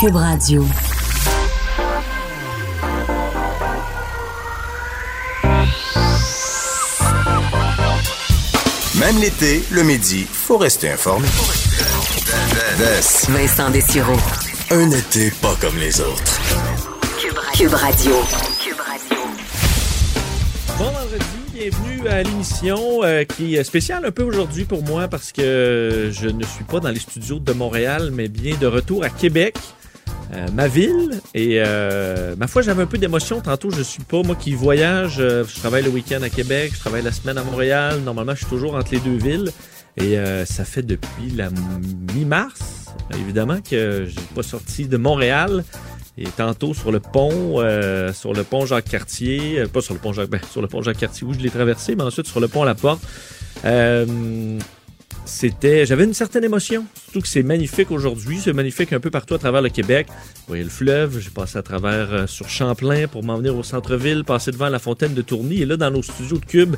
Cube Radio. Même l'été, le midi, faut rester informé. Vincent Dessureau. Un été pas comme les autres. Cube Radio. Bon vendredi, bienvenue à l'émission euh, qui est spéciale un peu aujourd'hui pour moi parce que je ne suis pas dans les studios de Montréal, mais bien de retour à Québec. Euh, ma ville et euh, ma foi j'avais un peu d'émotion tantôt. Je suis pas moi qui voyage. Euh, je travaille le week-end à Québec je travaille la semaine à Montréal. Normalement je suis toujours entre les deux villes. Et ça fait depuis la mi-mars évidemment que j'ai pas sorti de Montréal. Et tantôt sur le pont, sur le pont Jacques-Cartier, euh, pas sur le pont Jacques, ben, sur le pont Jacques-Cartier où je l'ai traversé, mais ensuite sur le pont La Porte. C'était, j'avais une certaine émotion, surtout que c'est magnifique aujourd'hui, c'est magnifique un peu partout à travers le Québec. Vous voyez le fleuve, j'ai passé à travers euh, sur Champlain pour m'en venir au centre-ville, passer devant la fontaine de Tourny et là dans nos studios de Cube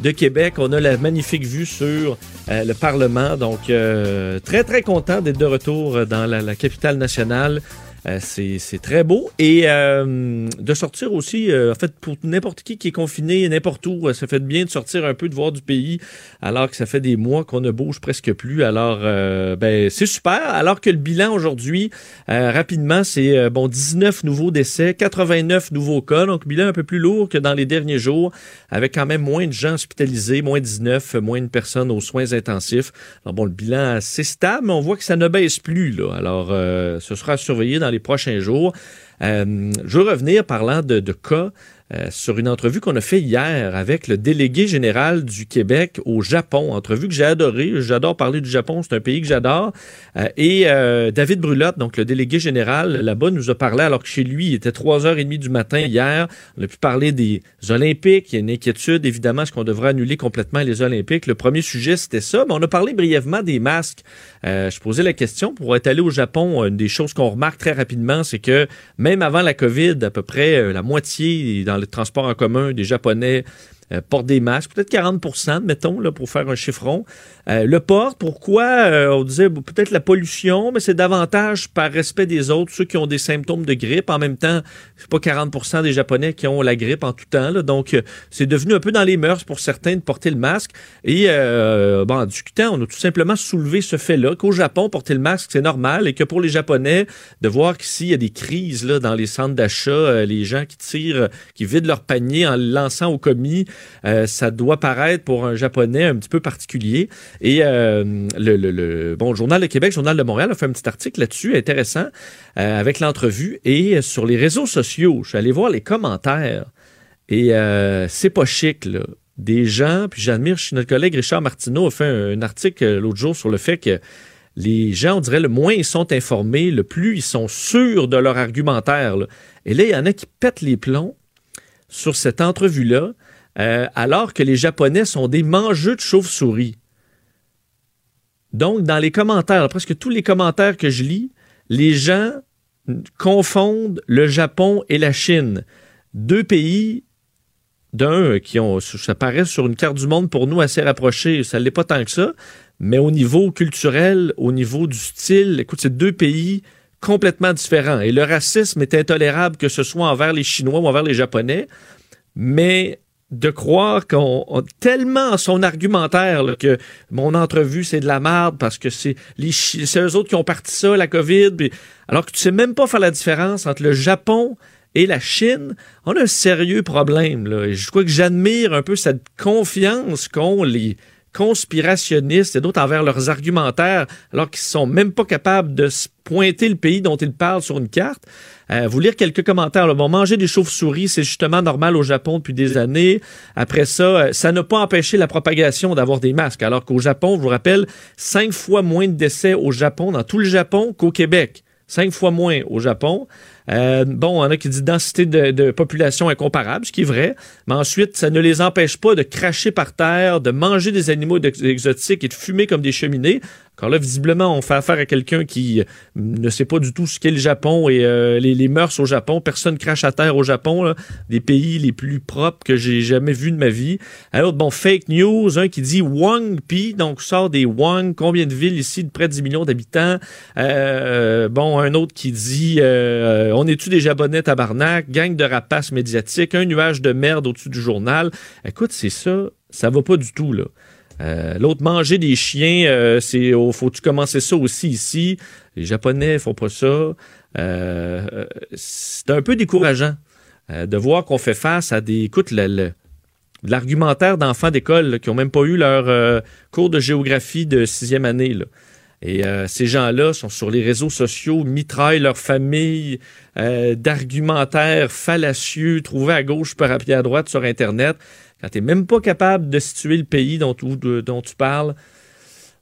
de Québec, on a la magnifique vue sur euh, le Parlement. Donc euh, très très content d'être de retour dans la, la capitale nationale. Euh, c'est c'est très beau. Et euh, de sortir aussi, euh, en fait, pour n'importe qui qui est confiné, n'importe où, euh, ça fait bien de sortir un peu, de voir du pays, alors que ça fait des mois qu'on ne bouge presque plus. Alors, euh, ben, c'est super. Alors que le bilan aujourd'hui, euh, rapidement, c'est bon 19 nouveaux décès, 89 nouveaux cas, donc bilan un peu plus lourd que dans les derniers jours, avec quand même moins de gens hospitalisés, moins 19, moins de personnes aux soins intensifs. Alors bon, le bilan assez stable, mais on voit que ça ne baisse plus. Là. Alors, ce sera à surveiller dans les prochains jours. Euh, je veux revenir parlant de, de cas euh, sur une entrevue qu'on a fait hier avec le délégué général du Québec au Japon. Entrevue que j'ai adorée. J'adore parler du Japon. C'est un pays que j'adore. Euh, et euh, David Brulotte, donc le délégué général là-bas, nous a parlé alors que chez lui, il était 3h30 du matin hier. On a pu parler des Olympiques. Il y a une inquiétude, évidemment, est-ce qu'on devrait annuler complètement les Olympiques? Le premier sujet, c'était ça. Mais on a parlé brièvement des masques. Je posais la question pour être allé au Japon. Une des choses qu'on remarque très rapidement, c'est que même avant la COVID, à peu près la moitié dans le transport en commun des Japonais euh, portent des masques, peut-être 40% mettons, là, pour faire un chiffron. Euh, le port, pourquoi? Euh, on disait peut-être la pollution, mais c'est davantage par respect des autres, ceux qui ont des symptômes de grippe. En même temps, c'est pas 40% des Japonais qui ont la grippe en tout temps. Donc, c'est devenu un peu dans les mœurs pour certains de porter le masque. Et bon, en discutant, on a tout simplement soulevé ce fait-là, qu'au Japon, porter le masque, c'est normal, et que pour les Japonais, de voir qu'ici, il y a des crises là, dans les centres d'achat, les gens qui tirent, qui vident leur panier en le lançant au commis, euh, ça doit paraître pour un Japonais un petit peu particulier. Et euh, le, bon, Journal de Québec, le Journal de Montréal a fait un petit article là-dessus, intéressant, euh, avec l'entrevue. Et sur les réseaux sociaux, je suis allé voir les commentaires. Et c'est pas chic, là. Des gens, puis j'admire, notre collègue Richard Martineau a fait un, article l'autre jour sur le fait que les gens, on dirait, le moins ils sont informés, le plus ils sont sûrs de leur argumentaire. Et là, il y en a qui pètent les plombs sur cette entrevue-là, euh, alors que les Japonais sont des mangeux de chauves-souris. Donc, dans les commentaires, presque tous les commentaires que je lis, les gens confondent le Japon et la Chine. Deux pays, d'un, qui ont, ça paraît sur une carte du monde pour nous assez rapprochés, ça ne l'est pas tant que ça, mais au niveau culturel, au niveau du style, écoute, c'est deux pays complètement différents. Et le racisme est intolérable que ce soit envers les Chinois ou envers les Japonais, mais de croire qu'on on- tellement son argumentaire que mon entrevue c'est de la merde parce que c'est les c'est eux autres qui ont parti ça la Covid puis- alors que tu sais même pas faire la différence entre le Japon et la Chine, on a un sérieux problème là. Je crois que j'admire un peu cette confiance qu'ont les conspirationnistes et d'autres envers leurs argumentaires, alors qu'ils sont même pas capables de pointer le pays dont ils parlent sur une carte. Euh, vous lire quelques commentaires. Là. Bon, manger des chauves-souris, c'est justement normal au Japon depuis des années. Après ça, euh, ça n'a pas empêché la propagation d'avoir des masques, alors qu'au Japon, je vous rappelle, cinq fois moins de décès au Japon, dans tout le Japon, qu'au Québec. Cinq fois moins au Japon. Euh, bon, on a qui dit densité de, population incomparable, ce qui est vrai. Mais ensuite, ça ne les empêche pas de cracher par terre, de manger des animaux ex- exotiques et de fumer comme des cheminées. Alors là, visiblement, on fait affaire à quelqu'un qui ne sait pas du tout ce qu'est le Japon et euh, les, mœurs au Japon. Personne crache à terre au Japon, des pays les plus propres que j'ai jamais vus de ma vie. Alors, bon, fake news, un qui dit Wang Pi, donc sort des Wang, combien de villes ici de près de 10 millions d'habitants? Euh, bon, un autre qui dit euh, on est-tu des Japonais tabarnak, gang de rapaces médiatiques, un nuage de merde au-dessus du journal. Écoute, c'est ça, ça va pas du tout, là. Euh, L'autre, manger des chiens, euh, c'est oh, faut-tu commencer ça aussi ici? Les Japonais font pas ça. Euh, c'est un peu décourageant de voir qu'on fait face à des. Écoute, le, l'argumentaire d'enfants d'école qui ont même pas eu leur cours de géographie de sixième année. Là. Et ces gens-là sont sur les réseaux sociaux, mitraillent leur famille d'argumentaires fallacieux trouvés à gauche par à droite sur Internet. Quand tu n'es même pas capable de situer le pays dont, dont tu parles,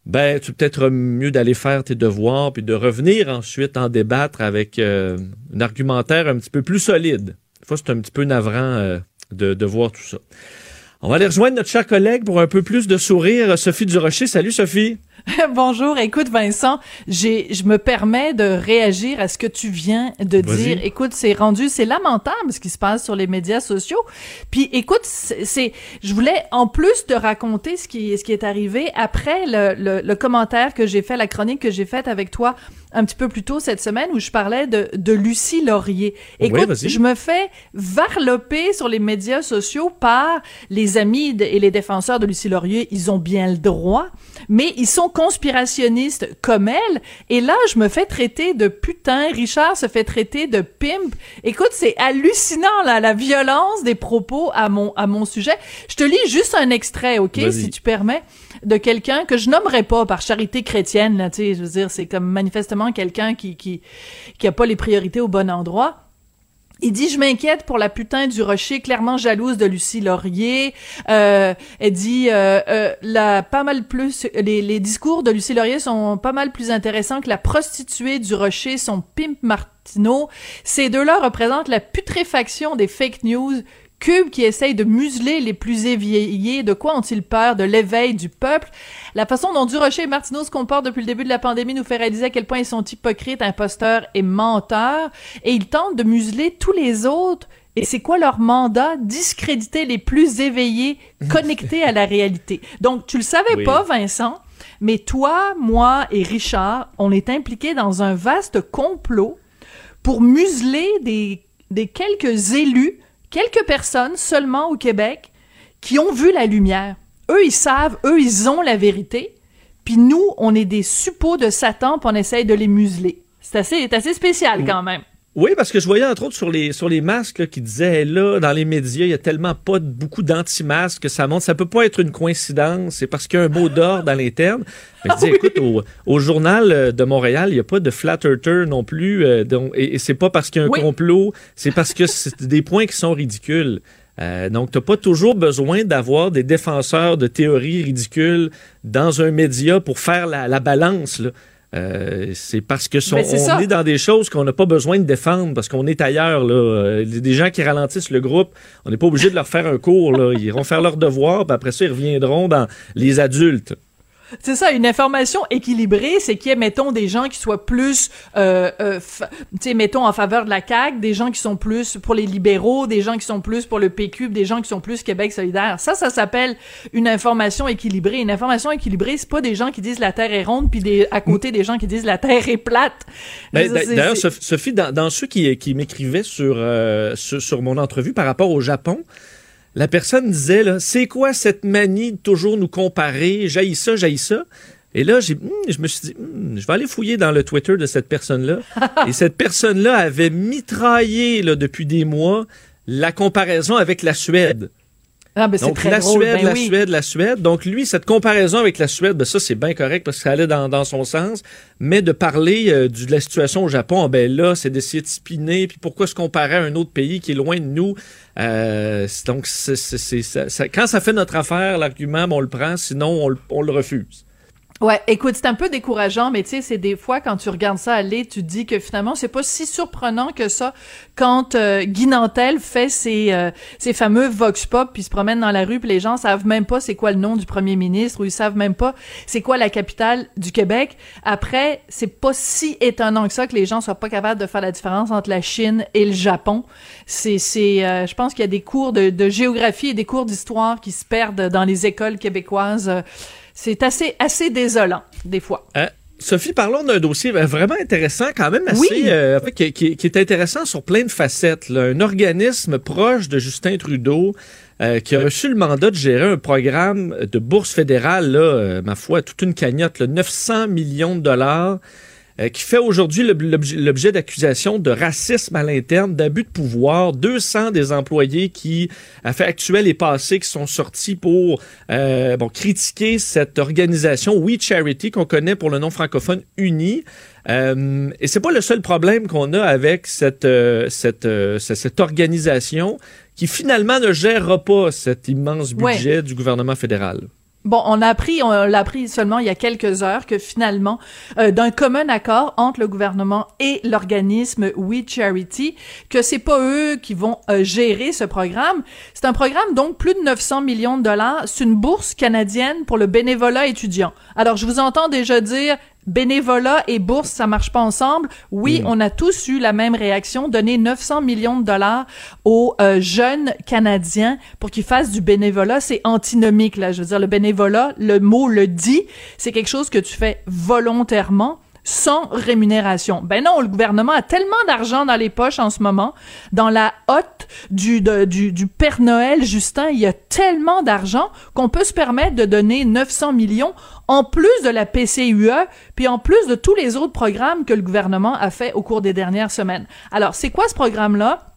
ben, tu peut-être mieux d'aller faire tes devoirs puis de revenir ensuite en débattre avec euh, un argumentaire un petit peu plus solide. Des fois, c'est un petit peu navrant euh, de, de voir tout ça. On va aller rejoindre notre cher collègue pour un peu plus de sourire, Sophie Durocher. Salut Sophie. Bonjour, écoute Vincent, j'ai je me permets de réagir à ce que tu viens de dire. Écoute, c'est rendu c'est lamentable ce qui se passe sur les médias sociaux. Puis écoute, c'est je voulais en plus te raconter ce qui ce qui est arrivé après le, le, le commentaire que j'ai fait, la chronique que j'ai faite avec toi un petit peu plus tôt cette semaine où je parlais de, de Lucie Laurier. Écoute, je me fais varloper sur les médias sociaux par les amis de, et les défenseurs de Lucie Laurier. Ils ont bien le droit, mais ils sont conspirationnistes comme elle. Et là, je me fais traiter de putain. Richard se fait traiter de pimp. Écoute, c'est hallucinant, là, la violence des propos à mon, à mon sujet. Je te lis juste un extrait, OK, si tu permets, de quelqu'un que je nommerai pas par charité chrétienne, là, tu sais, je veux dire, c'est comme manifestement quelqu'un qui, qui, qui a pas les priorités au bon endroit. Il dit, je m'inquiète pour la putain du rocher, clairement jalouse de Lucie Laurier. Euh, elle dit, euh, euh, la, pas mal plus, les, les, discours de Lucie Laurier sont pas mal plus intéressants que la prostituée du rocher, son pimp Martineau. Ces deux-là représentent la putréfaction des fake news Cube qui essaye de museler les plus éveillés. De quoi ont-ils peur? De l'éveil du peuple? La façon dont Durocher et Martineau se comportent depuis le début de la pandémie nous fait réaliser à quel point ils sont hypocrites, imposteurs et menteurs. Et ils tentent de museler tous les autres. Et c'est quoi leur mandat? Discréditer les plus éveillés, connectés à la réalité. Donc, tu le savais oui. pas, Vincent, mais toi, moi et Richard, on est impliqués dans un vaste complot pour museler des, des quelques élus quelques personnes seulement au Québec qui ont vu la lumière. Eux, ils savent, eux, ils ont la vérité. Puis nous, on est des suppôts de Satan, puis on essaye de les museler. C'est assez, assez spécial quand même. Oui, parce que je voyais entre autres sur les sur les masques là, qui disaient là dans les médias il y a tellement pas de, beaucoup d'anti-masques que ça montre ça peut pas être une coïncidence c'est parce qu'il y a un mot d'ordre dans l'interne. Mais je dis, écoute au, au, journal de Montréal il y a pas de flat earther non plus euh, donc, et, et c'est pas parce qu'il y a un oui. complot c'est parce que c'est des points qui sont ridicules. Euh, donc, tu n'as pas toujours besoin d'avoir des défenseurs de théories ridicules dans un média pour faire la, la balance. Là. Euh, c'est parce que son, est on est dans des choses qu'on n'a pas besoin de défendre parce qu'on est ailleurs. Là. Euh, des gens qui ralentissent le groupe, on n'est pas obligé de leur faire un cours. Là. Ils iront faire leur devoir, puis après ça, ils reviendront dans les adultes. C'est ça, une information équilibrée, c'est qu'il y ait, mettons, des gens qui soient plus, euh, euh, tu sais, mettons, en faveur de la CAQ, des gens qui sont plus pour les libéraux, des gens qui sont plus pour le PQ, des gens qui sont plus Québec solidaire. Ça, ça s'appelle une information équilibrée. Une information équilibrée, c'est pas des gens qui disent la Terre est ronde, puis des, à côté des gens qui disent la Terre est plate. Ben, D'ailleurs, Sophie, dans, dans, ceux qui, qui m'écrivaient sur, euh, sur, sur mon entrevue par rapport au Japon, la personne disait, là, c'est quoi cette manie de toujours nous comparer, jaillit ça, jaillit ça. Et là, j'ai, hmm, je me suis dit, hmm, je vais aller fouiller dans le Twitter de cette personne-là. Et cette personne-là avait mitraillé là, depuis des mois la comparaison avec la Suède. Ah, ben Donc, très la drôle. Suède, ben la oui. Suède, la Suède. Donc, lui, cette comparaison avec la Suède, ben ça, c'est bien correct parce que ça allait dans, dans son sens. Mais de parler euh, du, de la situation au Japon, ben là, c'est d'essayer de spinner. Puis pourquoi se comparer à un autre pays qui est loin de nous? Euh, donc, c'est, c'est, ça, ça, quand ça fait notre affaire, l'argument, ben, on le prend. Sinon, on, on le refuse. Ouais, écoute, c'est un peu décourageant, mais tu sais, c'est des fois quand tu regardes ça aller, tu dis que finalement c'est pas si surprenant que ça quand euh, Guy fait ses euh, ses fameux vox pop puis se promène dans la rue, puis les gens savent même pas c'est quoi le nom du premier ministre ou ils savent même pas c'est quoi la capitale du Québec. Après, c'est pas si étonnant que ça que les gens soient pas capables de faire la différence entre la Chine et le Japon. C'est c'est euh, je pense qu'il y a des cours de, de géographie et des cours d'histoire qui se perdent dans les écoles québécoises c'est assez, assez désolant, des fois. Euh, Sophie, parlons d'un dossier vraiment intéressant, quand même assez, euh, qui, est intéressant sur plein de facettes. Un organisme proche de Justin Trudeau euh, qui a reçu le mandat de gérer un programme de bourse fédérale, là, ma foi, toute une cagnotte, 900 millions de dollars qui fait aujourd'hui l'objet d'accusations de racisme à l'interne, d'abus de pouvoir. 200 des employés qui, à fait actuel et passé, qui sont sortis pour euh, bon, critiquer cette organisation We Charity qu'on connaît pour le nom francophone Uni. Euh, et c'est pas le seul problème qu'on a avec cette, euh, cette, cette organisation qui finalement ne gérera pas cet immense budget du gouvernement fédéral. Bon, on a appris, on l'a appris seulement il y a quelques heures que finalement, euh, d'un commun accord entre le gouvernement et l'organisme We Charity, que c'est pas eux qui vont euh, gérer ce programme. C'est un programme donc plus de 900 millions de dollars. C'est une bourse canadienne pour le bénévolat étudiant. Alors je vous entends déjà dire bénévolat et bourse, ça marche pas ensemble. Oui, mm. on a tous eu la même réaction, donner 900 millions de dollars aux euh, jeunes Canadiens pour qu'ils fassent du bénévolat, c'est antinomique là. Je veux dire, le bénévolat, le mot le dit, c'est quelque chose que tu fais volontairement sans rémunération. Ben non, le gouvernement a tellement d'argent dans les poches en ce moment. Dans la hotte du, Père Noël, Justin, il y a tellement d'argent qu'on peut se permettre de donner 900 millions en plus de la PCUE, puis en plus de tous les autres programmes que le gouvernement a fait au cours des dernières semaines. Alors, c'est quoi ce programme-là?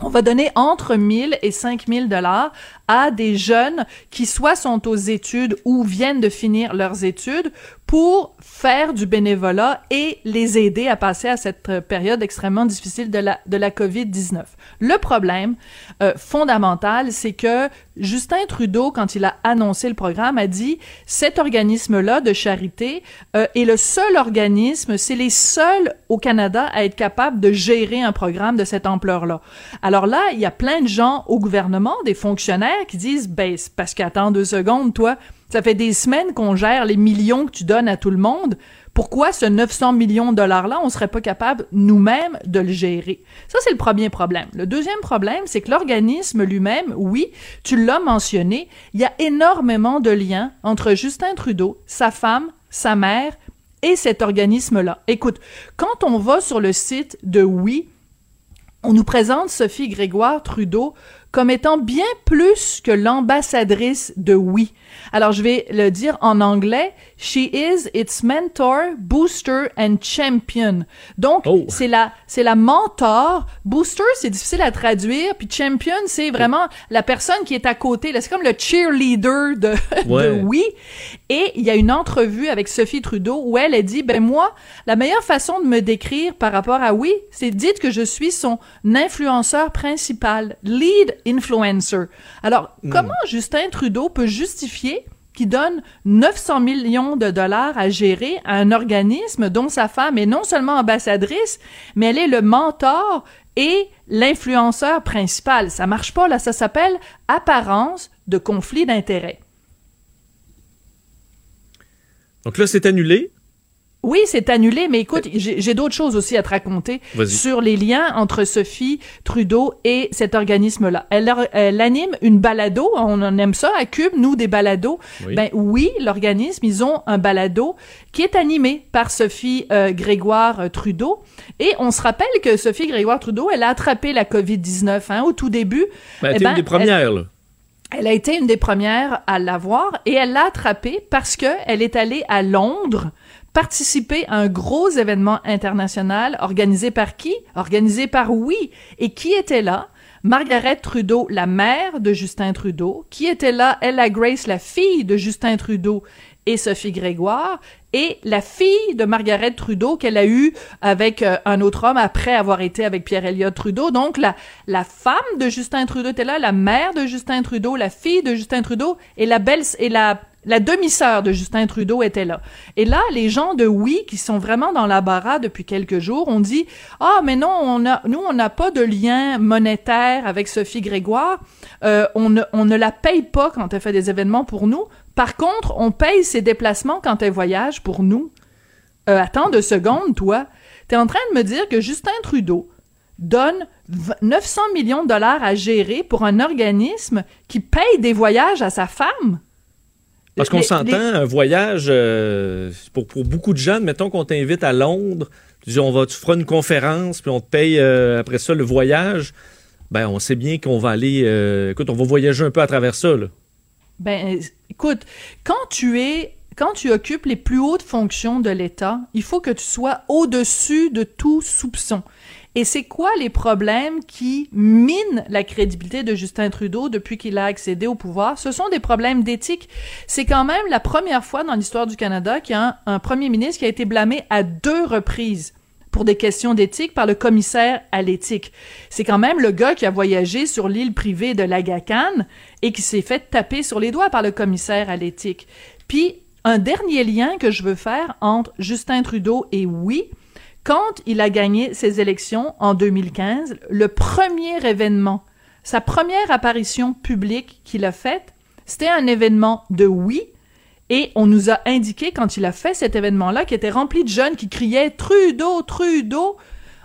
on va donner entre 1000 et 5000 dollars à des jeunes qui soit sont aux études ou viennent de finir leurs études pour faire du bénévolat et les aider à passer à cette période extrêmement difficile de la, de la COVID-19. Le problème euh, fondamental, c'est que Justin Trudeau, quand il a annoncé le programme, a dit cet organisme-là de charité euh, est le seul organisme, c'est les seuls au Canada à être capable de gérer un programme de cette ampleur-là. Alors là, il y a plein de gens au gouvernement, des fonctionnaires qui disent ben parce qu'attends deux secondes, toi, ça fait des semaines qu'on gère les millions que tu donnes à tout le monde. Pourquoi ce 900 millions de dollars-là, on serait pas capable nous-mêmes de le gérer? Ça, c'est le premier problème. Le deuxième problème, c'est que l'organisme lui-même, oui, tu l'as mentionné, il y a énormément de liens entre Justin Trudeau, sa femme, sa mère et cet organisme-là. Écoute, quand on va sur le site de Oui, on nous présente Sophie Grégoire Trudeau comme étant bien plus que l'ambassadrice de Oui. Alors, je vais le dire en anglais. She is its mentor, booster and champion. Donc, oh. c'est la, c'est la mentor. Booster, c'est difficile à traduire. Puis champion, c'est vraiment la personne qui est à côté. C'est comme le cheerleader de, de oui. Et il y a une entrevue avec Sophie Trudeau où elle a dit, ben moi, la meilleure façon de me décrire par rapport à oui, c'est dites que je suis son influenceur principal, lead influencer. Alors, hmm. comment Justin Trudeau peut justifier qui donne 900 millions de dollars à gérer à un organisme dont sa femme est non seulement ambassadrice, mais elle est le mentor et l'influenceur principal. Ça marche pas, là, ça s'appelle apparence de conflit d'intérêts. Donc là, c'est annulé. Oui, c'est annulé, mais écoute, j'ai d'autres choses aussi à te raconter sur les liens entre Sophie Trudeau et cet organisme-là. Elle, elle, anime une balado, on en aime ça à Cube, nous, des balados. Oui. Ben oui, l'organisme, ils ont un balado qui est animé par Sophie euh, Grégoire euh, Trudeau. Et on se rappelle que Sophie Grégoire Trudeau, elle a attrapé la COVID-19 hein, au tout début. Ben, elle eh une ben, des premières, là. Elle a été une des premières à l'avoir et elle l'a attrapée parce que elle est allée à Londres participer à un gros événement international organisé par qui? Organisé par Oui. Et qui était là? Margaret Trudeau, la mère de Justin Trudeau, qui était là, Ella Grace, la fille de Justin Trudeau et Sophie Grégoire, et la fille de Margaret Trudeau qu'elle a eue avec euh, un autre homme après avoir été avec Pierre Elliott Trudeau. Donc, la, la femme de Justin Trudeau était là, la mère de Justin Trudeau, la fille de Justin Trudeau et la belle, et la, la demi-sœur de Justin Trudeau était là. Et là, les gens de Oui, qui sont vraiment dans la barra depuis quelques jours, ont dit ah mais non, on nous on n'a pas de lien monétaire avec Sophie Grégoire. Euh, on ne, on ne la paye pas quand elle fait des événements pour nous. Par contre, on paye ses déplacements quand elle voyage pour nous. Euh, attends deux secondes, toi. T'es en train de me dire que Justin Trudeau donne 900 millions de dollars à gérer pour un organisme qui paye des voyages à sa femme? Parce qu'on s'entend, un voyage, euh, pour, pour beaucoup de gens, mettons qu'on t'invite à Londres, tu dis on va, tu feras une conférence, puis on te paye euh, après ça le voyage, ben on sait bien qu'on va aller, euh, écoute, on va voyager un peu à travers ça, là. Ben, écoute, quand tu es quand tu occupes les plus hautes fonctions de l'État, il faut que tu sois au-dessus de tout soupçon. Et c'est quoi les problèmes qui minent la crédibilité de Justin Trudeau depuis qu'il a accédé au pouvoir? Ce sont des problèmes d'éthique. C'est quand même la première fois dans l'histoire du Canada qu'il y a un, premier ministre qui a été blâmé à deux reprises pour des questions d'éthique par le commissaire à l'éthique. C'est quand même le gars qui a voyagé sur l'île privée de l'Agacan et qui s'est fait taper sur les doigts par le commissaire à l'éthique. Puis, un dernier lien que je veux faire entre Justin Trudeau et oui, quand il a gagné ses élections en 2015, le premier événement, sa première apparition publique qu'il a faite, c'était un événement de oui, et on nous a indiqué quand il a fait cet événement-là, qui était rempli de jeunes qui criaient Trudeau, Trudeau,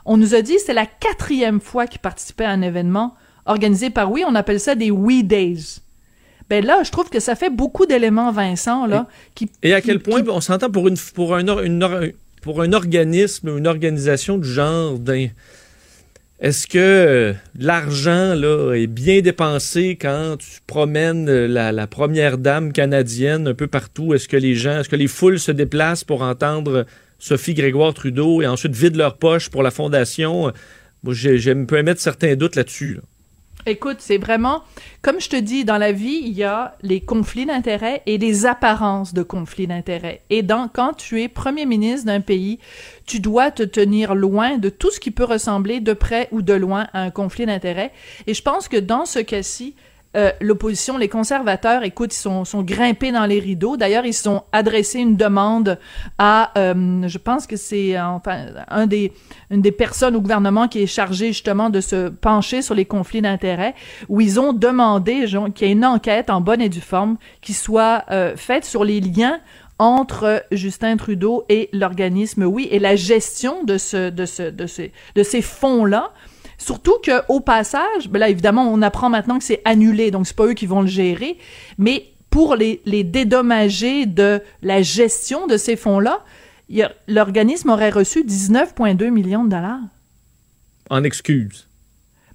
on nous a dit c'est la quatrième fois qu'il participait à un événement organisé par oui, on appelle ça des We Days. Ben là, je trouve que ça fait beaucoup d'éléments, Vincent, là. Et, qui, et à quel point on s'entend pour une pour un, une, pour un organisme, une organisation du genre, est-ce que l'argent là est bien dépensé quand tu promènes la, première dame canadienne un peu partout? Est-ce que les gens, est-ce que les foules se déplacent pour entendre Sophie Grégoire Trudeau et ensuite vident leur poche pour la fondation? Moi, j'ai, un peu émettre certains doutes là-dessus. là dessus Écoute, c'est vraiment, comme je te dis, dans la vie, il y a les conflits d'intérêts et les apparences de conflits d'intérêts. Et dans, quand tu es premier ministre d'un pays, tu dois te tenir loin de tout ce qui peut ressembler de près ou de loin à un conflit d'intérêts. Et je pense que dans ce cas-ci, euh, l'opposition, les conservateurs, écoute, ils sont, sont grimpés dans les rideaux. D'ailleurs, ils ont adressé une demande à, euh, je pense que c'est enfin un des, une des personnes au gouvernement qui est chargée justement de se pencher sur les conflits d'intérêts, où ils ont demandé qu'il y ait une enquête en bonne et due forme qui soit euh, faite sur les liens entre Justin Trudeau et l'organisme, oui, et la gestion de ce, de ce, de ces, de ces fonds-là. Surtout que au passage, ben là évidemment on apprend maintenant que c'est annulé, donc c'est pas eux qui vont le gérer, mais pour les, les dédommager de la gestion de ces fonds-là, l'organisme aurait reçu 19,2 millions de dollars. En excuse.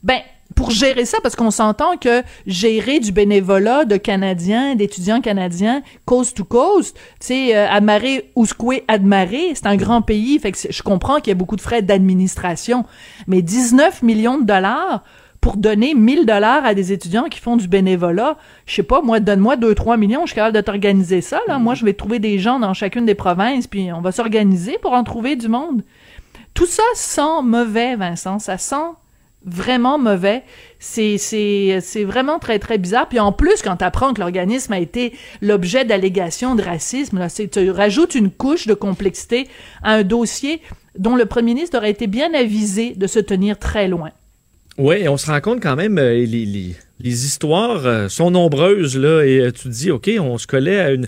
Ben, pour gérer ça, parce qu'on s'entend que gérer du bénévolat de Canadiens, d'étudiants canadiens, coast to coast, tu sais, euh, Ouskoué, Admaré, c'est un grand pays, fait que je comprends qu'il y a beaucoup de frais d'administration, mais 19 millions de dollars pour donner 1000 dollars à des étudiants qui font du bénévolat, je sais pas, moi, donne-moi 2-3 millions, je suis capable de t'organiser ça, là. Moi, je vais trouver des gens dans chacune des provinces, puis on va s'organiser pour en trouver du monde. Tout ça sent mauvais, Vincent, ça sent vraiment mauvais. C'est, vraiment très, très bizarre. Puis en plus, quand tu apprends que l'organisme a été l'objet d'allégations de racisme, là, c'est, tu rajoutes une couche de complexité à un dossier dont le premier ministre aurait été bien avisé de se tenir très loin. Oui, on se rend compte quand même, euh, les, les, les, histoires euh, sont nombreuses, là, et euh, tu te dis, OK, on se collait à une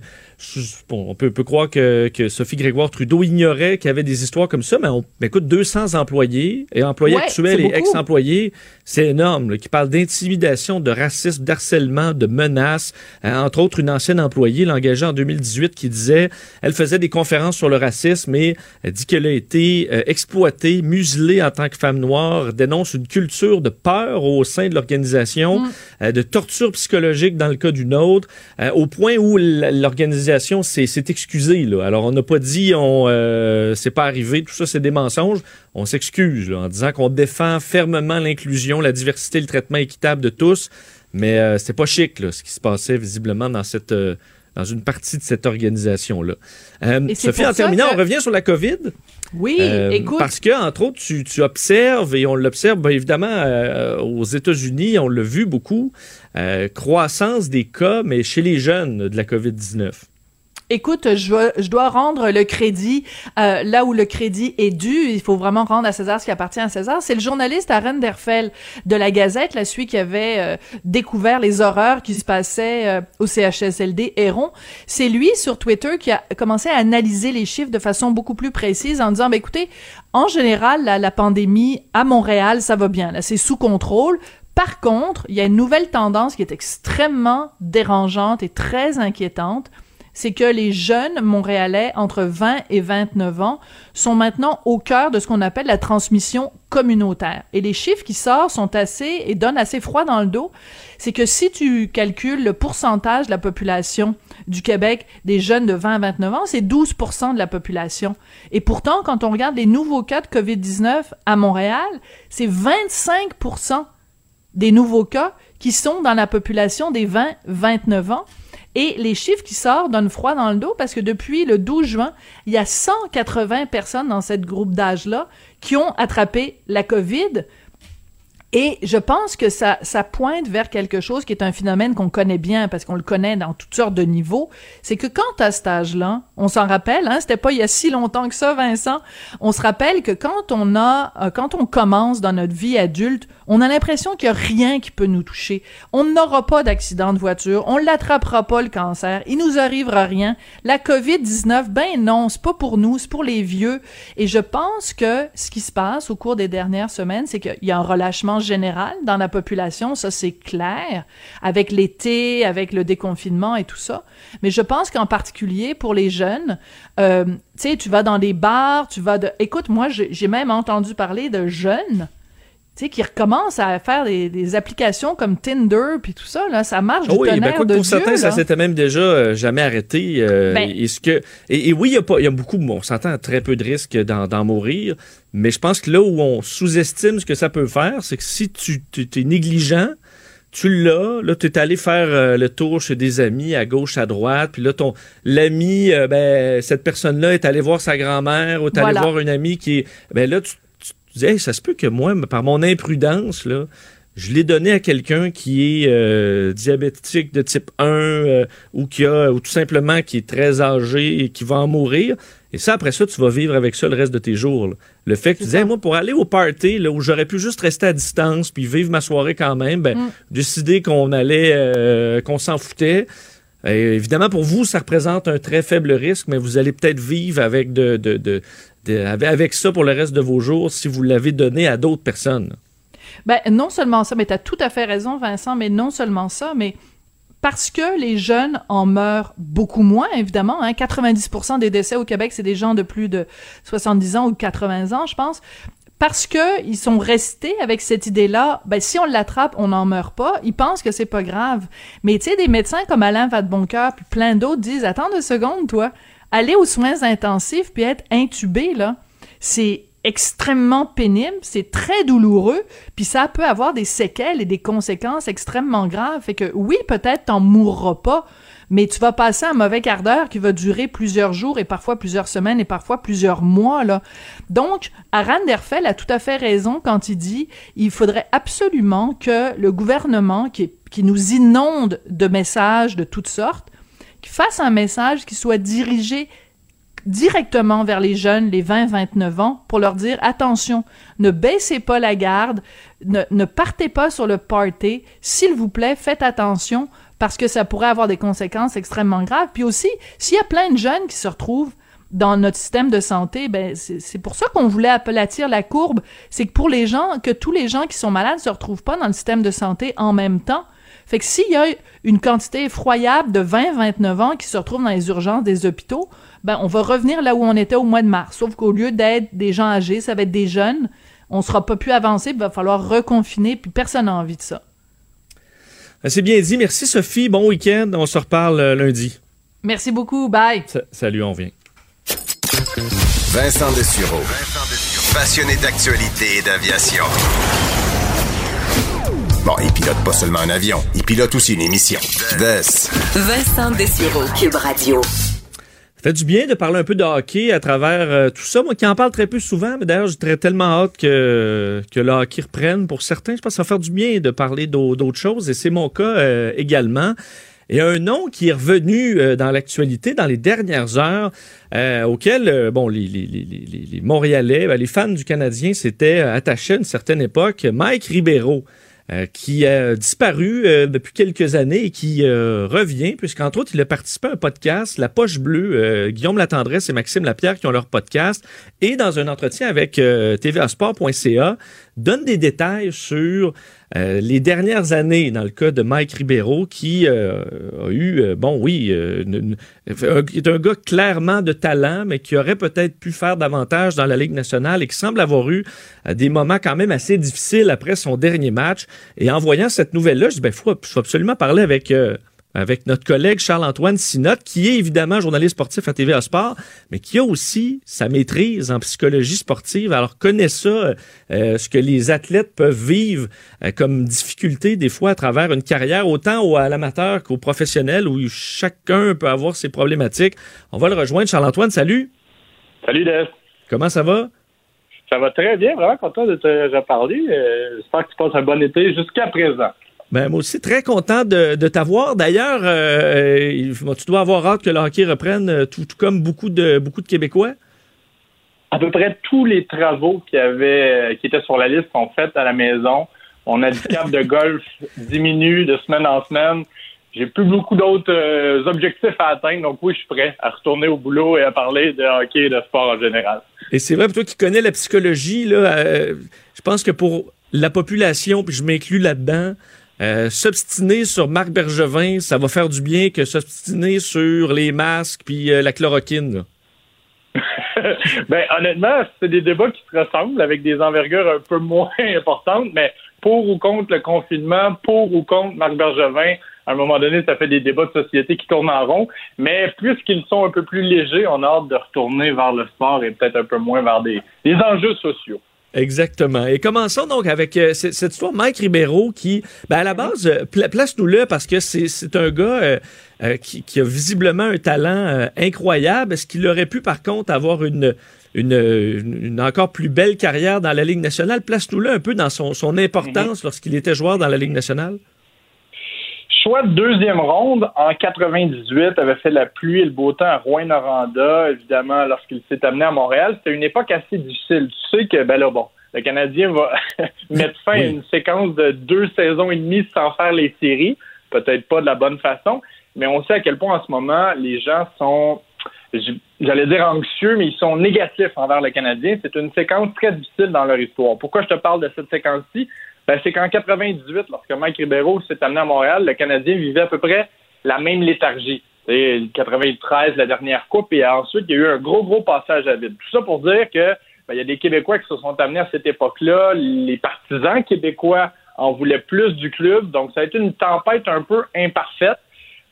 on peut, peut croire que, Sophie Grégoire Trudeau ignorait qu'il y avait des histoires comme ça, mais on écoute 200 employés, et employés actuels et ex-employés, c'est énorme, qui parlent d'intimidation, de racisme, d'harcèlement, de menaces. Hein, entre autres, une ancienne employée l'engagée en 2018 qui disait, elle faisait des conférences sur le racisme et elle dit qu'elle a été euh, exploitée, muselée en tant que femme noire, dénonce une culture de peur au sein de l'organisation, mm. euh, de torture psychologique dans le cas d'une autre, euh, au point où l'organisation c'est excusé. Là. Alors, on n'a pas dit on euh, c'est pas arrivé, tout ça, c'est des mensonges. On s'excuse en disant qu'on défend fermement l'inclusion, la diversité, le traitement équitable de tous. Mais euh, c'est pas chic là, ce qui se passait visiblement dans cette euh, dans une partie de cette organisation-là. Euh, Sophie, en terminant, on revient sur la COVID. Oui, euh, écoute. Parce que, entre autres, tu, observes, et on l'observe ben, évidemment aux États-Unis, on l'a vu beaucoup, croissance des cas, mais chez les jeunes de la COVID-19. Écoute, je, dois rendre le crédit euh, là où le crédit est dû. Il faut vraiment rendre à César ce qui appartient à César. C'est le journaliste Aaron Derfel de la Gazette, la celui qui avait euh, découvert les horreurs qui se passaient euh, au CHSLD Héron. C'est lui sur Twitter qui a commencé à analyser les chiffres de façon beaucoup plus précise en disant, bah, écoutez, en général, la pandémie à Montréal, ça va bien. Là, c'est sous contrôle. Par contre, il y a une nouvelle tendance qui est extrêmement dérangeante et très inquiétante c'est que les jeunes Montréalais entre 20 et 29 ans sont maintenant au cœur de ce qu'on appelle la transmission communautaire. Et les chiffres qui sortent sont assez et donnent assez froid dans le dos. C'est que si tu calcules le pourcentage de la population du Québec des jeunes de 20 à 29 ans, c'est 12% de la population. Et pourtant, quand on regarde les nouveaux cas de COVID-19 à Montréal, c'est 25% des nouveaux cas qui sont dans la population des 20-29 ans. Et les chiffres qui sortent donnent froid dans le dos parce que depuis le 12 juin, il y a 180 personnes dans cette groupe d'âge-là qui ont attrapé la COVID. Et je pense que ça, ça pointe vers quelque chose qui est un phénomène qu'on connaît bien parce qu'on le connaît dans toutes sortes de niveaux. C'est que quand à cet âge-là, on s'en rappelle, hein, c'était pas il y a si longtemps que ça, Vincent, on se rappelle que quand on a, euh, quand on commence dans notre vie adulte, on a l'impression qu'il y a rien qui peut nous toucher. On n'aura pas d'accident de voiture, on l'attrapera pas le cancer, il nous arrivera rien. La COVID-19, ben non, c'est pas pour nous, c'est pour les vieux. Et je pense que ce qui se passe au cours des dernières semaines, c'est qu'il y a un relâchement général dans la population, ça c'est clair, avec l'été, avec le déconfinement et tout ça. Mais je pense qu'en particulier pour les jeunes, euh, tu sais, tu vas dans des bars, tu vas de... Écoute, moi, j'ai même entendu parler de jeunes tu sais, qui recommencent à faire des, applications comme Tinder puis tout ça, là, ça marche du oui, ben, de pour certains, ça s'était même déjà euh, jamais arrêté. Euh, ben et, ce que, et, oui, il y, a pas, y a beaucoup, on s'entend très peu de risques d'en mourir, mais je pense que là où on sous-estime ce que ça peut faire, c'est que si tu es négligent, tu l'as, là, tu es allé faire euh, le tour chez des amis à gauche, à droite, puis là, ton l'ami, ben, cette personne-là est allée voir sa grand-mère ou est allée voir une amie qui est. Ben là, tu ça se peut que moi, par mon imprudence, là, je l'ai donné à quelqu'un qui est euh, diabétique de type 1 euh, ou qui a ou tout simplement qui est très âgé et qui va en mourir. Et ça, après ça, tu vas vivre avec ça le reste de tes jours. Le fait que tu disais, moi, pour aller au party, là, où j'aurais pu juste rester à distance puis vivre ma soirée quand même, ben, mm. décider qu'on allait, euh, qu'on s'en foutait. Évidemment, pour vous, ça représente un très faible risque, mais vous allez peut-être vivre avec avec ça pour le reste de vos jours si vous l'avez donné à d'autres personnes. Ben, non seulement ça, mais tu as tout à fait raison, Vincent, mais non seulement ça, mais parce que les jeunes en meurent beaucoup moins, évidemment. Hein, 90% des décès au Québec, c'est des gens de plus de 70 ans ou 80 ans, je pense. Parce que ils sont restés avec cette idée-là, ben si on l'attrape, on n'en meurt pas. Ils pensent que c'est pas grave. Mais tu sais, des médecins comme Alain Vadeboncoeur puis plein d'autres disent attends deux secondes, toi aller aux soins intensifs puis être intubé, là, c'est extrêmement pénible, c'est très douloureux, puis ça peut avoir des séquelles et des conséquences extrêmement graves. Fait que oui, peut-être t'en mourras pas, mais tu vas passer un mauvais quart d'heure qui va durer plusieurs jours et parfois plusieurs semaines et parfois plusieurs mois là. Donc, Aran Derfel a tout à fait raison quand il dit il faudrait absolument que le gouvernement qui, nous inonde de messages de toutes sortes fasse un message qui soit dirigé directement vers les jeunes, les 20-29 ans, pour leur dire attention, ne baissez pas la garde, ne, partez pas sur le party, s'il vous plaît, faites attention parce que ça pourrait avoir des conséquences extrêmement graves. Puis aussi, s'il y a plein de jeunes qui se retrouvent dans notre système de santé, ben c'est pour ça qu'on voulait aplatir la courbe, c'est que pour les gens, que tous les gens qui sont malades se retrouvent pas dans le système de santé en même temps. Fait que s'il y a une quantité effroyable de 20-29 ans qui se retrouvent dans les urgences des hôpitaux, ben on va revenir là où on était au mois de mars. Sauf qu'au lieu d'être des gens âgés, ça va être des jeunes. On sera pas plus avancé, il va falloir reconfiner, puis personne n'a envie de ça. Ben, c'est bien dit. Merci Sophie. Bon week-end. On se reparle euh, lundi. Merci beaucoup. Bye. salut, on vient. Vincent Dessureau. Passionné d'actualité et d'aviation. Bon, il pilote pas seulement un avion, il pilote aussi une émission. Vincent Dessureau, Cube Radio. Fait du bien de parler un peu de hockey à travers euh, tout ça. Moi qui en parle très peu souvent, mais d'ailleurs, j'ai tellement hâte que, que le hockey reprenne pour certains. Je pense que ça va faire du bien de parler d'autres choses et c'est mon cas euh, également. Et un nom qui est revenu euh, dans l'actualité dans les dernières heures, auquel bon, les, les, les, les Montréalais, ben, les fans du Canadien s'étaient attachés à une certaine époque, Mike Ribeiro. Euh, qui a disparu euh, depuis quelques années et qui euh, revient, puisqu'entre autres, il a participé à un podcast, La Poche Bleue, Guillaume Latendresse et Maxime Lapierre qui ont leur podcast, et dans un entretien avec tvasport.ca, donne des détails sur euh, les dernières années, dans le cas de Mike Ribeiro, qui euh, a eu, euh, bon oui, est un gars clairement de talent, mais qui aurait peut-être pu faire davantage dans la Ligue nationale et qui semble avoir eu des moments quand même assez difficiles après son dernier match. Et en voyant cette nouvelle-là, je dis, ben, faut, faut absolument parler avec avec notre collègue Charles-Antoine Sinotte, qui est évidemment journaliste sportif à TVA Sport, mais qui a aussi sa maîtrise en psychologie sportive. Alors, connaît ça, euh, ce que les athlètes peuvent vivre euh, comme difficulté des fois à travers une carrière, autant à l'amateur qu'au professionnel, où chacun peut avoir ses problématiques. On va le rejoindre. Charles-Antoine, salut. Salut, Des. Comment ça va? Ça va très bien, vraiment content de te reparler. Euh, j'espère que tu passes un bon été jusqu'à présent. Ben, moi aussi, très content de, de t'avoir. D'ailleurs, euh, tu dois avoir hâte que le hockey reprenne, euh, tout, comme beaucoup de, beaucoup de Québécois. À peu près tous les travaux qui, avaient, qui étaient sur la liste sont faits à la maison. Mon handicap de golf diminue de semaine en semaine. J'ai plus beaucoup d'autres euh, objectifs à atteindre, donc oui, je suis prêt à retourner au boulot et à parler de hockey et de sport en général. Et c'est vrai, pour toi qui connais la psychologie, là, je pense que pour la population, puis je m'inclus là-dedans, euh, s'obstiner sur Marc Bergevin, ça va faire du bien que s'obstiner sur les masques puis euh, la chloroquine. ben, honnêtement, c'est des débats qui se ressemblent avec des envergures un peu moins importantes, mais pour ou contre le confinement, pour ou contre Marc Bergevin, à un moment donné, ça fait des débats de société qui tournent en rond. Mais puisqu'ils sont un peu plus légers, on a hâte de retourner vers le sport et peut-être un peu moins vers des enjeux sociaux. Exactement. Et commençons donc avec euh, cette histoire Mike Ribeiro qui, ben à la base, euh, place-nous-le parce que c'est un gars euh, qui, a visiblement un talent incroyable. Est-ce qu'il aurait pu, par contre, avoir une, une, encore plus belle carrière dans la Ligue nationale? Place-nous-le un peu dans son, son importance lorsqu'il était joueur dans la Ligue nationale choix de deuxième ronde en 98 avait fait la pluie et le beau temps à Rouen-Noranda, évidemment, lorsqu'il s'est amené à Montréal. C'était une époque assez difficile. Tu sais que, ben là, bon, le Canadien va mettre fin à une séquence de deux saisons et demie sans faire les séries. Peut-être pas de la bonne façon, mais on sait à quel point en ce moment les gens sont, j'allais dire anxieux, mais ils sont négatifs envers le Canadien. C'est une séquence très difficile dans leur histoire. Pourquoi je te parle de cette séquence-ci? Ben, c'est qu'en 98, lorsque Mike Ribeiro s'est amené à Montréal, le Canadien vivait à peu près la même léthargie. C'est 93, la dernière coupe, et ensuite, il y a eu un gros, gros passage à vide. Tout ça pour dire que ben, il y a des Québécois qui se sont amenés à cette époque-là. Les partisans québécois en voulaient plus du club, donc ça a été une tempête un peu imparfaite.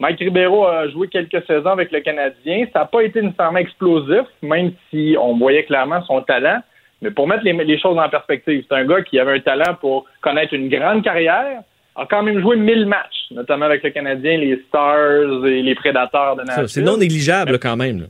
Mike Ribeiro a joué quelques saisons avec le Canadien. Ça n'a pas été nécessairement explosif, même si on voyait clairement son talent. Mais pour mettre les, choses en perspective, c'est un gars qui avait un talent pour connaître une grande carrière, a quand même joué 1000 matchs, notamment avec le Canadien, les Stars et les Prédateurs de Nashville. C'est non négligeable quand même.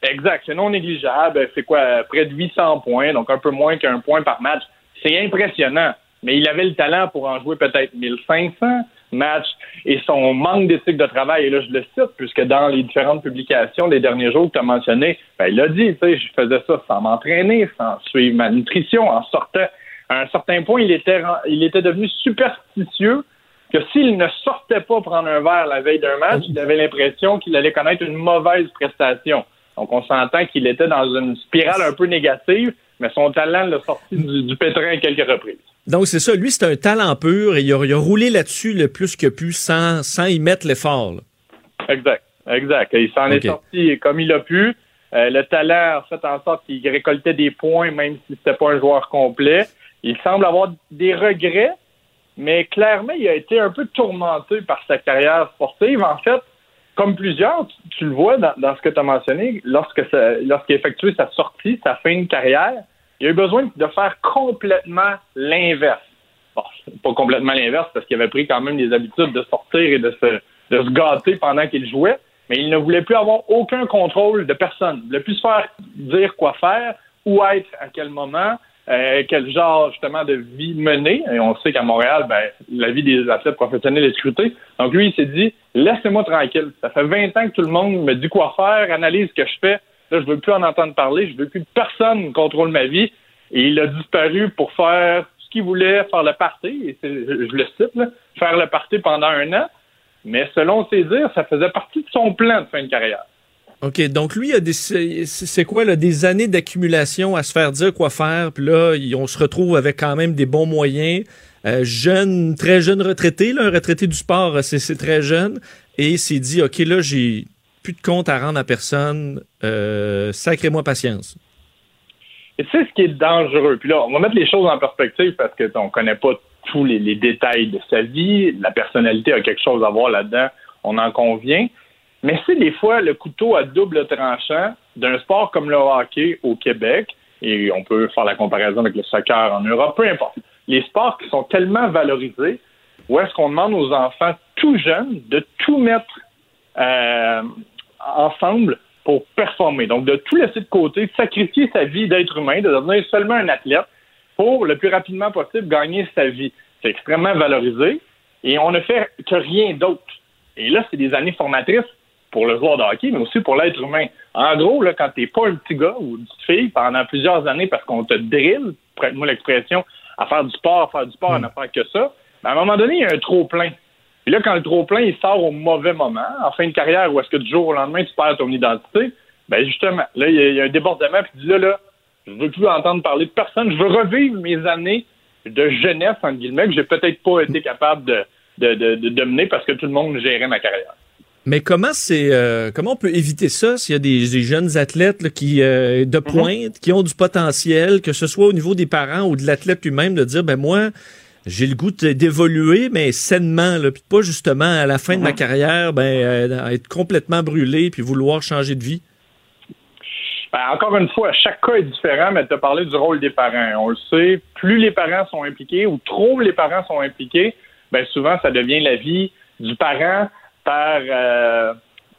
Exact, c'est non négligeable. C'est quoi, près de 800 points, donc un peu moins qu'un point par match. C'est impressionnant. Mais il avait le talent pour en jouer peut-être 1500 match et son manque d'éthique de travail, et là je le cite, puisque dans les différentes publications des derniers jours que tu as mentionné, ben, il a dit, tu sais, je faisais ça sans m'entraîner, sans suivre ma nutrition, en sortant. À un certain point, il était, il était devenu superstitieux que s'il ne sortait pas prendre un verre la veille d'un match, il avait l'impression qu'il allait connaître une mauvaise prestation. Donc, on s'entend qu'il était dans une spirale un peu négative, mais son talent l'a sorti du pétrin à quelques reprises. Donc, c'est ça. Lui, c'est un talent pur et il a, roulé là-dessus le plus que pu sans, sans y mettre l'effort. Exact. Exact. Il s'en est sorti comme il a pu. Euh, le talent a fait en sorte qu'il récoltait des points, même si c'était pas un joueur complet. Il semble avoir des regrets, mais clairement, il a été un peu tourmenté par sa carrière sportive. En fait, comme plusieurs, tu, le vois dans, ce que tu as mentionné, lorsque lorsqu'il a effectué sa sortie, sa fin de carrière, il a eu besoin de faire complètement l'inverse. Bon, pas complètement l'inverse parce qu'il avait pris quand même des habitudes de sortir et de se, de se gâter pendant qu'il jouait. mais il ne voulait plus avoir aucun contrôle de personne. Il ne voulait plus se faire dire quoi faire, où être, à quel moment, euh, quel genre justement de vie mener. Et on sait qu'à Montréal, ben, la vie des athlètes professionnels est scrutée. Donc lui, il s'est dit, laissez-moi tranquille. Ça fait 20 ans que tout le monde me dit quoi faire, analyse ce que je fais. Là, je veux plus en entendre parler. Je veux plus que personne contrôle ma vie. Et il a disparu pour faire ce qu'il voulait, faire le party. Et je le cite, là, faire le party pendant un an. Mais selon ses dires, ça faisait partie de son plan de fin de carrière. OK, donc lui, c'est quoi, là, des années d'accumulation à se faire dire quoi faire, puis là, on se retrouve avec quand même des bons moyens. Euh, jeune, très jeune retraité, là, un retraité du sport, c'est très jeune, et il s'est dit, OK, là, j'ai plus de compte à rendre à personne, euh, sacrez-moi patience. Et sais ce qui est dangereux, puis là, on va mettre les choses en perspective parce que on connaît pas tous les, détails de sa vie. La personnalité a quelque chose à voir là-dedans, on en convient. Mais c'est des fois le couteau à double tranchant d'un sport comme le hockey au Québec, et on peut faire la comparaison avec le soccer en Europe, peu importe. Les sports qui sont tellement valorisés, où est-ce qu'on demande aux enfants tout jeunes de tout mettre euh, ensemble pour performer. Donc, de tout laisser de côté, de sacrifier sa vie d'être humain, de devenir seulement un athlète pour le plus rapidement possible gagner sa vie. C'est extrêmement valorisé et on ne fait que rien d'autre. Et là, c'est des années formatrices pour le joueur de hockey, mais aussi pour l'être humain. En gros, là, quand t'es pas un petit gars ou une petite fille pendant plusieurs années parce qu'on te drille, prête-moi l'expression, à faire du sport, à faire du sport, à ne faire que ça, ben, à un moment donné, il y a un trop-plein. Et là, quand le trop-plein, il sort au mauvais moment, en fin de carrière, où est-ce que du jour au lendemain, tu perds ton identité, ben justement, là, il y, a un débordement, puis dis là, là, je veux plus entendre parler de personne. Je veux revivre mes années de jeunesse, entre guillemets, que j'ai peut-être pas été capable de, de, mener parce que tout le monde gérait ma carrière. Mais comment c'est euh, comment on peut éviter ça s'il y a des, jeunes athlètes qui euh, de mhm. pointe qui ont du potentiel, que ce soit au niveau des parents ou de l'athlète lui-même, de dire ben moi j'ai le goût d'évoluer mais sainement, là, puis pas justement à la fin de ma mhm. carrière ben euh, être complètement brûlé puis vouloir changer de vie. Ben, encore une fois, chaque cas est différent, mais tu as parlé du rôle des parents. On le sait, plus les parents sont impliqués ou trop les parents sont impliqués, ben souvent ça devient la vie du parent par euh,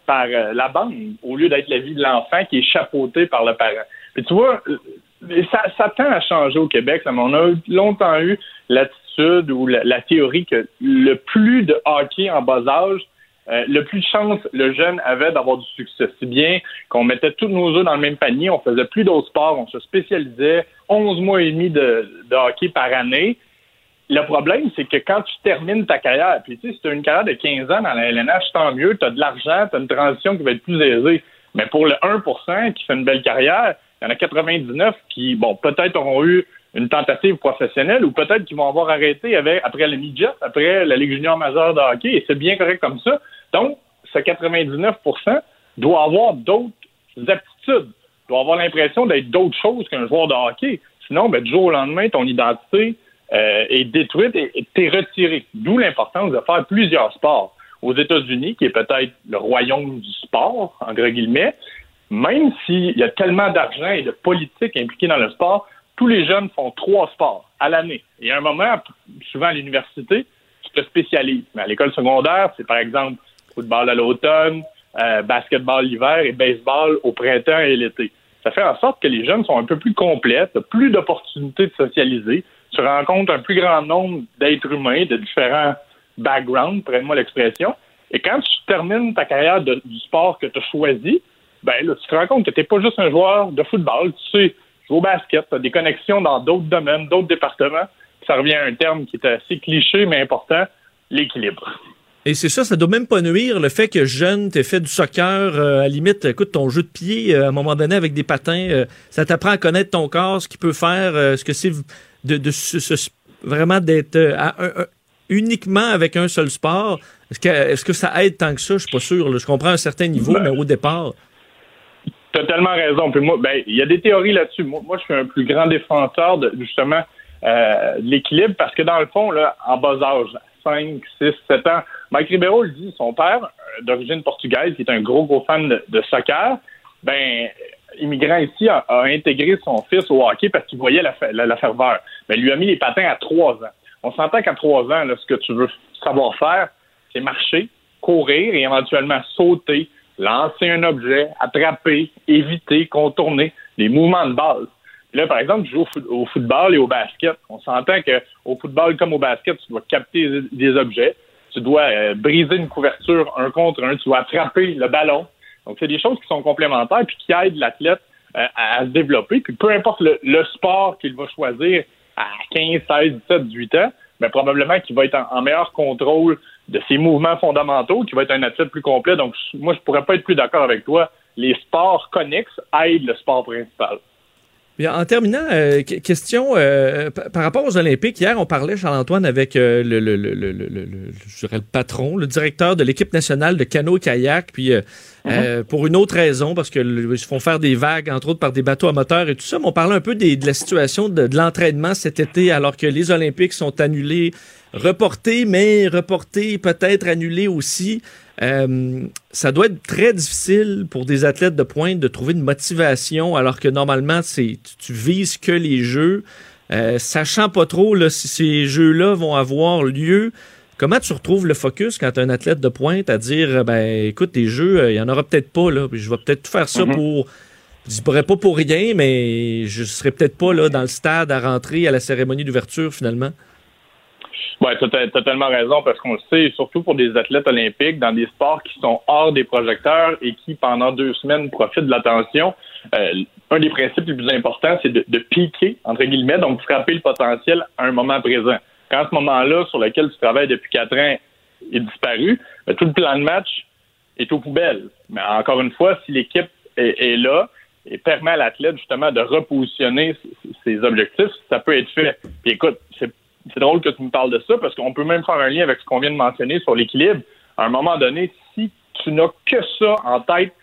par euh, la bande au lieu d'être la vie de l'enfant qui est chapeauté par le parent. Puis tu vois, ça, ça tend à changer au Québec. on a longtemps eu l'attitude ou la, théorie que le plus de hockey en bas âge, euh, le plus de chance le jeune avait d'avoir du succès. Si bien qu'on mettait tous nos œufs dans le même panier, on faisait plus d'autres sports, on se spécialisait 11 mois et demi de, hockey par année. Le problème, c'est que quand tu termines ta carrière, puis tu sais, si tu as une carrière de 15 ans dans la LNH, tant mieux, tu as de l'argent, tu as une transition qui va être plus aisée. Mais pour le 1% qui fait une belle carrière, il y en a 99 qui, bon, peut-être auront eu une tentative professionnelle ou peut-être qu'ils vont avoir arrêté après le midget, après la Ligue junior majeure de hockey, et c'est bien correct comme ça. Donc, ce 99% doit avoir d'autres aptitudes, doit avoir l'impression d'être d'autres choses qu'un joueur de hockey. Sinon, ben, du jour au lendemain, ton identité euh, est détruite et t'es retiré. D'où l'importance de faire plusieurs sports. Aux États-Unis, qui est peut-être le royaume du sport, entre guillemets, même s'il y a tellement d'argent et de politique impliquée dans le sport, tous les jeunes font trois sports à l'année. Et à un moment, souvent à l'université, tu te spécialises. Mais à l'école secondaire, c'est par exemple football à l'automne, euh, basketball l'hiver et baseball au printemps et l'été. Ça fait en sorte que les jeunes sont un peu plus complètes, plus d'opportunités de socialiser. Tu rencontres un plus grand nombre d'êtres humains de différents backgrounds, prends-moi l'expression. Et quand tu termines ta carrière du sport que tu as choisi, ben là, tu te rends compte que tu n'es pas juste un joueur de football, tu sais au basket, tu as des connexions dans d'autres domaines, d'autres départements. Ça revient à un terme qui est assez cliché mais important, l'équilibre. Et c'est ça, ça doit même pas nuire le fait que jeune, t'aies fait du soccer, euh, à la limite, écoute, ton jeu de pied, euh, à un moment donné, avec des patins, euh, ça t'apprend à connaître ton corps, ce qu'il peut faire, ce que c'est de, vraiment d'être uniquement avec un seul sport. Est-ce que, est que ça aide tant que ça? Je suis pas sûr. Je comprends un certain niveau, ben, mais au départ. As tellement raison. Moi, ben, il y a des théories là-dessus. Moi, je suis un plus grand défenseur de justement euh, l'équilibre parce que dans le fond, là, en bas âge, 5, 6, 7 ans, Mike Ribeiro le dit, son père, euh, d'origine portugaise, qui est un gros, gros fan de, soccer, ben, immigrant ici, a, intégré son fils au hockey parce qu'il voyait la, la, ferveur. Ben, lui a mis les patins à 3 ans. On s'entend qu'à 3 ans, ce que tu veux savoir faire, c'est marcher, courir et éventuellement sauter, lancer un objet, attraper, éviter, contourner, les mouvements de base. là, par exemple, tu joues au, football et au basket. On s'entend qu'au football comme au basket, tu dois capter des objets, tu dois euh, briser une couverture un contre un, tu dois attraper le ballon. Donc, c'est des choses qui sont complémentaires puis qui aident l'athlète euh, à, se développer. Puis peu importe le, sport qu'il va choisir à 15, 16, 17, 18 ans, mais ben, probablement qu'il va être en, meilleur contrôle de ses mouvements fondamentaux, qu'il va être un athlète plus complet. Donc, moi, je pourrais pas être plus d'accord avec toi. Les sports connexes aident le sport principal. Bien, en terminant, euh, question euh, par rapport aux Olympiques. Hier, on parlait, Charles-Antoine, avec euh, le, le, le, le, je dirais le patron, le directeur de l'équipe nationale de canot-kayak. Puis, mm-hmm. pour une autre raison, parce qu'ils se font faire des vagues, entre autres par des bateaux à moteur et tout ça. Mais on parlait un peu des, de la situation de, de l'entraînement cet été, alors que les Olympiques sont annulés, reportés, mais reportés, peut-être annulés aussi. Euh, ça doit être très difficile pour des athlètes de pointe de trouver une motivation alors que normalement, c'est tu, vises que les jeux. Euh, sachant pas trop là, si ces jeux-là vont avoir lieu, comment tu retrouves le focus quand tu un athlète de pointe à dire ben écoute, les jeux, euh, il y en aura peut-être pas là, je vais peut-être faire ça mm-hmm. pour je pourrais pas pour rien, mais je serais peut-être pas là dans le stade à rentrer à la cérémonie d'ouverture finalement. Oui, tu as totalement raison parce qu'on le sait, surtout pour des athlètes olympiques dans des sports qui sont hors des projecteurs et qui, pendant deux semaines, profitent de l'attention. Euh, un des principes les plus importants, c'est de, piquer, entre guillemets, donc frapper le potentiel à un moment présent. Quand ce moment-là, sur lequel tu travailles depuis quatre ans, est disparu, ben, tout le plan de match est aux poubelles. Mais encore une fois, si l'équipe est, là et permet à l'athlète justement de repositionner ses objectifs, ça peut être fait. Puis écoute, c'est c'est drôle que tu me parles de ça parce qu'on peut même faire un lien avec ce qu'on vient de mentionner sur l'équilibre. À un moment donné, si tu n'as que ça en tête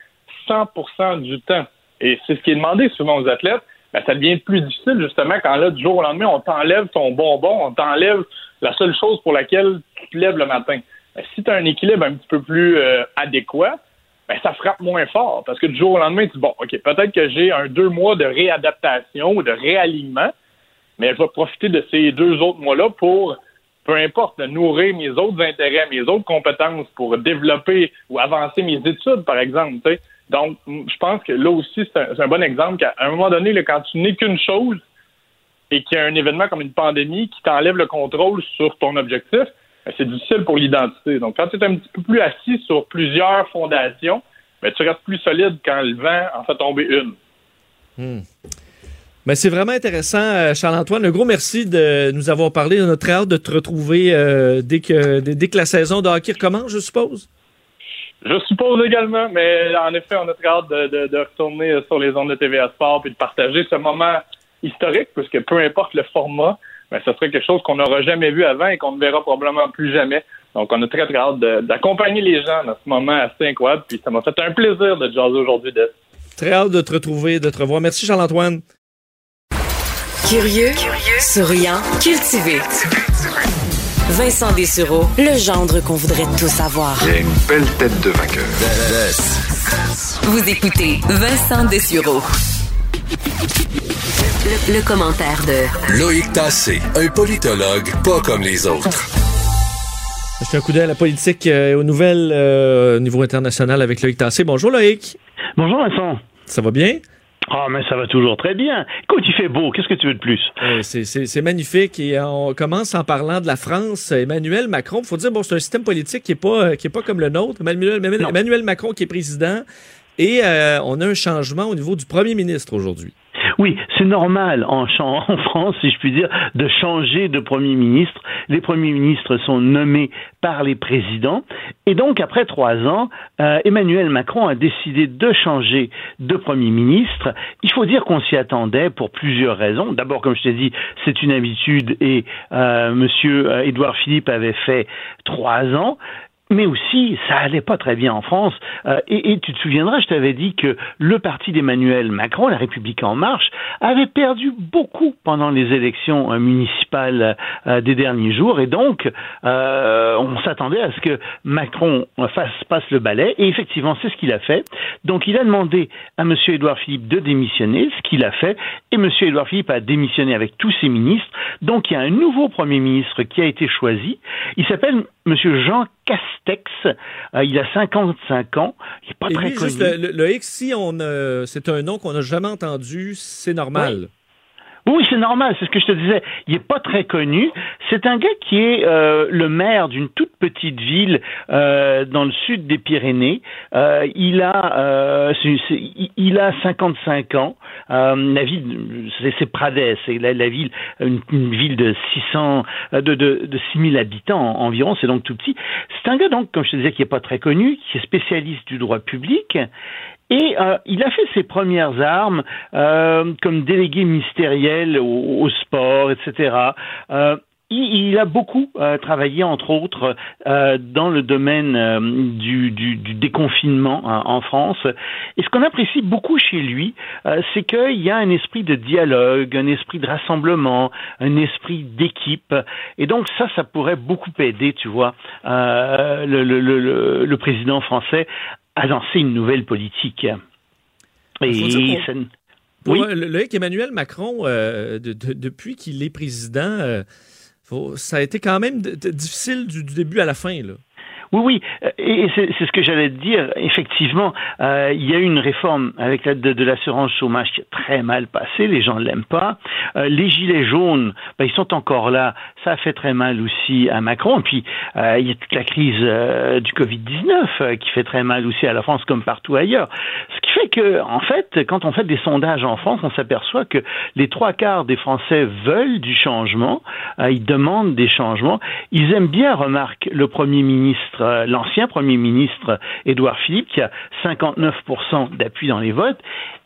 100% du temps, et c'est ce qui est demandé souvent aux athlètes, ben, ça devient plus difficile justement quand là, du jour au lendemain, on t'enlève ton bonbon, on t'enlève la seule chose pour laquelle tu te lèves le matin. Ben, si tu as un équilibre un petit peu plus euh, adéquat, ben, ça frappe moins fort parce que du jour au lendemain, tu dis, bon, OK, peut-être que j'ai un deux mois de réadaptation ou de réalignement, mais je vais profiter de ces deux autres mois-là pour, peu importe, nourrir mes autres intérêts, mes autres compétences pour développer ou avancer mes études, par exemple. Donc, je pense que là aussi, c'est un, bon exemple qu'à un moment donné, quand tu n'es qu'une chose et qu'il y a un événement comme une pandémie qui t'enlève le contrôle sur ton objectif, ben, c'est difficile pour l'identité. Donc, quand tu es un petit peu plus assis sur plusieurs fondations, ben, tu restes plus solide quand le vent en fait tomber une. Hmm. Mais c'est vraiment intéressant, euh, Charles-Antoine. Un gros merci de nous avoir parlé. On a très hâte de te retrouver euh, dès, que, dès, que la saison de hockey recommence, je suppose. Je suppose également, mais en effet, on a très hâte de, de, retourner sur les ondes de TVA Sport et de partager ce moment historique, puisque peu importe le format, mais ben, ce serait quelque chose qu'on n'aura jamais vu avant et qu'on ne verra probablement plus jamais. Donc, on a très, très hâte d'accompagner les gens dans ce moment assez incroyable. Puis, ça m'a fait un plaisir de jaser aujourd'hui, Très hâte de te retrouver, de te revoir. Merci, Charles-Antoine. Curieux, souriant, cultivé. Vincent Dessureau, le gendre qu'on voudrait tous savoir. Il a une belle tête de vainqueur. Vous écoutez Vincent Dessureau. Le, commentaire de Loïc Tassé, un politologue pas comme les autres. Je un coup d'œil à la politique et euh, aux nouvelles euh, au niveau international avec Loïc Tassé. Bonjour Loïc. Bonjour Vincent. Ça va bien? Ah, mais ça va toujours très bien. Écoute, il fait beau. Qu'est-ce que tu veux de plus? Euh, c'est magnifique. Et on commence en parlant de la France. Emmanuel Macron, il faut dire, bon, c'est un système politique qui n'est pas, euh, qui est pas comme le nôtre. Emmanuel, Emmanuel Macron qui est président. Et euh, on a un changement au niveau du premier ministre aujourd'hui. Oui, c'est normal en, France, si je puis dire, de changer de Premier ministre. Les Premiers ministres sont nommés par les présidents. Et donc, après trois ans, euh, Emmanuel Macron a décidé de changer de Premier ministre. Il faut dire qu'on s'y attendait pour plusieurs raisons. D'abord, comme je t'ai dit, c'est une habitude et euh, Monsieur euh, Édouard Philippe avait fait trois ans mais aussi ça allait pas très bien en France. Euh, et, tu te souviendras, je t'avais dit que le parti d'Emmanuel Macron, la République en marche, avait perdu beaucoup pendant les élections euh, municipales euh, des derniers jours, et donc on s'attendait à ce que Macron fasse passe le balai, et effectivement c'est ce qu'il a fait. Donc il a demandé à M. Édouard Philippe de démissionner, ce qu'il a fait, et M. Édouard Philippe a démissionné avec tous ses ministres. Donc il y a un nouveau Premier ministre qui a été choisi. Il s'appelle Monsieur Jean Castex. Euh, il a 55 ans. Il n'est pas très connu. Juste le, X, si on, c'est un nom qu'on n'a jamais entendu, c'est normal. Oui, c'est normal, c'est ce que je te disais. Il n'est pas très connu. C'est un gars qui est euh, le maire d'une toute petite ville euh, dans le sud des Pyrénées. Euh, il a euh, il a 55 ans. Euh, la ville, c'est Prades, c'est la, ville, une, ville de 600, de, de, de 6000 habitants environ. C'est donc tout petit. C'est un gars donc, comme je te disais, qui est pas très connu, qui est spécialiste du droit public et euh, il a fait ses premières armes euh, comme délégué ministériel au, sport, etc. Euh, il, a beaucoup travaillé, entre autres, dans le domaine du, du, du, déconfinement hein, en France. Et ce qu'on apprécie beaucoup chez lui, c'est qu'il y a un esprit de dialogue, un esprit de rassemblement, un esprit d'équipe. Et donc ça, ça pourrait beaucoup aider, tu vois, le, le, le, le président français a lancé une nouvelle politique. Et oui. le, Emmanuel Macron, euh, depuis qu'il est président, euh, ça a été quand même difficile du, du, début à la fin. Là. Oui, oui, euh, et c'est ce que j'allais dire. Effectivement, euh, il y a eu une réforme avec l'aide de, l'assurance chômage qui est très mal passée, les gens ne l'aiment pas. Euh, les gilets jaunes, ben, ils sont encore là, ça fait très mal aussi à Macron. Et puis, il y a toute la crise du Covid-19 qui fait très mal aussi à la France comme partout ailleurs. Ce qui fait que, en fait, quand on fait des sondages en France, on s'aperçoit que les trois quarts des Français veulent du changement, ils demandent des changements. Ils aiment bien, remarque, le Premier ministre euh, l'ancien Premier ministre Édouard Philippe, qui a 59% d'appui dans les votes.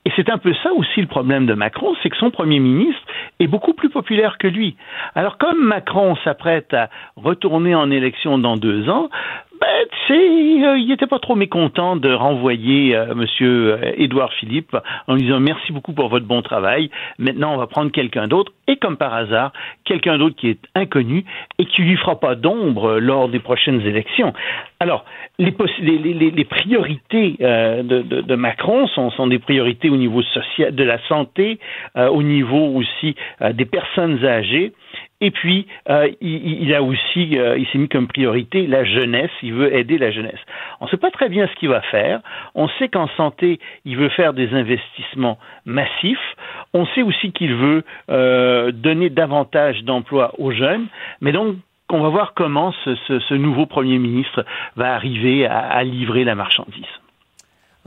Et c'est un peu ça aussi le problème de Macron, c'est que son Premier ministre est beaucoup plus populaire que lui. Alors comme Macron s'apprête à retourner en élection dans deux ans, ben, tu sais, euh, il n'était pas trop mécontent de renvoyer euh, Monsieur euh, Édouard Philippe en lui disant merci beaucoup pour votre bon travail. Maintenant, on va prendre quelqu'un d'autre. Et comme par hasard, quelqu'un d'autre qui est inconnu et qui lui fera pas d'ombre lors des prochaines élections. Alors, les, les, les, priorités de, de, de, Macron sont, sont, des priorités au niveau social, de la santé, au niveau aussi des personnes âgées et puis, euh, il, il, a aussi, euh, il s'est mis comme priorité la jeunesse. Il veut aider la jeunesse. On ne sait pas très bien ce qu'il va faire. On sait qu'en santé, il veut faire des investissements massifs. On sait aussi qu'il veut euh, donner davantage d'emplois aux jeunes. Mais donc, on va voir comment ce, ce, ce nouveau Premier ministre va arriver à, à livrer la marchandise.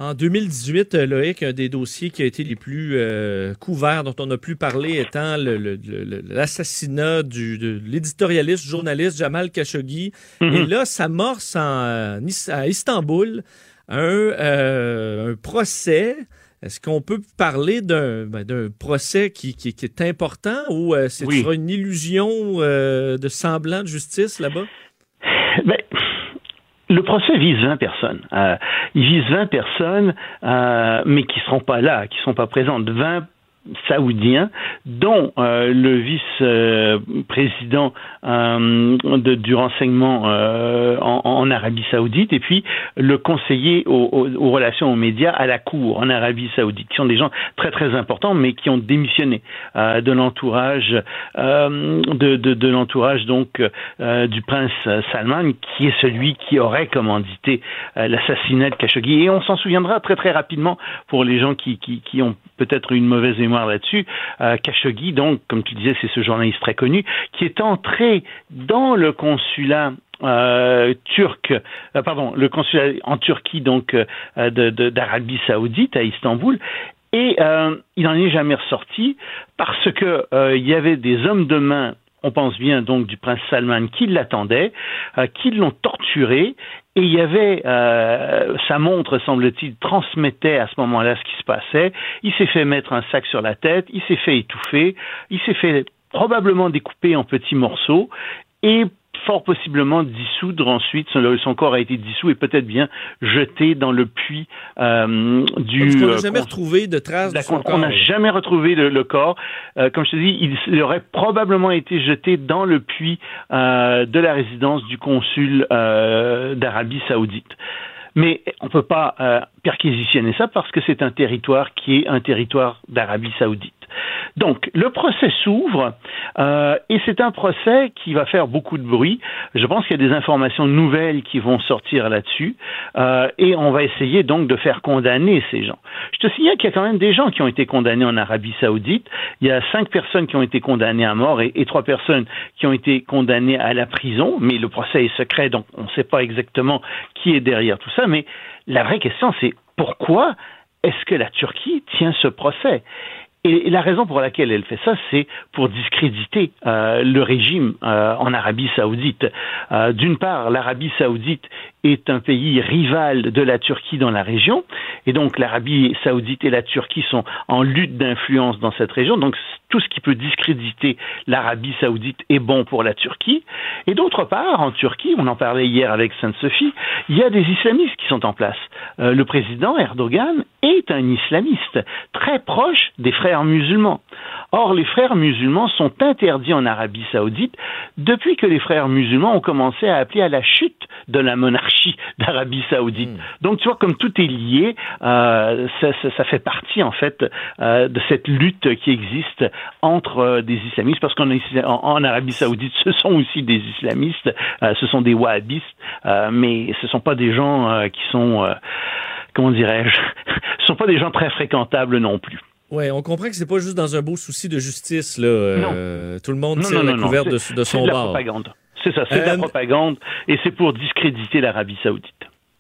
En 2018, euh, Loïc, un des dossiers qui a été les plus euh, couverts, dont on a plus parlé, étant l'assassinat de l'éditorialiste, journaliste Jamal Khashoggi. Mhm. Et là, s'amorce à Istanbul un, procès. Est-ce qu'on peut parler d'un ben, procès qui, est important ou c'est une illusion de semblant de justice là-bas? Ben, le procès vise 20 personnes. Euh, il vise 20 personnes, euh, mais qui ne seront pas là, qui ne sont pas présentes. 20 saoudien, dont euh, le vice-président euh, du renseignement euh, en, en, Arabie saoudite, et puis le conseiller aux, aux, relations aux médias à la Cour en Arabie saoudite, qui sont des gens très très importants, mais qui ont démissionné de l'entourage de, de, de l'entourage donc du prince Salman, qui est celui qui aurait commandité l'assassinat de Khashoggi. Et on s'en souviendra très très rapidement pour les gens qui, qui, qui ont peut-être une mauvaise là-dessus. Euh, Khashoggi, donc, comme tu disais, c'est ce journaliste très connu, qui est entré dans le consulat euh, turc, euh, pardon, le consulat en Turquie, donc, d'Arabie Saoudite, à Istanbul, et il n'en est jamais ressorti parce que il y avait des hommes de main on pense bien donc du prince Salman qui l'attendait, euh, qui l'ont torturé, et il y avait, euh, sa montre, semble-t-il, transmettait à ce moment-là ce qui se passait. Il s'est fait mettre un sac sur la tête, il s'est fait étouffer, il s'est fait probablement découper en petits morceaux, et fort possiblement dissoudre ensuite. Son, corps a été dissous et peut-être bien jeté dans le puits euh, du. on n'a euh, jamais retrouvé de traces de son On n'a jamais retrouvé le, corps. Euh, comme je te dis, il, aurait probablement été jeté dans le puits euh, de la résidence du consul d'Arabie Saoudite. Mais on ne peut pas perquisitionner ça parce que c'est un territoire qui est un territoire d'Arabie saoudite. Donc, le procès s'ouvre euh, et c'est un procès qui va faire beaucoup de bruit. Je pense qu'il y a des informations nouvelles qui vont sortir là-dessus euh, et on va essayer donc de faire condamner ces gens. Je te signale qu'il y a quand même des gens qui ont été condamnés en Arabie saoudite. Il y a cinq personnes qui ont été condamnées à mort et, et trois personnes qui ont été condamnées à la prison, mais le procès est secret, donc on ne sait pas exactement qui est derrière tout ça. Mais la vraie question, c'est pourquoi est-ce que la Turquie tient ce procès? Et la raison pour laquelle elle fait ça, c'est pour discréditer euh, le régime euh, en Arabie saoudite. Euh, d'une part, l'Arabie saoudite est un pays rival de la Turquie dans la région, et donc l'Arabie saoudite et la Turquie sont en lutte d'influence dans cette région, donc tout ce qui peut discréditer l'Arabie saoudite est bon pour la Turquie. Et d'autre part, en Turquie, on en parlait hier avec Sainte-Sophie, il y a des islamistes qui sont en place. Euh, le président Erdogan est un islamiste, très proche des frères musulmans. Or, les frères musulmans sont interdits en Arabie saoudite depuis que les frères musulmans ont commencé à appeler à la chute de la monarchie d'Arabie saoudite. Hmm. Donc, tu vois, comme tout est lié, euh, ça, ça, ça, fait partie, en fait, euh, de cette lutte qui existe entre euh, des islamistes, parce qu'en en, Arabie saoudite, ce sont aussi des islamistes, ce sont des wahhabistes, mais ce ne sont pas des gens qui sont, comment dirais-je, ce ne sont pas des gens très fréquentables non plus. Oui, on comprend que c'est pas juste dans un beau souci de justice. Là, euh, tout le monde tire la couverte de, de, son bord. C'est ça, c'est de la euh, propagande et c'est pour discréditer l'Arabie saoudite.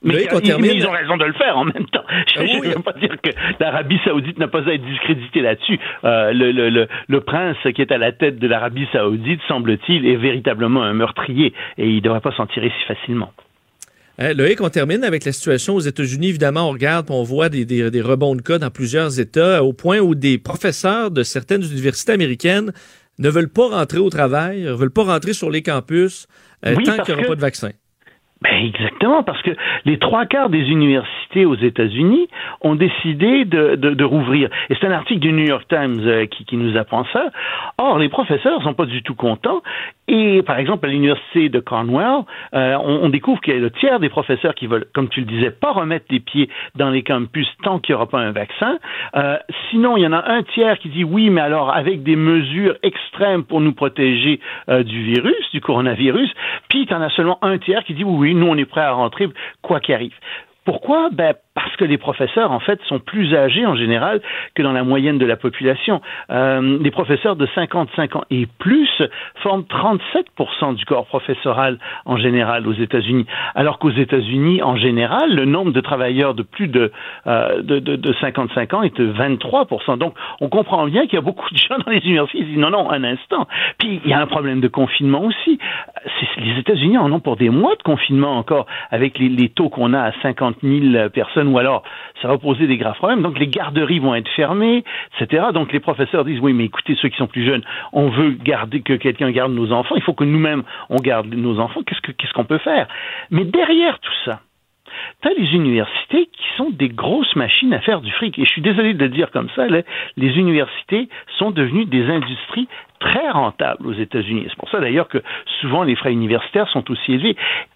Mais, ils, ont raison de le faire en même temps. Je ne veux pas dire que l'Arabie saoudite n'a pas à être discréditée là-dessus. Euh, le, le, le, prince qui est à la tête de l'Arabie saoudite, semble-t-il, est véritablement un meurtrier et il ne devrait pas s'en tirer si facilement. Hein, Loïc, on termine avec la situation aux États-Unis. Évidemment, on regarde, on voit des, des, rebonds de cas dans plusieurs États, au point où des professeurs de certaines universités américaines ne veulent pas rentrer au travail, ne veulent pas rentrer sur les campus euh, tant qu'il n'y aura pas de vaccin. Ben exactement, parce que les trois quarts des universités aux États-Unis ont décidé de, de, de rouvrir. Et c'est un article du New York Times euh, qui, qui, nous apprend ça. Or, les professeurs sont pas du tout contents. Et par exemple, à l'université de Cornwall, euh, on, on, découvre qu'il y a le tiers des professeurs qui veulent, comme tu le disais, pas remettre les pieds dans les campus tant qu'il n'y aura pas un vaccin. Euh, sinon, il y en a un tiers qui dit oui, mais alors avec des mesures extrêmes pour nous protéger euh, du virus, du coronavirus. Puis, il y en a seulement un tiers qui dit oui, oui nous, on est prêt à rentrer quoi qu'il arrive. Pourquoi ben, Parce que les professeurs, en fait, sont plus âgés en général que dans la moyenne de la population. Euh, les professeurs de 55 ans et plus forment 37% du corps professoral en général aux États-Unis, alors qu'aux États-Unis, en général, le nombre de travailleurs de plus de, euh, de, de, de, 55 ans est de 23%. Donc, on comprend bien qu'il y a beaucoup de gens dans les universités qui disent non, non, un instant. Puis, il y a un problème de confinement aussi. Les États-Unis en ont pour des mois de confinement encore, avec les, les taux qu'on a à 50 50 personnes, ou alors ça va poser des graves problèmes. Donc les garderies vont être fermées, etc. Donc les professeurs disent oui, mais écoutez, ceux qui sont plus jeunes, on veut garder que quelqu'un garde nos enfants. Il faut que nous-mêmes on garde nos enfants. Qu'est-ce qu'on ce qu'on peut faire? Mais derrière tout ça, tu as les universités qui sont des grosses machines à faire du fric. Et je suis désolé de le dire comme ça, les universités sont devenues des industries très rentables aux États-Unis. C'est pour ça d'ailleurs que souvent les frais universitaires sont aussi élevés.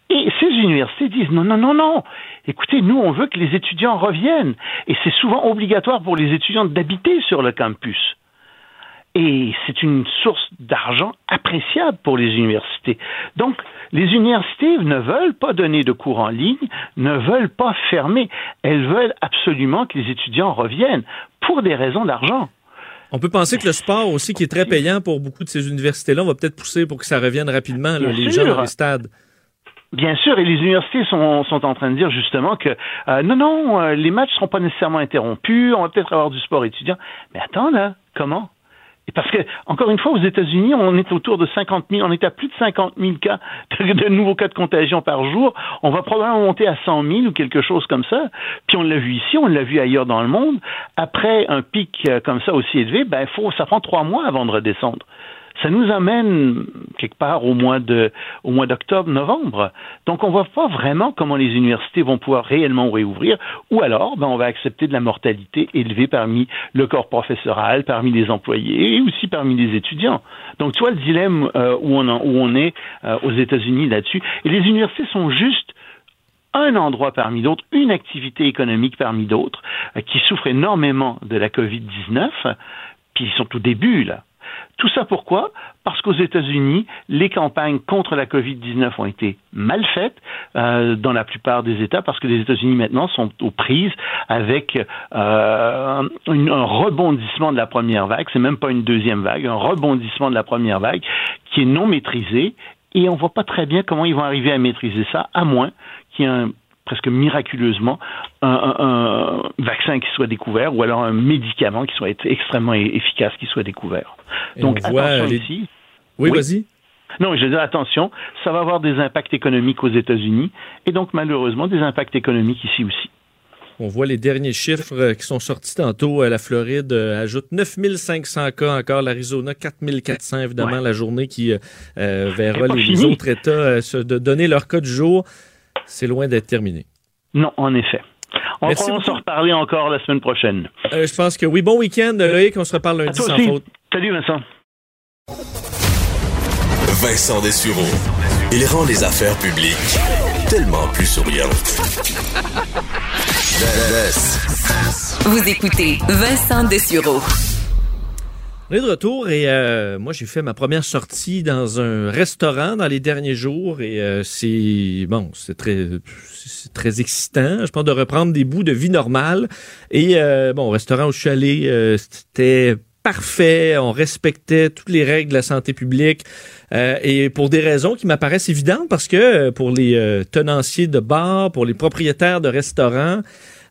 Et ces universités disent non, non, non, non. Écoutez, nous, on veut que les étudiants reviennent. Et c'est souvent obligatoire pour les étudiants d'habiter sur le campus. Et c'est une source d'argent appréciable pour les universités. Donc, les universités ne veulent pas donner de cours en ligne, ne veulent pas fermer. Elles veulent absolument que les étudiants reviennent pour des raisons d'argent. On peut penser que le sport aussi, qui est très payant pour beaucoup de ces universités-là, va peut-être pousser pour que ça revienne rapidement, les gens dans les stades. Bien sûr, et les universités sont, sont en train de dire justement que euh, non, non, euh, les matchs ne seront pas nécessairement interrompus, on va peut-être avoir du sport étudiant. Mais attends là, comment? Parce que, encore une fois, aux États-Unis, on est autour de 50 000, on est à plus de 50 000 cas de, nouveaux cas de contagion par jour. On va probablement monter à 100 000 ou quelque chose comme ça. Puis on l'a vu ici, on l'a vu ailleurs dans le monde. Après un pic euh, comme ça aussi élevé, ben, faut, ça prend trois mois avant de redescendre ça nous amène quelque part au mois de au d'octobre, novembre. Donc on voit pas vraiment comment les universités vont pouvoir réellement réouvrir, ou alors ben, on va accepter de la mortalité élevée parmi le corps professoral, parmi les employés et aussi parmi les étudiants. Donc tu vois le dilemme euh, où on où on est euh, aux États-Unis là-dessus. Et les universités sont juste un endroit parmi d'autres, une activité économique parmi d'autres, euh, qui souffre énormément de la COVID-19, puis ils sont au début, là. Tout ça pourquoi? Parce qu'aux États-Unis, les campagnes contre la COVID-19 ont été mal faites euh, dans la plupart des États, parce que les États-Unis maintenant sont aux prises avec euh, un rebondissement de la première vague. C'est même pas une deuxième vague, un rebondissement de la première vague qui est non maîtrisé. Et on voit pas très bien comment ils vont arriver à maîtriser ça, à moins qu'il y ait un presque miraculeusement un, vaccin qui soit découvert ou alors un médicament qui soit extrêmement efficace qui soit découvert. Donc attention ici. Oui, vas-y. Non, je veux dire attention, ça va avoir des impacts économiques aux États-Unis et donc malheureusement des impacts économiques ici aussi. On voit les derniers chiffres euh, qui sont sortis tantôt. La Floride euh, ajoute 9500 cas encore, l'Arizona 4400 évidemment la journée qui euh, verra les, autres États se donner leur cas du jour c'est loin d'être terminé. Non, en effet. On va s'en reparler encore la semaine prochaine. Euh, je pense que oui. Bon week-end, Loïc. On se reparle lundi sans faute. Salut, Vincent. Vincent Dessureau. Il rend les affaires publiques tellement plus souriantes. Vous écoutez Vincent Dessureau. On est de retour et euh, moi j'ai fait ma première sortie dans un restaurant dans les derniers jours et euh, c'est bon, c'est très c'est très excitant. Je pense de reprendre des bouts de vie normale et euh, bon, au restaurant où je suis allé, c'était parfait, on respectait toutes les règles de la santé publique et pour des raisons qui m'apparaissent évidentes parce que pour les tenanciers de bars, pour les propriétaires de restaurants,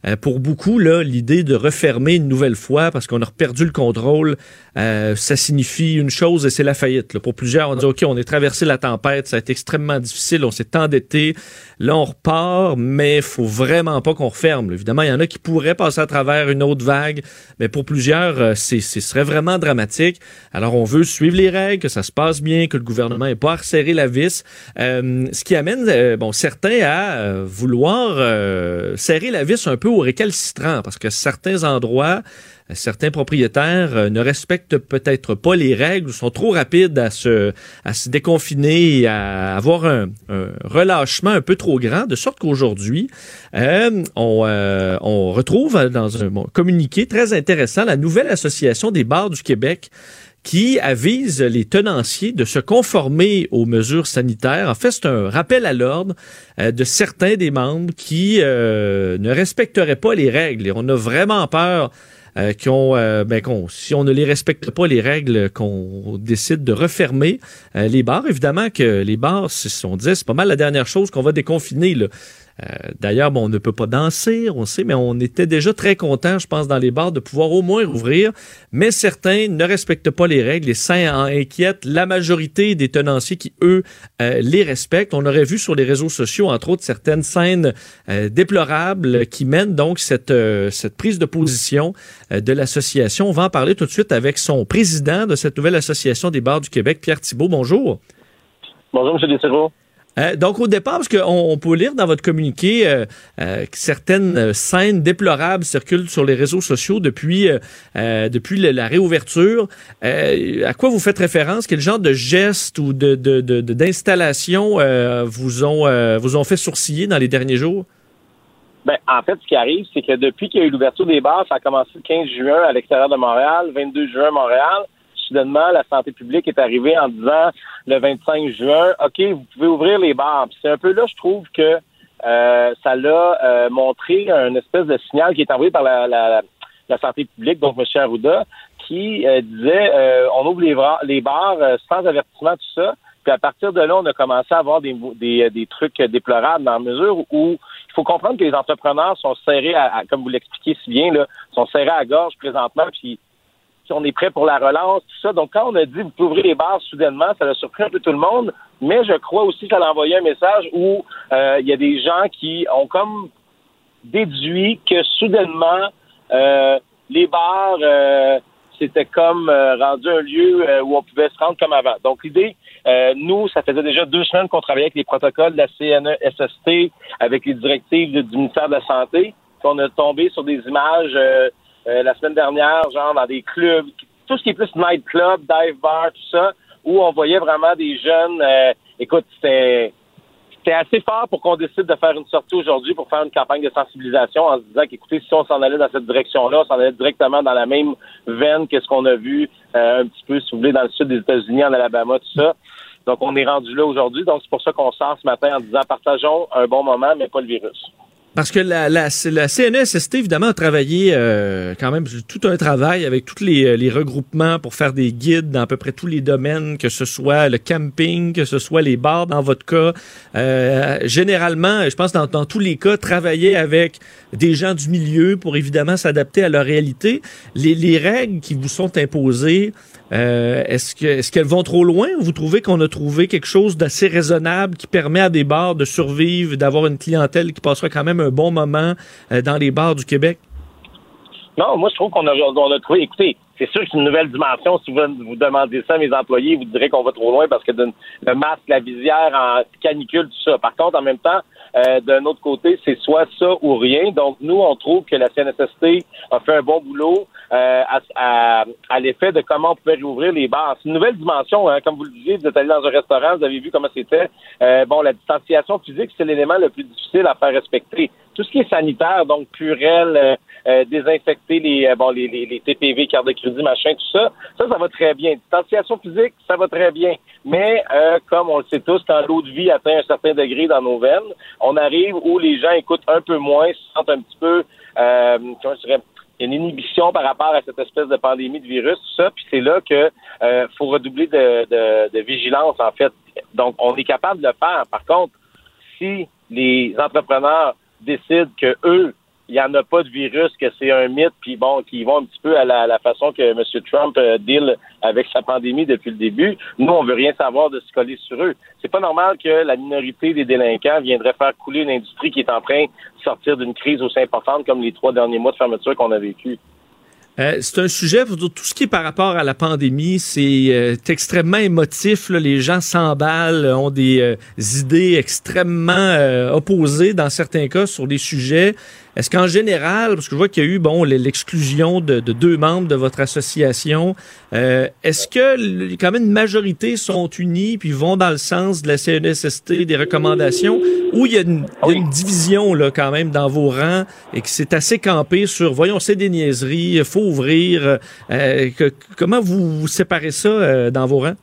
euh, pour beaucoup, là, l'idée de refermer une nouvelle fois parce qu'on a perdu le contrôle, euh, ça signifie une chose et c'est la faillite. Là. Pour plusieurs, on dit OK, on est traversé la tempête, ça a été extrêmement difficile, on s'est endetté, là on repart, mais faut vraiment pas qu'on referme. Évidemment, il y en a qui pourraient passer à travers une autre vague, mais pour plusieurs, euh, c'est, ce serait vraiment dramatique. Alors on veut suivre les règles, que ça se passe bien, que le gouvernement n'ait pas à resserrer la vis, ce qui amène bon certains à vouloir serrer la vis un peu au récalcitrant parce que certains endroits, certains propriétaires euh, ne respectent peut-être pas les règles, sont trop rapides à se, à se déconfiner à avoir un, relâchement un peu trop grand, de sorte qu'aujourd'hui, euh, on, euh, on retrouve dans un communiqué très intéressant la nouvelle association des bars du Québec qui avise les tenanciers de se conformer aux mesures sanitaires. En fait, c'est un rappel à l'ordre de certains des membres qui ne respecteraient pas les règles. Et on a vraiment peur euh, qu'on, ben, qu'on, si on ne les respecte pas les règles, qu'on décide de refermer les bars. Évidemment que les bars, on disait, c'est pas mal la dernière chose qu'on va déconfiner. Là. Euh, d'ailleurs, bon, on ne peut pas danser, on sait, mais on était déjà très content, je pense, dans les bars de pouvoir au moins rouvrir. Mais certains ne respectent pas les règles. Les saints en inquiètent. La majorité des tenanciers qui, eux, euh, les respectent. On aurait vu sur les réseaux sociaux, entre autres, certaines scènes euh, déplorables qui mènent donc cette, cette prise de position de l'association. On va en parler tout de suite avec son président de cette nouvelle association des bars du Québec, Pierre Thibault. Bonjour. Bonjour, M. Dessereau. Euh, donc, au départ, parce qu'on on peut lire dans votre communiqué euh, euh, que certaines scènes déplorables circulent sur les réseaux sociaux depuis, depuis la réouverture. à quoi vous faites référence? Quel genre de gestes ou de, d'installations vous, ont, vous ont fait sourciller dans les derniers jours? Ben, en fait, ce qui arrive, c'est que depuis qu'il y a eu l'ouverture des bars, ça a commencé le 15 juin à l'extérieur de Montréal, 22 juin à Montréal soudainement, la santé publique est arrivée en disant le 25 juin, OK, vous pouvez ouvrir les bars. C'est un peu là, je trouve que euh, ça l'a euh, montré un espèce de signal qui est envoyé par la, la, la santé publique, donc M. Arruda, qui euh, disait on ouvre les, bars sans avertissement, tout ça. Puis à partir de là, on a commencé à avoir des trucs déplorables dans la mesure où il faut comprendre que les entrepreneurs sont serrés, à, comme vous l'expliquez si bien, là, sont serrés à gorge présentement, puis on est prêt pour la relance, tout ça. Donc, quand on a dit vous pouvez ouvrir les bars soudainement, ça a surpris un peu tout le monde. Mais je crois aussi que ça a envoyé un message où euh, il y a des gens qui ont comme déduit que soudainement, euh, les bars, euh, c'était comme rendu un lieu où on pouvait se rendre comme avant. Donc, l'idée, nous, ça faisait déjà deux semaines qu'on travaillait avec les protocoles de la CNESST, avec les directives du ministère de la Santé, qu'on a tombé sur des images euh, la semaine dernière, genre dans des clubs, tout ce qui est plus nightclub, dive bar, tout ça, où on voyait vraiment des jeunes. Euh, écoute, c'était c'est assez fort pour qu'on décide de faire une sortie aujourd'hui pour faire une campagne de sensibilisation en se disant qu'écoutez, si on s'en allait dans cette direction-là, on s'en allait directement dans la même veine que ce qu'on a vu euh, un petit peu, si vous voulez, dans le sud des États-Unis, en Alabama, tout ça. Donc, on est rendu là aujourd'hui. Donc, c'est pour ça qu'on sort ce matin en disant partageons un bon moment, mais pas le virus. Parce que la, la, la CNSST, évidemment, a travaillé euh, quand même tout un travail avec tous les, les, regroupements pour faire des guides dans à peu près tous les domaines, que ce soit le camping, que ce soit les bars dans votre cas. Euh, généralement, je pense dans, dans tous les cas, travailler avec des gens du milieu pour évidemment s'adapter à leur réalité. Les, les règles qui vous sont imposées, euh, est-ce que est-ce qu'elles vont trop loin? Ou vous trouvez qu'on a trouvé quelque chose d'assez raisonnable qui permet à des bars de survivre, d'avoir une clientèle qui passera quand même un bon moment euh, dans les bars du Québec? Non, moi je trouve qu'on a, on a trouvé. Écoutez, c'est sûr que c'est une nouvelle dimension. Si vous, vous demandez ça à mes employés, vous direz qu'on va trop loin parce que le masque, la visière en canicule, tout ça. Par contre, en même temps, euh, d'un autre côté, c'est soit ça ou rien. Donc, nous, on trouve que la CNSST a fait un bon boulot euh, à, à, l'effet de comment on pouvait réouvrir les bars. C'est une nouvelle dimension. Hein. Comme vous le disiez, vous êtes allé dans un restaurant, vous avez vu comment c'était. Euh, bon, la distanciation physique, c'est l'élément le plus difficile à faire respecter. Tout ce qui est sanitaire, donc purel, euh, désinfecter les, bon, les, les, les, TPV, carte de crédit, machin, tout ça, ça, ça va très bien. Distanciation physique, ça va très bien. Mais comme on le sait tous, quand l'eau de vie atteint un certain degré dans nos veines, on arrive où les gens écoutent un peu moins, se sentent un petit peu, euh, comment je dirais, une inhibition par rapport à cette espèce de pandémie de virus, tout ça, puis c'est là que euh, faut redoubler de, de, de, vigilance, en fait. Donc, on est capable de le faire. Par contre, si les entrepreneurs décident que eux il n'y en a pas de virus, que c'est un mythe, puis bon, qui vont un petit peu à la, façon que M. Trump euh, deal avec sa pandémie depuis le début. Nous, on veut rien savoir de se coller sur eux. C'est pas normal que la minorité des délinquants viendrait faire couler une industrie qui est en train de sortir d'une crise aussi importante comme les trois derniers mois de fermeture qu'on a vécu. Euh, c'est un sujet, pour tout ce qui est par rapport à la pandémie, c'est euh, extrêmement émotif. Les gens s'emballent, ont des idées extrêmement opposées dans certains cas sur des sujets. Est-ce qu'en général, parce que je vois qu'il y a eu bon l'exclusion de, de, deux membres de votre association, euh, est-ce que quand même une majorité sont unis puis vont dans le sens de la CNSST, des recommandations, ou il y a une, il y a une division là quand même dans vos rangs et que c'est assez campé sur, voyons, c'est des niaiseries, faut ouvrir. Euh, que, comment vous, vous séparez ça euh, dans vos rangs?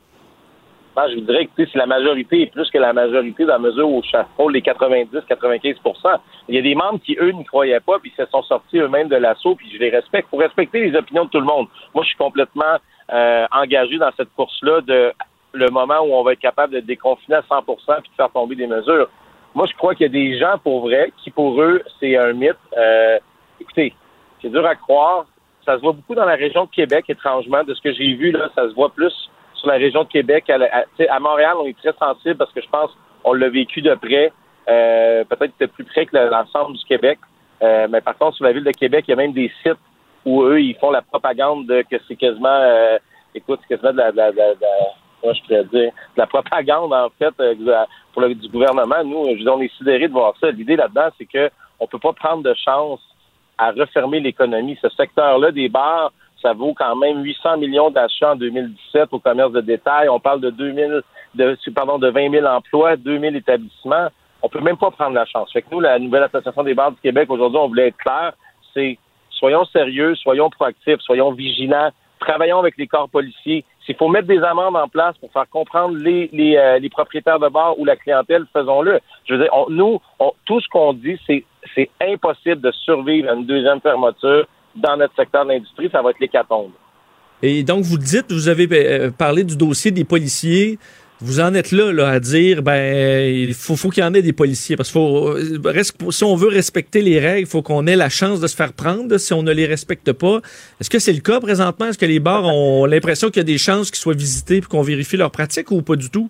Ben, je vous dirais que si la majorité est plus que la majorité dans la mesure où frôle les 90-95% il y a des membres qui, eux, n'y croyaient pas, puis se sont sortis eux-mêmes de l'assaut, puis je les respecte. pour respecter les opinions de tout le monde. Moi, je suis complètement euh, engagé dans cette course-là de le moment où on va être capable de déconfiner à 100% puis de faire tomber des mesures. Moi, je crois qu'il y a des gens, pour vrai, qui, pour eux, c'est un mythe. Euh, écoutez, c'est dur à croire. Ça se voit beaucoup dans la région de Québec, étrangement. De ce que j'ai vu, là, ça se voit plus sur la région de Québec. À, Montréal, on est très sensible parce que je pense on l'a vécu de près, euh, peut-être de plus près que l'ensemble du Québec. Euh, mais par contre, sur la ville de Québec, il y a même des sites où eux, ils font la propagande de que c'est quasiment, euh, écoute, c'est quasiment de la, de la, de la, je pourrais dire, de la propagande, en fait, pour le, du gouvernement. Nous, je on est sidérés de voir ça. L'idée là-dedans, c'est que on peut pas prendre de chance à refermer l'économie. Ce secteur-là des bars, ça vaut quand même 800 millions d'achats en 2017 au commerce de détail. On parle de 2000, de, pardon, de 20 000 emplois, 2000 établissements. On peut même pas prendre la chance. Fait que nous, la nouvelle Association des bars du Québec, aujourd'hui, on voulait être clair, c'est soyons sérieux, soyons proactifs, soyons vigilants, travaillons avec les corps policiers. S'il faut mettre des amendes en place pour faire comprendre les, euh, propriétaires de bars ou la clientèle, faisons-le. Je veux dire, nous, tout ce qu'on dit, c'est c'est impossible de survivre à une deuxième fermeture dans notre secteur de l'industrie, ça va être l'hécatombe. Et donc, vous dites, vous avez euh, parlé du dossier des policiers. Vous en êtes là, là à dire, ben, il faut, faut qu'il y en ait des policiers. Parce que faut, euh, si on veut respecter les règles, il faut qu'on ait la chance de se faire prendre si on ne les respecte pas. Est-ce que c'est le cas présentement? Est-ce que les bars ont l'impression qu'il y a des chances qu'ils soient visités et qu'on vérifie leurs pratiques ou pas du tout?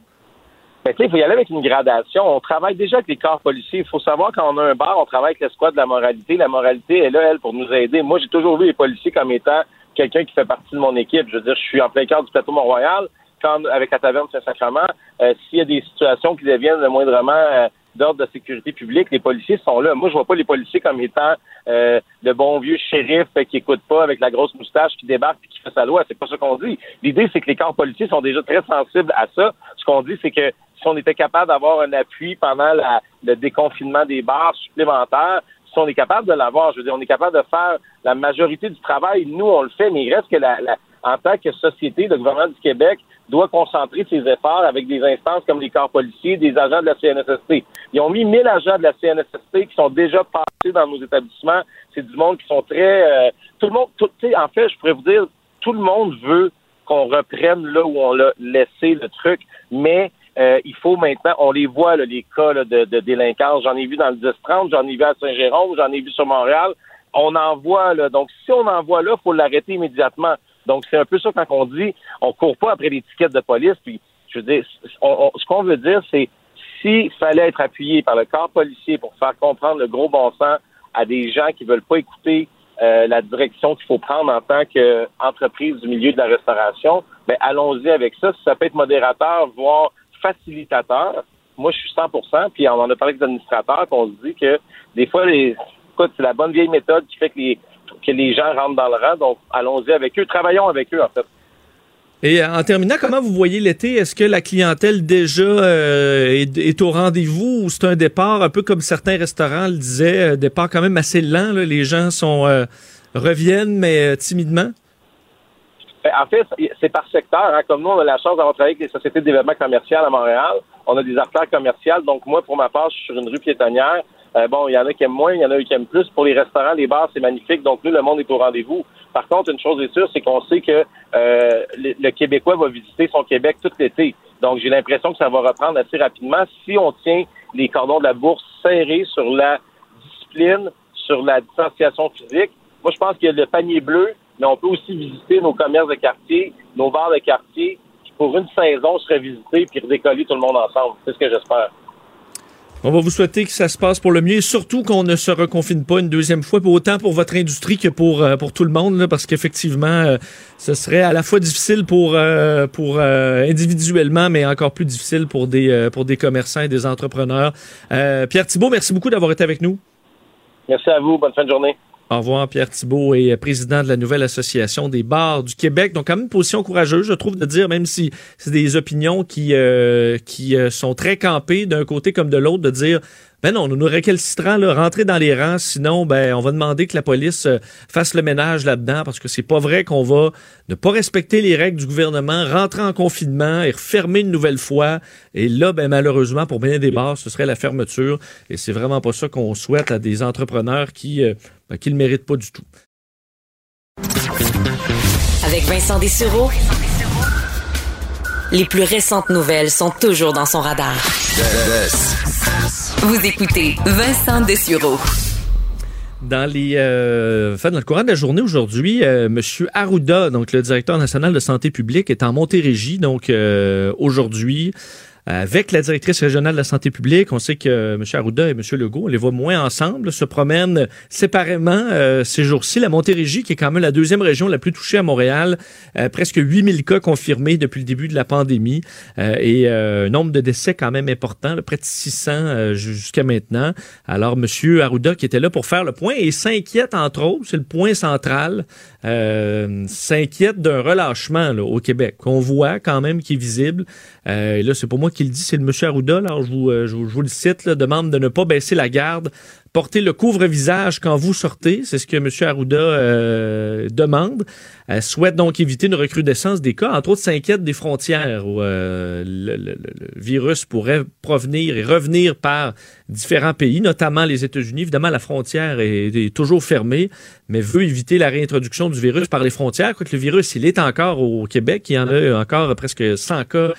Ben, il faut y aller avec une gradation. On travaille déjà avec les corps policiers. Il faut savoir quand on a un bar, on travaille avec l'escouade de la moralité. La moralité est là, elle, pour nous aider. Moi, j'ai toujours vu les policiers comme étant quelqu'un qui fait partie de mon équipe. Je veux dire, je suis en plein cœur du plateau Mont-Royal. Quand, avec la taverne Saint-Sacrement, euh, s'il y a des situations qui deviennent le moindrement euh, d'ordre de sécurité publique, les policiers sont là. Moi, je vois pas les policiers comme étant euh, le bon vieux shérif qui écoute pas avec la grosse moustache qui débarque et qui fait sa loi. C'est pas ça qu'on dit. L'idée, c'est que les corps policiers sont déjà très sensibles à ça, ce qu'on dit, c'est que si on était capable d'avoir un appui pendant le déconfinement des bars supplémentaires, si on est capable de l'avoir, je veux dire, on est capable de faire la majorité du travail, nous, on le fait, mais il reste que la, en tant que société, le gouvernement du Québec doit concentrer ses efforts avec des instances comme les corps policiers, des agents de la CNSST. Ils ont mis 1000 agents de la CNSST qui sont déjà passés dans nos établissements. C'est du monde qui sont très... Euh, tout le monde, tout, en fait, je pourrais vous dire, tout le monde veut qu'on reprenne là où on l'a laissé le truc, mais euh, il faut maintenant, on les voit, les cas de, de, délinquance. J'en ai vu dans le 10-30, j'en ai vu à Saint-Jérôme, j'en ai vu sur Montréal. On en voit, là. Donc, si on en voit là, il faut l'arrêter immédiatement. Donc, c'est un peu ça quand on dit, on court pas après l'étiquette de police. Puis, je veux dire, ce qu'on veut dire, c'est s'il fallait être appuyé par le corps policier pour faire comprendre le gros bon sens à des gens qui veulent pas écouter euh, la direction qu'il faut prendre en tant qu'entreprise du milieu de la restauration, ben allons-y avec ça. Si ça peut être modérateur, voire facilitateur, moi je suis 100% puis on en a parlé avec les administrateurs, qu'on se dit que des fois, les, c'est la bonne vieille méthode qui fait que les, que les gens rentrent dans le rang. Donc, allons-y avec eux. Travaillons avec eux, en fait. Et euh, en terminant, comment vous voyez l'été? Est-ce que la clientèle déjà euh, est, au rendez-vous ou c'est un départ? Un peu comme certains restaurants le disaient, un départ quand même assez lent? Les gens sont euh, reviennent, mais timidement? Ben, en fait, c'est par secteur. Hein. Comme nous, on a la chance d'avoir travaillé avec les sociétés de développement commercial à Montréal. On a des artères commerciales. Donc, moi, pour ma part, je suis sur une rue piétonnière. Euh, bon, il y en a qui aiment moins, il y en a qui aiment plus. Pour les restaurants, les bars, c'est magnifique. Donc, nous, le monde est au rendez-vous. Par contre, une chose est sûre, c'est qu'on sait que euh, le, Québécois va visiter son Québec tout l'été. Donc, j'ai l'impression que ça va reprendre assez rapidement si on tient les cordons de la bourse serrés sur la discipline, sur la distanciation physique. Moi, je pense qu'il y a le panier bleu, mais on peut aussi visiter nos commerces de quartier, nos bars de quartier, qui pour une saison seraient visités puis redécoller tout le monde ensemble. C'est ce que j'espère. On va vous souhaiter que ça se passe pour le mieux et surtout qu'on ne se reconfine pas une deuxième fois, autant pour votre industrie que pour, euh, pour tout le monde, parce qu'effectivement, euh, ce serait à la fois difficile pour, euh, pour individuellement, mais encore plus difficile pour des, pour des commerçants et des entrepreneurs. Pierre Thibault, merci beaucoup d'avoir été avec nous. Merci à vous. Bonne fin de journée. Au revoir, Pierre Thibault est président de la nouvelle association des bars du Québec. Donc, quand même une position courageuse, je trouve, de dire, même si c'est des opinions qui, euh, qui euh, sont très campées d'un côté comme de l'autre, de dire, ben non, nous nous récalcitrant, là, rentrer dans les rangs, sinon, ben, on va demander que la police euh, fasse le ménage là-dedans, parce que c'est pas vrai qu'on va ne pas respecter les règles du gouvernement, rentrer en confinement et refermer une nouvelle fois. Et là, ben, malheureusement, pour bien des bars, ce serait la fermeture. Et c'est vraiment pas ça qu'on souhaite à des entrepreneurs qui, euh, ben, qui le méritent pas du tout. Avec Vincent Dessureau, les plus récentes nouvelles sont toujours dans son radar. Vous écoutez Vincent Dessureau. Dans les, euh, dans le courant de la journée aujourd'hui, euh, Monsieur Arruda, donc le directeur national de santé publique, est en Montérégie. Donc euh, aujourd'hui, avec la directrice régionale de la santé publique. On sait que euh, M. Arruda et M. Legault, on les voit moins ensemble, se promènent séparément euh, ces jours-ci. La Montérégie, qui est quand même la deuxième région la plus touchée à Montréal, euh, presque 8000 cas confirmés depuis le début de la pandémie et un nombre de décès quand même important, près de 600 jusqu'à maintenant. Alors, M. Arruda, qui était là pour faire le point, et s'inquiète, entre autres, c'est le point central, s'inquiète d'un relâchement au Québec, qu'on voit quand même qui est visible. et là, c'est pour moi qui le dit, c'est le monsieur Arruda. Vous, euh, je, vous, le cite, demande de ne pas baisser la garde, porter le couvre-visage quand vous sortez. C'est ce que monsieur Arruda euh, demande. Elle souhaite donc éviter une recrudescence des cas. Entre autres, s'inquiète des frontières où euh, le, virus pourrait provenir et revenir par différents pays, notamment les États-Unis. Évidemment, la frontière est, toujours fermée, mais veut éviter la réintroduction du virus par les frontières. Quoique le virus, il est encore au Québec. Il y en a encore presque 100 cas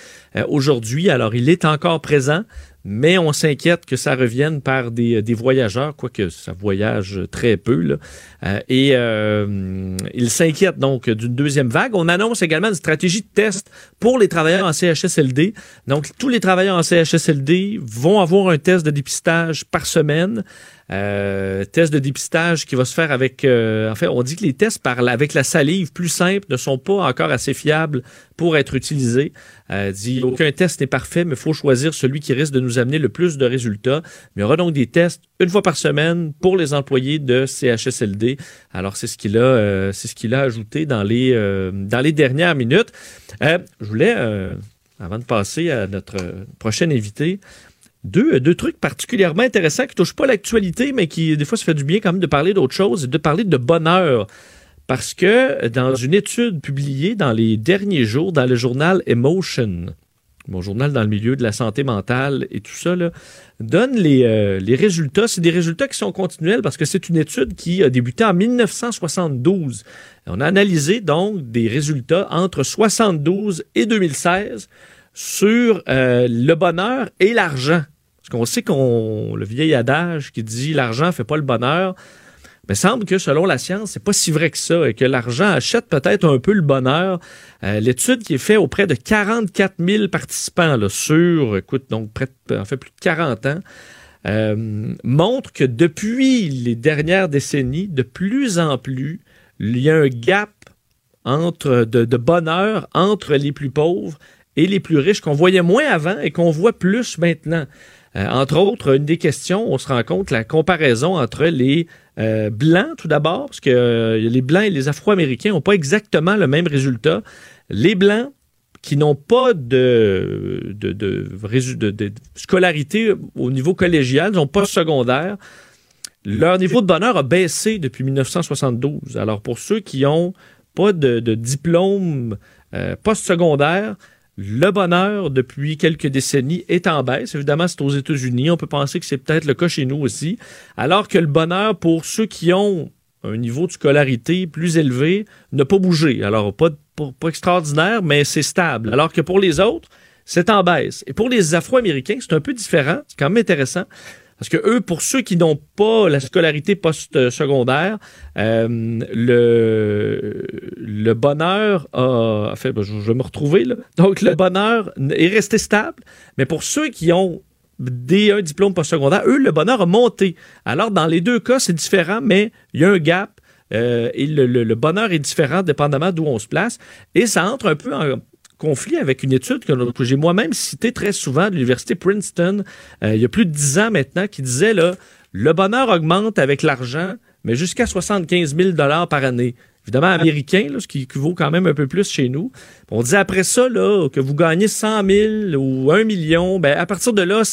aujourd'hui. Alors, il est encore présent mais on s'inquiète que ça revienne par des, des, voyageurs, quoique ça voyage très peu. Euh, et euh, il s'inquiète donc d'une deuxième vague. On annonce également une stratégie de test pour les travailleurs en CHSLD. Donc, tous les travailleurs en CHSLD vont avoir un test de dépistage par semaine. Euh, test de dépistage qui va se faire avec... Euh, en fait, on dit que les tests par, avec la salive plus simple ne sont pas encore assez fiables pour être utilisés. Euh, dit, aucun test n'est parfait, mais il faut choisir celui qui risque de nous amener le plus de résultats. Mais il y aura donc des tests une fois par semaine pour les employés de CHSLD. Alors, c'est ce qu'il a, euh, c'est ce qu'il a ajouté dans les, dans les dernières minutes. je voulais avant de passer à notre prochain invité, deux, deux trucs particulièrement intéressants qui touchent pas l'actualité, mais qui, des fois, ça fait du bien quand même de parler d'autre chose et de parler de bonheur. Parce que dans une étude publiée dans les derniers jours dans le journal Emotion, mon journal dans le milieu de la santé mentale et tout ça, donne les, euh, les résultats. C'est des résultats qui sont continuels parce que c'est une étude qui a débuté en 1972. On a analysé donc des résultats entre 72 et 2016 sur euh, le bonheur et l'argent. Parce qu'on sait qu'on le vieil adage qui dit l'argent fait pas le bonheur. Mais semble que selon la science, c'est pas si vrai que ça et que l'argent achète peut-être un peu le bonheur. Euh, l'étude qui est faite auprès de 44 000 participants sur, écoute, donc près en fait plus de 40 ans, euh, montre que depuis les dernières décennies, de plus en plus, il y a un gap entre de bonheur entre les plus pauvres et les plus riches qu'on voyait moins avant et qu'on voit plus maintenant. Euh, entre autres, une des questions, on se rend compte la comparaison entre les euh, blancs, tout d'abord, parce que euh, les blancs et les Afro-Américains n'ont pas exactement le même résultat. Les blancs qui n'ont pas de, scolarité au niveau collégial, n'ont pas secondaire, leur niveau de bonheur a baissé depuis 1972. Alors, pour ceux qui n'ont pas de, diplôme post-secondaire, le bonheur, depuis quelques décennies, est en baisse. Évidemment, c'est aux États-Unis. On peut penser que c'est peut-être le cas chez nous aussi. Alors que le bonheur, pour ceux qui ont un niveau de scolarité plus élevé, n'a pas bougé. Alors, pas, pas, extraordinaire, mais c'est stable. Alors que pour les autres, c'est en baisse. Et pour les Afro-Américains, c'est un peu différent. C'est quand même intéressant. Parce que eux, pour ceux qui n'ont pas la scolarité post-secondaire, euh, le, bonheur a... fait, ben, je, vais me retrouver là. Donc, le bonheur est resté stable. Mais pour ceux qui ont un diplôme post-secondaire, eux, le bonheur a monté. Alors, dans les deux cas, c'est différent, mais il y a un gap. Euh, et le, bonheur est différent dépendamment d'où on se place. Et ça entre un peu en conflit avec une étude que, j'ai moi-même citée très souvent de l'université Princeton euh, il y a plus de dix ans maintenant qui disait là, le bonheur augmente avec l'argent, mais jusqu'à 75 000 dollars par année. Évidemment, américain, ce qui équivaut quand même un peu plus chez nous. On dit après ça, là, que vous gagnez 100 000 ou 1 million, ben, à partir de là,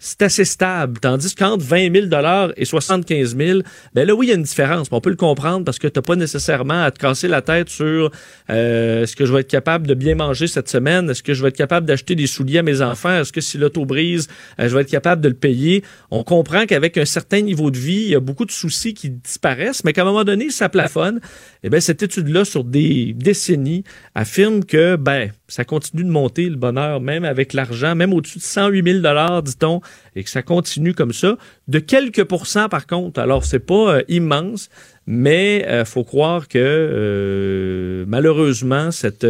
c'est assez stable. Tandis qu'entre 20 000 et 75 000, ben là, oui, il y a une différence. On peut le comprendre parce que tu n'as pas nécessairement à te casser la tête sur euh, est-ce que je vais être capable de bien manger cette semaine? Est-ce que je vais être capable d'acheter des souliers à mes enfants? Est-ce que si l'auto brise, euh, je vais être capable de le payer? On comprend qu'avec un certain niveau de vie, il y a beaucoup de soucis qui disparaissent, mais qu'à un moment donné, ça plafonne. Eh bien, cette étude-là, sur des décennies, affirme que, ben, ça continue de monter le bonheur, même avec l'argent, même au-dessus de 108 000 dit-on, et que ça continue comme ça. De quelques pourcents, par contre, alors c'est pas euh, immense, mais il euh, faut croire que euh, malheureusement, cette,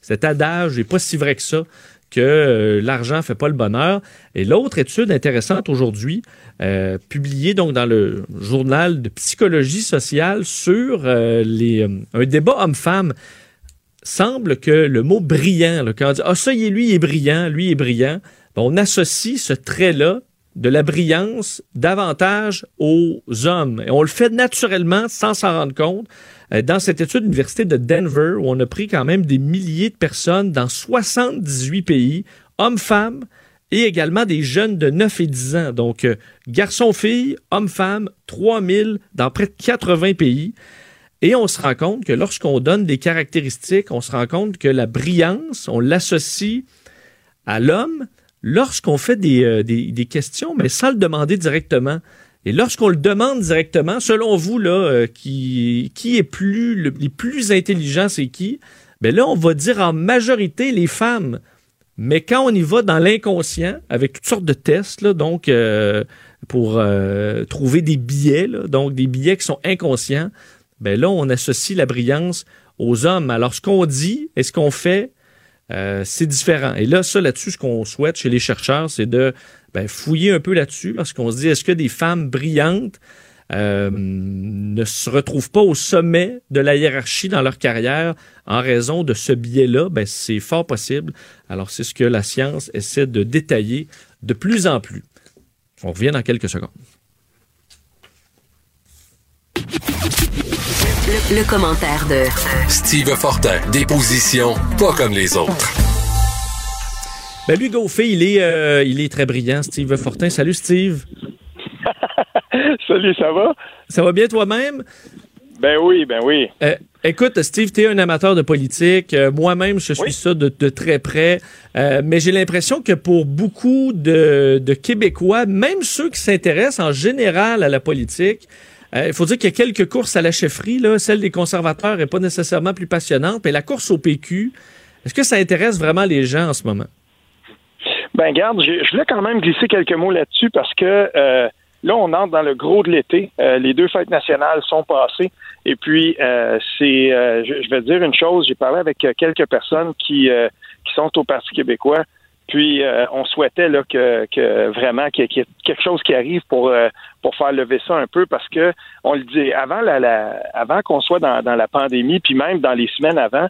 cet adage n'est pas si vrai que ça que l'argent fait pas le bonheur. Et l'autre étude intéressante aujourd'hui, publiée donc dans le journal de psychologie sociale sur les, un débat homme-femme semble que le mot brillant, là, quand on dit Ah, ça, lui, il est brillant, lui est brillant, on associe ce trait-là de la brillance davantage aux hommes. Et on le fait naturellement sans s'en rendre compte. Euh, dans cette étude de l'Université de Denver, où on a pris quand même des milliers de personnes dans 78 pays, hommes, femmes, et également des jeunes de 9 et 10 ans. Donc, euh, garçons-filles, hommes-femmes, 3000 dans près de 80 pays. Et on se rend compte que lorsqu'on donne des caractéristiques, on se rend compte que la brillance, on l'associe à l'homme lorsqu'on fait des, euh, des, questions, mais sans le demander directement. Et lorsqu'on le demande directement, selon vous, là, euh, qui, qui est plus, le, les plus intelligents, c'est qui? Ben là, on va dire en majorité les femmes. Mais quand on y va dans l'inconscient, avec toutes sortes de tests, donc euh, pour trouver des billets, donc des billets qui sont inconscients, ben là, on associe la brillance aux hommes. Alors, ce qu'on dit et ce qu'on fait, euh, c'est différent. Et là, ça, là-dessus, ce qu'on souhaite chez les chercheurs, c'est de ben, fouiller un peu là-dessus, parce qu'on se dit, est-ce que des femmes brillantes euh, ne se retrouvent pas au sommet de la hiérarchie dans leur carrière en raison de ce biais-là? Ben, c'est fort possible. Alors, c'est ce que la science essaie de détailler de plus en plus. On revient dans quelques secondes. Le, commentaire de Steve Fortin, des positions pas comme les autres. Ben lui, Gaufé, il est, euh, il est très brillant, Steve Fortin. Salut, Steve. Salut, ça va? Ça va bien toi-même? Ben oui, ben oui. Euh, écoute, Steve, tu es un amateur de politique. Euh, moi-même, je suis ça de, très près. Euh, mais j'ai l'impression que pour beaucoup de, de, Québécois, même ceux qui s'intéressent en général à la politique, il faut dire qu'il y a quelques courses à la chefferie. Là. Celle des conservateurs n'est pas nécessairement plus passionnante. Mais la course au PQ, est-ce que ça intéresse vraiment les gens en ce moment? Ben garde, je voulais quand même glisser quelques mots là-dessus parce que Là, on entre dans le gros de l'été. Euh, les deux fêtes nationales sont passées. Et puis, euh, c'est, euh, je, vais dire une chose. J'ai parlé avec quelques personnes qui, qui sont au Parti québécois. Puis, on souhaitait là, que, que vraiment qu'il y ait quelque chose qui arrive pour pour faire lever ça un peu, parce que on le dit avant la avant qu'on soit dans, dans la pandémie, puis même dans les semaines avant,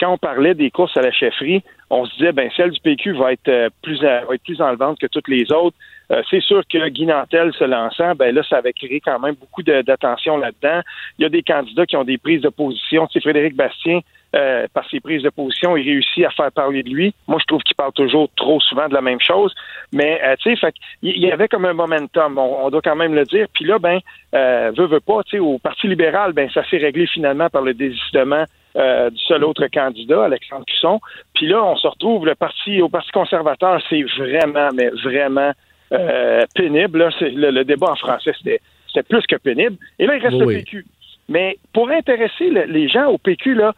quand on parlait des courses à la chefferie, on se disait ben celle du PQ va être plus va être plus enlevante que toutes les autres. Euh, c'est sûr que Guy Nantel se lançant, ben là, ça avait créé quand même beaucoup d'attention là-dedans. Il y a des candidats qui ont des prises de position. Sais, Frédéric Bastien, euh, par ses prises de position, il réussit à faire parler de lui. Moi, je trouve qu'il parle toujours trop souvent de la même chose. Mais, euh, tu sais, il y avait comme un momentum, on, doit quand même le dire. Puis là, ben, euh, veut, veut pas, tu sais, au Parti libéral, ben, ça s'est réglé finalement par le désistement du seul autre candidat, Alexandre Cusson. Puis là, on se retrouve, le parti, au Parti conservateur, c'est vraiment, mais vraiment euh, pénible. Là, le, le, débat en français, c'était, plus que pénible. Et là, il reste le PQ. Mais pour intéresser les gens au PQ, là,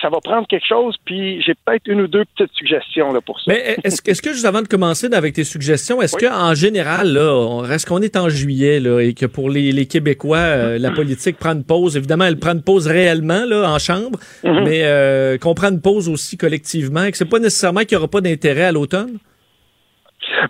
ça va prendre quelque chose, puis j'ai peut-être une ou deux petites suggestions là, pour ça. Mais est-ce, que, juste avant de commencer avec tes suggestions, est-ce qu'en général, là, est-ce qu'on est en juillet là, et que pour les, les Québécois, euh, la politique prend une pause? Évidemment, elle prend une pause réellement là, en chambre, mm-hmm. mais euh, qu'on prend une pause aussi collectivement et que c'est pas nécessairement qu'il n'y aura pas d'intérêt à l'automne?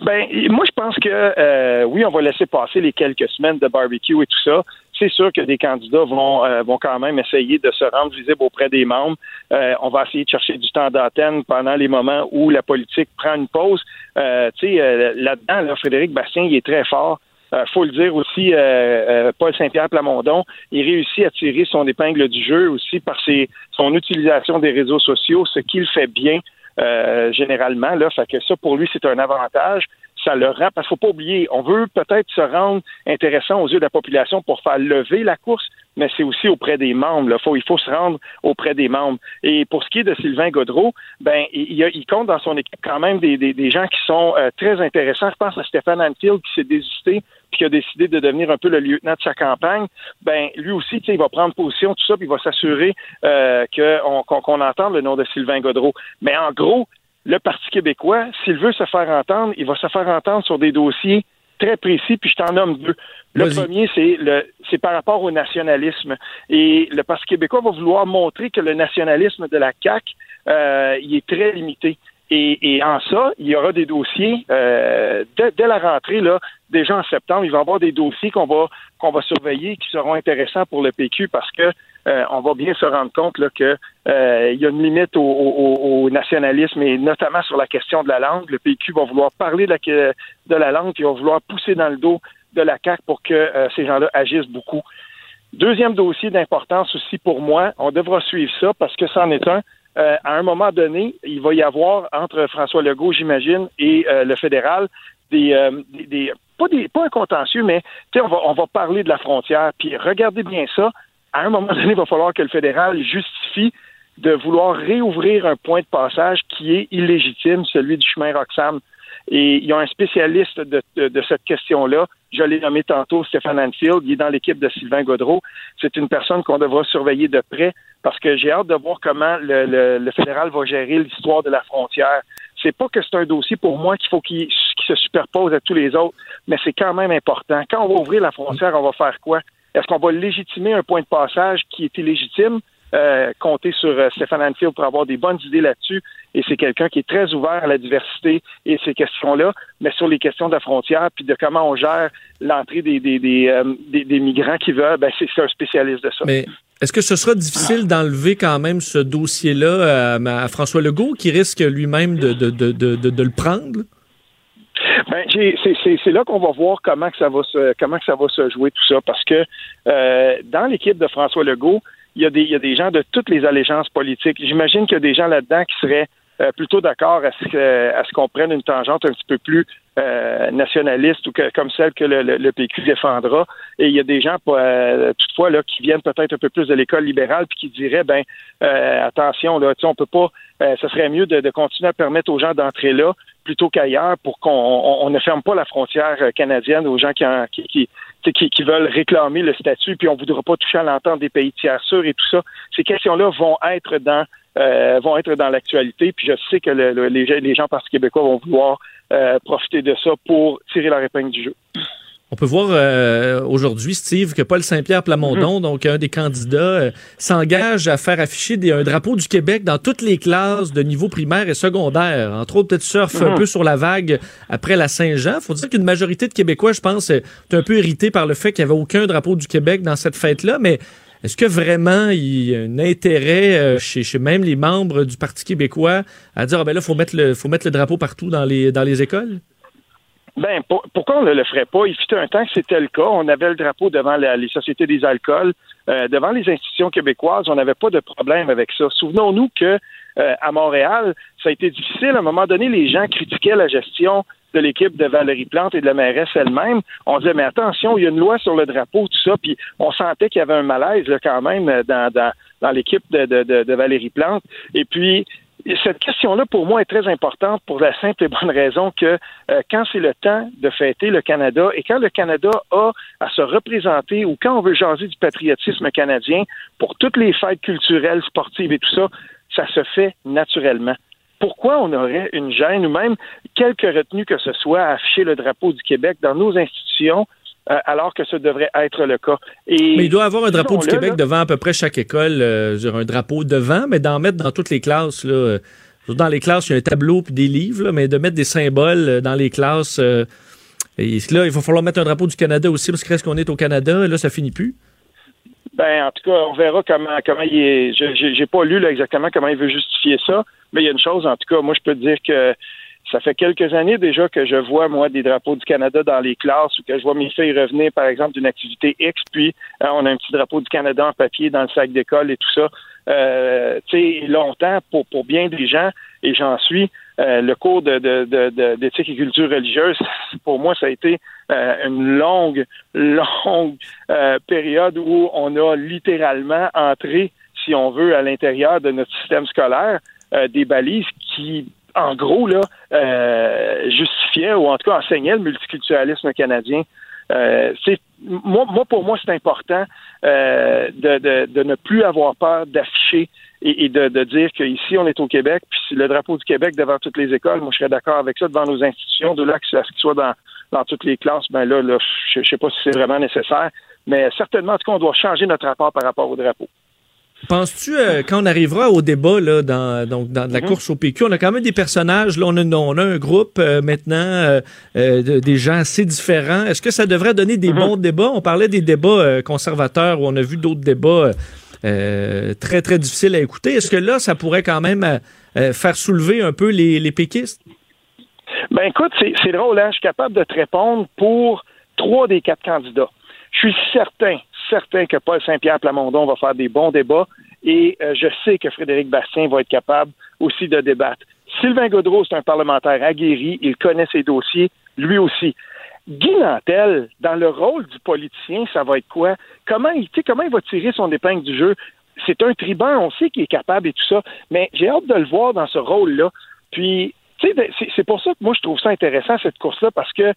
Ben, moi, je pense que euh, oui, on va laisser passer les quelques semaines de barbecue et tout ça. C'est sûr que des candidats vont euh, vont quand même essayer de se rendre visible auprès des membres. Euh, on va essayer de chercher du temps d'antenne pendant les moments où la politique prend une pause. tu sais, là-dedans, là, Frédéric Bastien, il est très fort. Il faut le dire aussi, Paul Saint-Pierre Plamondon, il réussit à tirer son épingle du jeu aussi par ses, son utilisation des réseaux sociaux, ce qu'il fait bien. Euh, généralement. Là, fait que ça, pour lui, c'est un avantage. Ça le rend, parce qu'il faut pas oublier, on veut peut-être se rendre intéressant aux yeux de la population pour faire lever la course, mais c'est aussi auprès des membres. Là. Faut, il faut se rendre auprès des membres. Et pour ce qui est de Sylvain Godreau, ben il, il compte dans son équipe quand même des, des, des gens qui sont euh, très intéressants. Je pense à Stéphane Anfield qui s'est désisté puis qui a décidé de devenir un peu le lieutenant de sa campagne, ben lui aussi, il va prendre position, tout ça, puis il va s'assurer euh, qu'on entende le nom de Sylvain Godreau. Mais en gros, le Parti québécois, s'il veut se faire entendre, il va se faire entendre sur des dossiers très précis, puis je t'en nomme deux. Le premier, c'est le c'est par rapport au nationalisme. Et le Parti québécois va vouloir montrer que le nationalisme de la CAQ, euh, il est très limité. Et, en ça, il y aura des dossiers euh, dès, la rentrée, là, déjà en septembre, il va y avoir des dossiers qu'on va qu'on va surveiller qui seront intéressants pour le PQ parce que euh, on va bien se rendre compte là, que euh, il y a une limite au, nationalisme et notamment sur la question de la langue. Le PQ va vouloir parler de la, de la langue, puis va vouloir pousser dans le dos de la CAQ pour que ces gens-là agissent beaucoup. Deuxième dossier d'importance aussi pour moi, on devra suivre ça parce que c'en est un. Euh, à un moment donné, il va y avoir entre François Legault, j'imagine, et euh, le fédéral des, euh, des, pas des pas un contentieux, mais on va on va parler de la frontière. Puis regardez bien ça. À un moment donné, il va falloir que le fédéral justifie de vouloir réouvrir un point de passage qui est illégitime, celui du chemin Roxham. Et il y a un spécialiste de, de, cette question-là. Je l'ai nommé tantôt, Stéphane Anfield. Il est dans l'équipe de Sylvain Godreau. C'est une personne qu'on devra surveiller de près parce que j'ai hâte de voir comment le, le, fédéral va gérer l'histoire de la frontière. C'est pas que c'est un dossier pour moi qu'il faut qu'il se superpose à tous les autres, mais c'est quand même important. Quand on va ouvrir la frontière, on va faire quoi? Est-ce qu'on va légitimer un point de passage qui est illégitime? Euh, compter sur euh, Stéphane Anfield pour avoir des bonnes idées là-dessus. Et c'est quelqu'un qui est très ouvert à la diversité et ces questions-là, mais sur les questions de la frontière, puis de comment on gère l'entrée des, des, des, euh, des, migrants qui veulent, ben c'est un spécialiste de ça. Mais est-ce que ce sera difficile d'enlever quand même ce dossier-là à, François Legault, qui risque lui-même de, de, de, de, le prendre? Ben, c'est là qu'on va voir comment que ça va se comment que ça va se jouer tout ça parce que dans l'équipe de François Legault, il y, a des, il y a des gens de toutes les allégeances politiques. J'imagine qu'il y a des gens là-dedans qui seraient euh, plutôt d'accord à ce à ce qu'on prenne une tangente un petit peu plus euh, nationaliste ou que, comme celle que le, le, PQ défendra. Et il y a des gens, euh, toutefois, là, qui viennent peut-être un peu plus de l'école libérale puis qui diraient, ben, attention, là, on peut pas, ce serait mieux de, de, continuer à permettre aux gens d'entrer là plutôt qu'ailleurs pour qu'on on, ne ferme pas la frontière canadienne aux gens qui, qui, qui, qui, veulent réclamer le statut, puis on ne voudra pas toucher à l'entente des pays tiers sûrs et tout ça. Ces questions-là vont être dans euh, vont être dans l'actualité. Puis je sais que le, les, les, gens Parti québécois vont vouloir euh, profiter de ça pour tirer leur épingle du jeu. On peut voir euh, aujourd'hui, Steve, que Paul Saint-Pierre Plamondon, mhm. donc un des candidats, s'engage à faire afficher des, un drapeau du Québec dans toutes les classes de niveau primaire et secondaire. Entre autres, peut-être surfe un mhm. peu sur la vague après la Saint-Jean. faut dire qu'une majorité de Québécois, je pense, est un peu irrité par le fait qu'il n'y avait aucun drapeau du Québec dans cette fête-là. Mais est-ce que vraiment il y a un intérêt euh, chez, même les membres du Parti québécois à dire ah ben là, faut mettre le faut mettre le drapeau partout dans les dans les écoles? Ben, pourquoi on ne le ferait pas? Il fut un temps que c'était le cas. On avait le drapeau devant les sociétés des alcools, euh, devant les institutions québécoises. On n'avait pas de problème avec ça. Souvenons-nous que euh, à Montréal, ça a été difficile. À un moment donné, les gens critiquaient la gestion de l'équipe de Valérie Plante et de la mairesse elle-même, on disait, mais attention, il y a une loi sur le drapeau, tout ça, puis on sentait qu'il y avait un malaise là, quand même dans, dans, dans l'équipe de, de, de, Valérie Plante. Et puis, cette question-là, pour moi, est très importante pour la simple et bonne raison que euh, quand c'est le temps de fêter le Canada et quand le Canada a à se représenter ou quand on veut jaser du patriotisme canadien pour toutes les fêtes culturelles, sportives et tout ça, ça se fait naturellement. Pourquoi on aurait une gêne ou même quelque retenue que ce soit à afficher le drapeau du Québec dans nos institutions alors que ce devrait être le cas. Et mais il doit avoir un drapeau du Québec devant à peu près chaque école, euh, un drapeau devant, mais d'en mettre dans toutes les classes. Là, euh, dans les classes, il y a un tableau puis des livres, mais de mettre des symboles dans les classes. et là, il va falloir mettre un drapeau du Canada aussi, parce que reste qu'on est au Canada, là, ça finit plus. Ben, en tout cas, on verra comment comment il est. J'ai pas lu là, exactement comment il veut justifier ça, mais il y a une chose, en tout cas, moi je peux te dire que ça fait quelques années déjà que je vois, moi, des drapeaux du Canada dans les classes ou que je vois mes filles revenir, par exemple, d'une activité X, puis hein, on a un petit drapeau du Canada en papier dans le sac d'école et tout ça. Euh, tu sais, longtemps, pour, pour bien des gens, et j'en suis, euh, le cours de, de, d'éthique et culture religieuse, pour moi, ça a été euh, une longue, longue euh, période où on a littéralement entré, si on veut, à l'intérieur de notre système scolaire, des balises qui, en gros, là, justifiaient ou en tout cas enseignaient le multiculturalisme canadien. c'est moi, pour moi, c'est important de, de, ne plus avoir peur d'afficher et, de, de, dire qu'ici, on est au Québec, puis le drapeau du Québec devant toutes les écoles, moi, je serais d'accord avec ça, devant nos institutions, de là que ce soit dans, dans toutes les classes, ben là, là je ne sais pas si c'est vraiment nécessaire, mais certainement, en tout cas, on doit changer notre rapport par rapport au drapeau. Penses-tu, euh, quand on arrivera au débat là, dans, donc, dans la mhm. course au PQ, on a quand même des personnages, là, on a, on a un groupe euh, maintenant, euh, des gens assez différents. Est-ce que ça devrait donner des mhm. bons débats? On parlait des débats conservateurs où on a vu d'autres débats très, très difficile à écouter. Est-ce que là, ça pourrait quand même faire soulever un peu les, les péquistes? Ben écoute, c'est drôle, hein? je suis capable de te répondre pour trois des quatre candidats. Je suis certain, certain que Paul Saint-Pierre Plamondon va faire des bons débats et je sais que Frédéric Bastien va être capable aussi de débattre. Sylvain Godreau, c'est un parlementaire aguerri, il connaît ses dossiers, lui aussi. Guy Nantel, dans le rôle du politicien, ça va être quoi? Comment il, comment il va tirer son épingle du jeu? C'est un tribun, on sait qu'il est capable et tout ça, mais j'ai hâte de le voir dans ce rôle-là. Puis, ben, c'est pour ça que moi, je trouve ça intéressant, cette course-là, parce que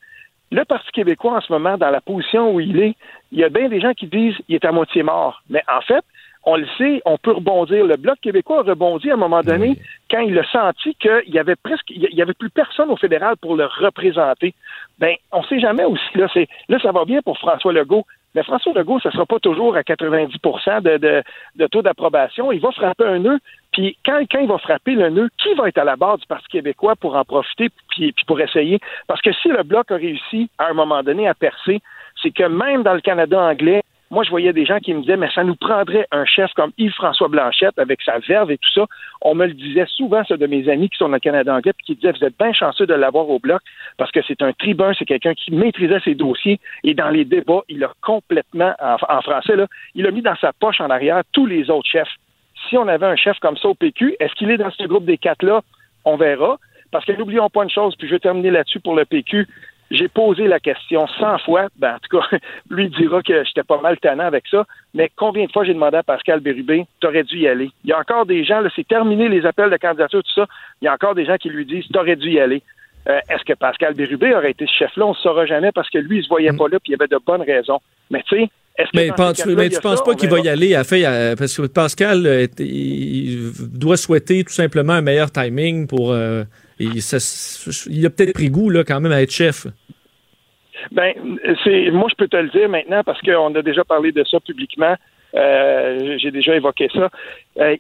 le Parti québécois, en ce moment, dans la position où il est, il y a bien des gens qui disent qu'il est à moitié mort. Mais en fait, on le sait, on peut rebondir. Le Bloc québécois a rebondi à un moment donné quand il a senti qu'il y avait presque, il y avait plus personne au fédéral pour le représenter. Ben, on sait jamais aussi, là, c'est, là, ça va bien pour François Legault. Mais François Legault, ça sera pas toujours à 90 de, de, taux d'approbation. Il va frapper un nœud. Puis quand, quand il va frapper le nœud, qui va être à la barre du Parti québécois pour en profiter puis, puis pour essayer? Parce que si le Bloc a réussi à un moment donné à percer, c'est que même dans le Canada anglais, moi, je voyais des gens qui me disaient, mais ça nous prendrait un chef comme Yves-François Blanchette avec sa verve et tout ça. On me le disait souvent, ce de mes amis qui sont dans le Canada anglais, puis qui disaient, vous êtes bien chanceux de l'avoir au bloc parce que c'est un tribun, c'est quelqu'un qui maîtrisait ses dossiers et dans les débats, il a complètement, en, français, là, il a mis dans sa poche en arrière tous les autres chefs. Si on avait un chef comme ça au PQ, est-ce qu'il est dans ce groupe des quatre-là? On verra. Parce que n'oublions pas une chose, puis je vais terminer là-dessus pour le PQ. J'ai posé la question 100 fois. Ben, en tout cas, lui dira que j'étais pas mal tannant avec ça. Mais combien de fois j'ai demandé à Pascal Bérubé, t'aurais dû y aller? Il y a encore des gens, là, c'est terminé les appels de candidature, tout ça. Il y a encore des gens qui lui disent, t'aurais dû y aller. Euh, est-ce que Pascal Bérubé aurait été ce chef-là? On ne saura jamais parce que lui, il se voyait pas là, puis il y avait de bonnes raisons. Mais tu sais, mais, tu, mais tu penses pas qu'il va y aller à fait, parce que Pascal euh, il doit souhaiter tout simplement un meilleur timing pour euh, il, a peut-être pris goût là quand même à être chef. Ben c'est moi je peux te le dire maintenant parce qu'on a déjà parlé de ça publiquement. Euh, j'ai déjà évoqué ça. Euh,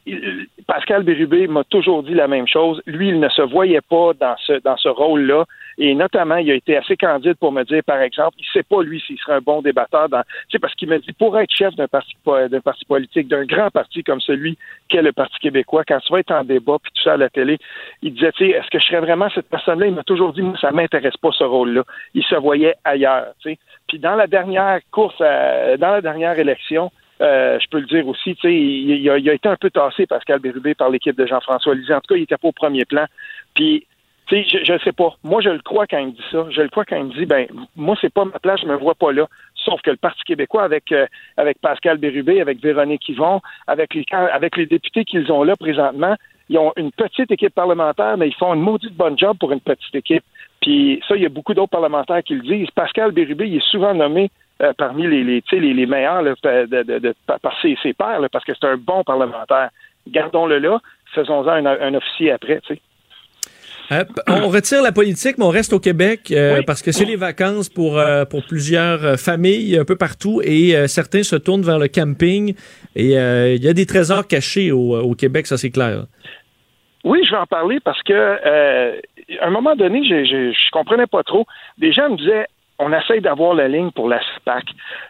Pascal Bérubé m'a toujours dit la même chose. Lui, il ne se voyait pas dans ce dans ce rôle-là. Et notamment, il a été assez candide pour me dire, par exemple, il sait pas lui s'il serait un bon débatteur dans. Tu parce qu'il me dit pour être chef d'un parti d'un parti politique, d'un grand parti comme celui qu'est le Parti québécois, quand tu vas être en débat puis tout ça à la télé, il disait, tu sais, est-ce que je serais vraiment cette personne-là? Il m'a toujours dit, moi, ça m'intéresse pas ce rôle-là. Il se voyait ailleurs. Tu sais. Puis dans la dernière course, euh, dans la dernière élection. Euh, je peux le dire aussi, tu sais, il, a, été un peu tassé, Pascal Bérubé, par l'équipe de Jean-François Lisée. En tout cas, il n'était pas au premier plan. Puis, tu sais, je ne sais pas. Moi, je le crois quand il me dit ça. Je le crois quand il me dit, ben, moi, c'est pas ma place, je me vois pas là. Sauf que le Parti québécois, avec, euh, avec Pascal Bérubé, avec Véronique Yvon, avec les, avec les députés qu'ils ont là présentement, ils ont une petite équipe parlementaire, mais ils font une maudite bonne job pour une petite équipe. Puis ça, il y a beaucoup d'autres parlementaires qui le disent. Pascal Bérubé, il est souvent nommé euh, parmi les, les, les, les meilleurs de, de, de, par ses, ses pairs, parce que c'est un bon parlementaire. Gardons-le là, faisons-en un, officier après. Euh, on retire la politique, mais on reste au Québec euh, parce que c'est les vacances pour, pour plusieurs familles un peu partout et certains se tournent vers le camping et il y a des trésors cachés au, au Québec, ça c'est clair. Oui, je vais en parler parce que à un moment donné, je, je, je comprenais pas trop. Des gens me disaient on essaye d'avoir la ligne pour la SPAC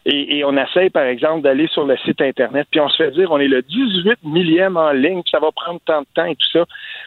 et, on essaye, par exemple, d'aller sur le site Internet, puis on se fait dire on est le 18 millième en ligne, puis ça va prendre tant de temps et tout ça.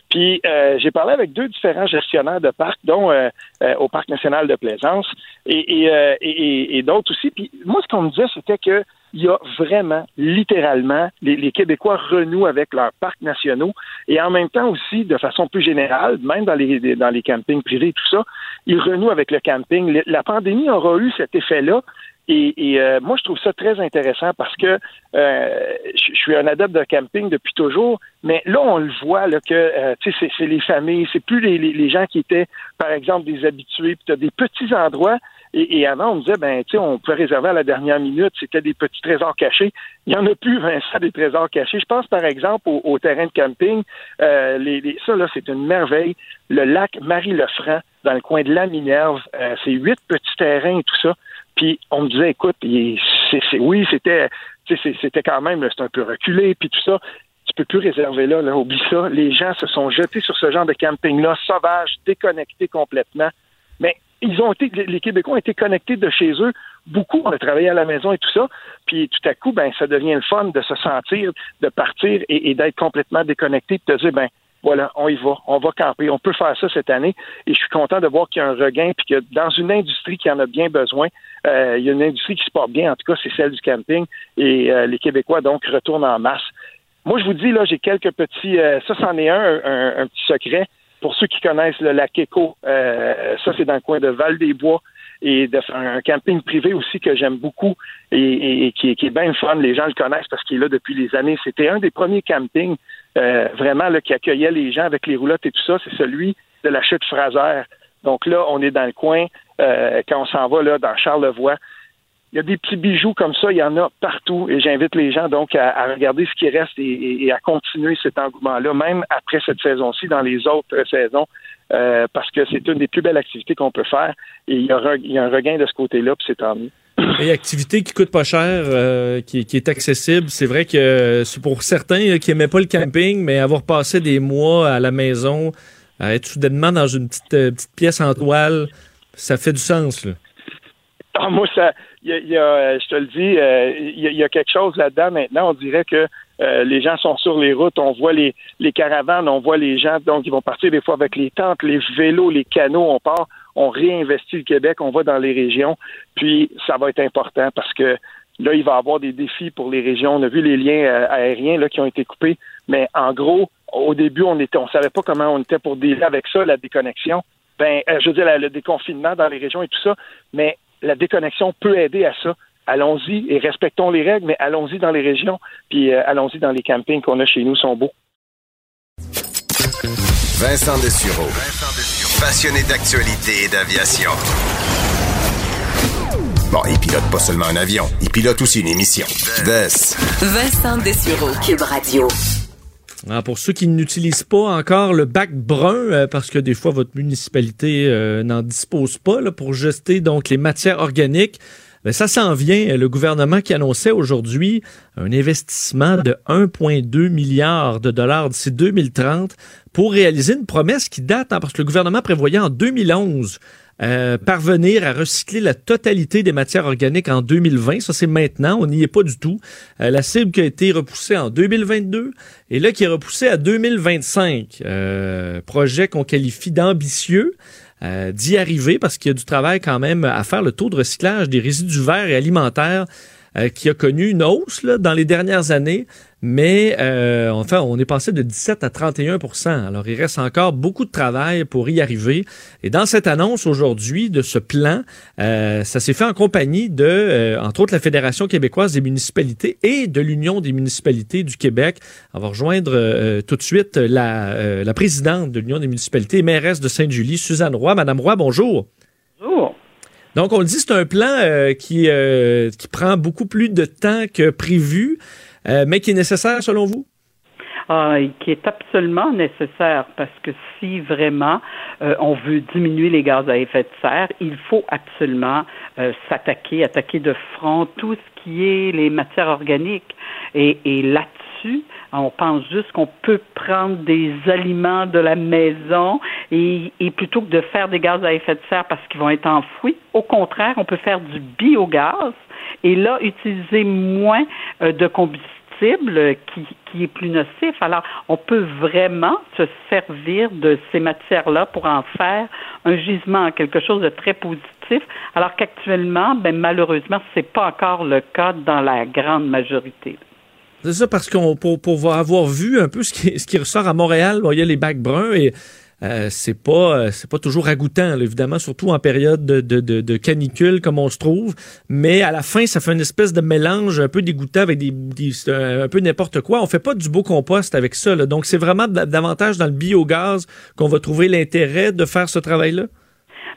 Puis euh, j'ai parlé avec deux différents gestionnaires de parcs, dont euh, euh, au Parc national de Plaisance et, et, et d'autres aussi. Puis moi, ce qu'on me disait, c'était que il y a vraiment, littéralement, les, Québécois renouent avec leurs parcs nationaux et en même temps aussi, de façon plus générale, même dans les, dans les campings privés et tout ça, ils renouent avec le camping. La pandémie aura eu cet effet-là. Et, euh, moi, je trouve ça très intéressant parce que euh, je, suis un adepte de camping depuis toujours, mais là, on le voit là, que euh, c'est les familles, c'est plus les, les, gens qui étaient, par exemple, des habitués, puis tu as des petits endroits et, avant, on me disait, ben, tu sais, on pouvait réserver à la dernière minute, c'était des petits trésors cachés. Il n'y en a plus, Vincent, des trésors cachés. Je pense, par exemple, au, terrain de camping. Euh, les, ça, là, c'est une merveille. Le lac Marie-Lefranc, dans le coin de la Minerve, euh, c'est huit petits terrains et tout ça. Puis on me disait, écoute, c'est, oui, c'était, c'était quand même, c'est un peu reculé, puis tout ça tu peux plus réserver là, là, oublie ça. Les gens se sont jetés sur ce genre de camping-là, sauvage, déconnectés complètement. Ils ont été, les Québécois ont été connectés de chez eux. Beaucoup, on a travaillé à la maison et tout ça. Puis tout à coup, ben, ça devient le fun de se sentir, de partir et, d'être complètement déconnecté, de te dire, ben, voilà, on y va, on va camper, on peut faire ça cette année. Et je suis content de voir qu'il y a un regain, puis que dans une industrie qui en a bien besoin, euh, il y a une industrie qui se porte bien, en tout cas, c'est celle du camping. Et euh, les Québécois, donc, retournent en masse. Moi, je vous dis, là, j'ai quelques petits, euh, ça, c'en est un, un, petit secret. Pour ceux qui connaissent le lac Éco, euh, ça c'est dans le coin de Val-des-Bois et de un camping privé aussi que j'aime beaucoup et, qui, est bien fun. Les gens le connaissent parce qu'il est là depuis les années. C'était un des premiers campings euh, vraiment là, qui accueillait les gens avec les roulottes et tout ça. C'est celui de la chute Fraser. Donc là, on est dans le coin euh, quand on s'en va là dans Charlevoix il y a des petits bijoux comme ça, il y en a partout et j'invite les gens donc à, regarder ce qui reste et, à continuer cet engouement-là, même après cette saison-ci, dans les autres saisons, euh, parce que c'est une des plus belles activités qu'on peut faire et il y, a, il y a un regain de ce côté-là, puis c'est tant mieux. Et activité qui coûte pas cher, euh, qui, est accessible. C'est vrai que c'est pour certains qui n'aimaient pas le camping, mais avoir passé des mois à la maison, à être soudainement dans une petite, euh, petite pièce en toile, ça fait du sens. Là. Ah, moi, ça, il y, a, je te le dis, euh, il y, a quelque chose là-dedans maintenant. On dirait que euh, les gens sont sur les routes, on voit les, les caravanes, on voit les gens, donc ils vont partir des fois avec les tentes, les vélos, les canaux, on part, on réinvestit le Québec, on va dans les régions, puis ça va être important parce que là, il va y avoir des défis pour les régions. On a vu les liens euh, aériens là, qui ont été coupés, mais en gros, au début, on était, on savait pas comment on était pour dealer avec ça, la déconnexion. Ben, je veux dire, le déconfinement dans les régions et tout ça, mais la déconnexion peut aider à ça allons-y et respectons les règles, mais allons-y dans les régions, puis euh, allons-y dans les campings qu'on a chez nous, sont beaux. Vincent Dessureau, passionné d'actualité et d'aviation. Bon, il pilote pas seulement un avion, il pilote aussi une émission. Vincent Dessureau, Cube Radio. Ah, pour ceux qui n'utilisent pas encore le bac brun, euh, parce que des fois votre municipalité euh, n'en dispose pas pour jeter donc les matières organiques, ben, ça s'en vient. Le gouvernement qui annonçait aujourd'hui un investissement de 1,2 milliard de dollars d'ici 2030 pour réaliser une promesse qui date, hein, parce que le gouvernement prévoyait en 2011 euh, parvenir à recycler la totalité des matières organiques en 2020. Ça, c'est maintenant. On n'y est pas du tout. Euh, la cible qui a été repoussée en 2022 et là qui est repoussée à 2025. Euh, projet qu'on qualifie d'ambitieux. Euh, d'y arriver parce qu'il y a du travail quand même à faire. Le taux de recyclage des résidus verts et alimentaires euh, qui a connu une hausse là, dans les dernières années mais euh, enfin, on est passé de 17 à 31 Alors, il reste encore beaucoup de travail pour y arriver. Et dans cette annonce aujourd'hui de ce plan, euh, ça s'est fait en compagnie de, euh, entre autres, la Fédération québécoise des municipalités et de l'Union des municipalités du Québec. On va rejoindre euh, tout de suite la, la présidente de l'Union des municipalités, mairesse de Sainte-Julie, Suzanne Roy. Madame Roy, bonjour. Bonjour. Donc, on le dit, c'est un plan qui, qui prend beaucoup plus de temps que prévu. Euh, mais qui est nécessaire selon vous? Ah, qui est absolument nécessaire parce que si vraiment euh, on veut diminuer les gaz à effet de serre, il faut absolument euh, s'attaquer, attaquer de front tout ce qui est les matières organiques. Et, et là-dessus, on pense juste qu'on peut prendre des aliments de la maison et, plutôt que de faire des gaz à effet de serre parce qu'ils vont être enfouis, au contraire, on peut faire du biogaz et là, utiliser moins de combustible qui, qui est plus nocif. Alors, on peut vraiment se servir de ces matières-là pour en faire un gisement, quelque chose de très positif, alors qu'actuellement, ben, malheureusement, c'est pas encore le cas dans la grande majorité. C'est ça, parce qu'on pour, pour avoir vu un peu ce qui, ce qui ressort à Montréal, il y a les bacs bruns et euh, c'est pas euh, c'est pas toujours ragoûtant, évidemment, surtout en période de, de, de, canicule comme on se trouve. Mais à la fin, ça fait une espèce de mélange un peu dégoûtant avec des, un peu n'importe quoi. On fait pas du beau compost avec ça. Donc c'est vraiment davantage dans le biogaz qu'on va trouver l'intérêt de faire ce travail-là.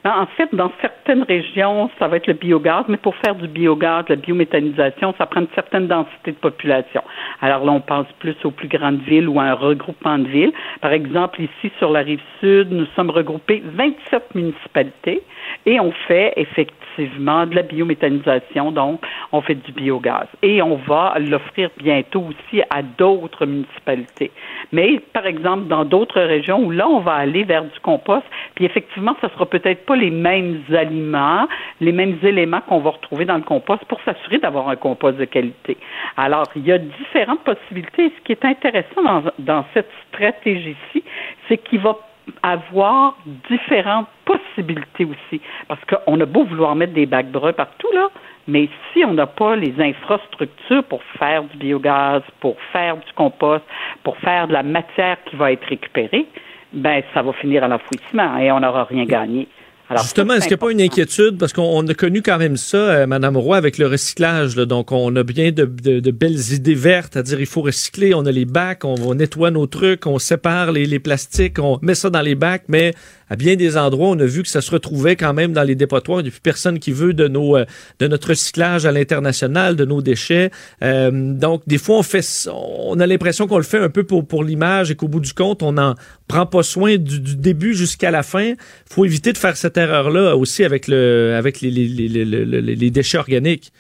En fait, dans certaines régions, ça va être le biogaz, mais pour faire du biogaz, la biométhanisation, ça prend une certaine densité de population. Alors là, on pense plus aux plus grandes villes ou à un regroupement de villes. Par exemple, ici, sur la rive sud, nous sommes regroupés 27 municipalités et on fait effectivement de la biométhanisation, donc on fait du biogaz. Et on va l'offrir bientôt aussi à d'autres municipalités. Mais par exemple, dans d'autres régions où là, on va aller vers du compost, puis effectivement, ça sera peut-être pas les mêmes aliments, les mêmes éléments qu'on va retrouver dans le compost pour s'assurer d'avoir un compost de qualité. Alors, il y a différentes possibilités. Ce qui est intéressant dans, dans cette stratégie-ci, c'est qu'il va avoir différentes possibilités aussi. Parce qu'on a beau vouloir mettre des bacs bruns partout, là, mais si on n'a pas les infrastructures pour faire du biogaz, pour faire du compost, pour faire de la matière qui va être récupérée, ben ça va finir à l'enfouissement et on n'aura rien gagné. Justement, est-ce qu'il n'y a pas une inquiétude? Parce qu'on a connu quand même ça, euh, Madame Roy, avec le recyclage. Donc, on a bien de, belles idées vertes, à dire il faut recycler. On a les bacs, on, nettoie nos trucs, on sépare les, les, plastiques, on met ça dans les bacs, mais à bien des endroits, on a vu que ça se retrouvait quand même dans les dépotoirs. Il n'y a plus personne qui veut de, nos, euh, de notre recyclage à l'international, de nos déchets. Euh, donc, des fois, on, fait, on a l'impression qu'on le fait un peu pour, pour l'image et qu'au bout du compte, on n'en prend pas soin du, début jusqu'à la fin. Faut éviter de faire cette erreur-là aussi avec, le, avec les, les, les, les déchets organiques.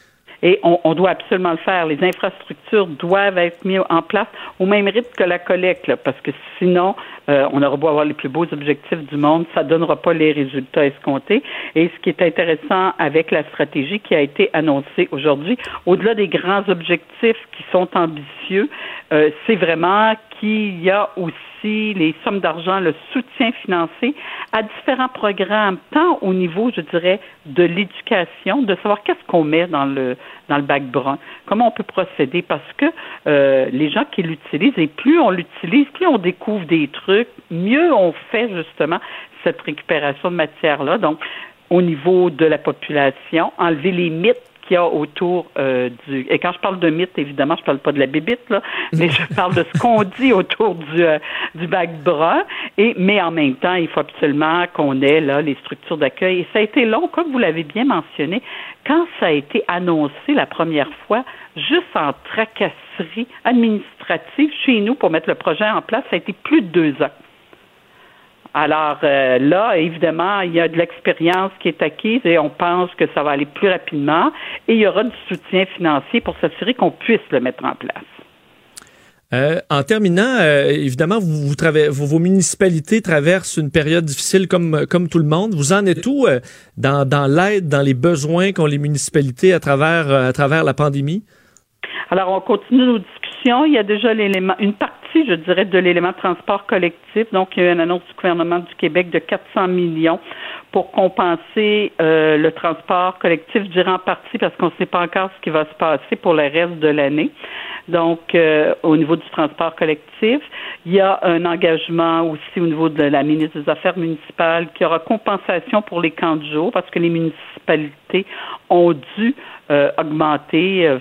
Et on, on, doit absolument le faire. Les infrastructures doivent être mises en place au même rythme que la collecte, parce que sinon, euh, on aura beau avoir les plus beaux objectifs du monde, ça donnera pas les résultats escomptés. Et ce qui est intéressant avec la stratégie qui a été annoncée aujourd'hui, au-delà des grands objectifs qui sont ambitieux, euh, c'est vraiment qu'il y a aussi les sommes d'argent, le soutien financier à différents programmes, tant au niveau, je dirais, de l'éducation, de savoir qu'est-ce qu'on met dans le dans le bac brun, comment on peut procéder, parce que euh, les gens qui l'utilisent, et plus on l'utilise, plus on découvre des trucs, mieux on fait justement cette récupération de matière-là. Donc, au niveau de la population, enlever les mythes qu'il y a autour euh, du. Et quand je parle de mythe, évidemment, je parle pas de la bébite, là, mais je parle de ce qu'on dit autour du, euh, du bac brun. Et, mais en même temps, il faut absolument qu'on ait là les structures d'accueil. Et ça a été long, comme vous l'avez bien mentionné, quand ça a été annoncé la première fois, juste en tracasserie administrative chez nous pour mettre le projet en place, ça a été plus de deux ans. Alors euh, là, évidemment, il y a de l'expérience qui est acquise et on pense que ça va aller plus rapidement et il y aura du soutien financier pour s'assurer qu'on puisse le mettre en place. Euh, en terminant, euh, évidemment, vous, vous vos, municipalités traversent une période difficile comme, comme tout le monde. Vous en êtes où dans, dans l'aide, dans les besoins qu'ont les municipalités à travers, à travers la pandémie? Alors, on continue nos discussions. Il y a déjà l'élément, une partie je dirais, de l'élément transport collectif. Donc, il y a eu une annonce du gouvernement du Québec de 400 millions pour compenser euh, le transport collectif, je dirais en partie parce qu'on ne sait pas encore ce qui va se passer pour le reste de l'année. Donc, euh, au niveau du transport collectif, il y a un engagement aussi au niveau de la ministre des Affaires municipales qui aura compensation pour les camps de jour parce que les municipalités ont dû euh, augmenter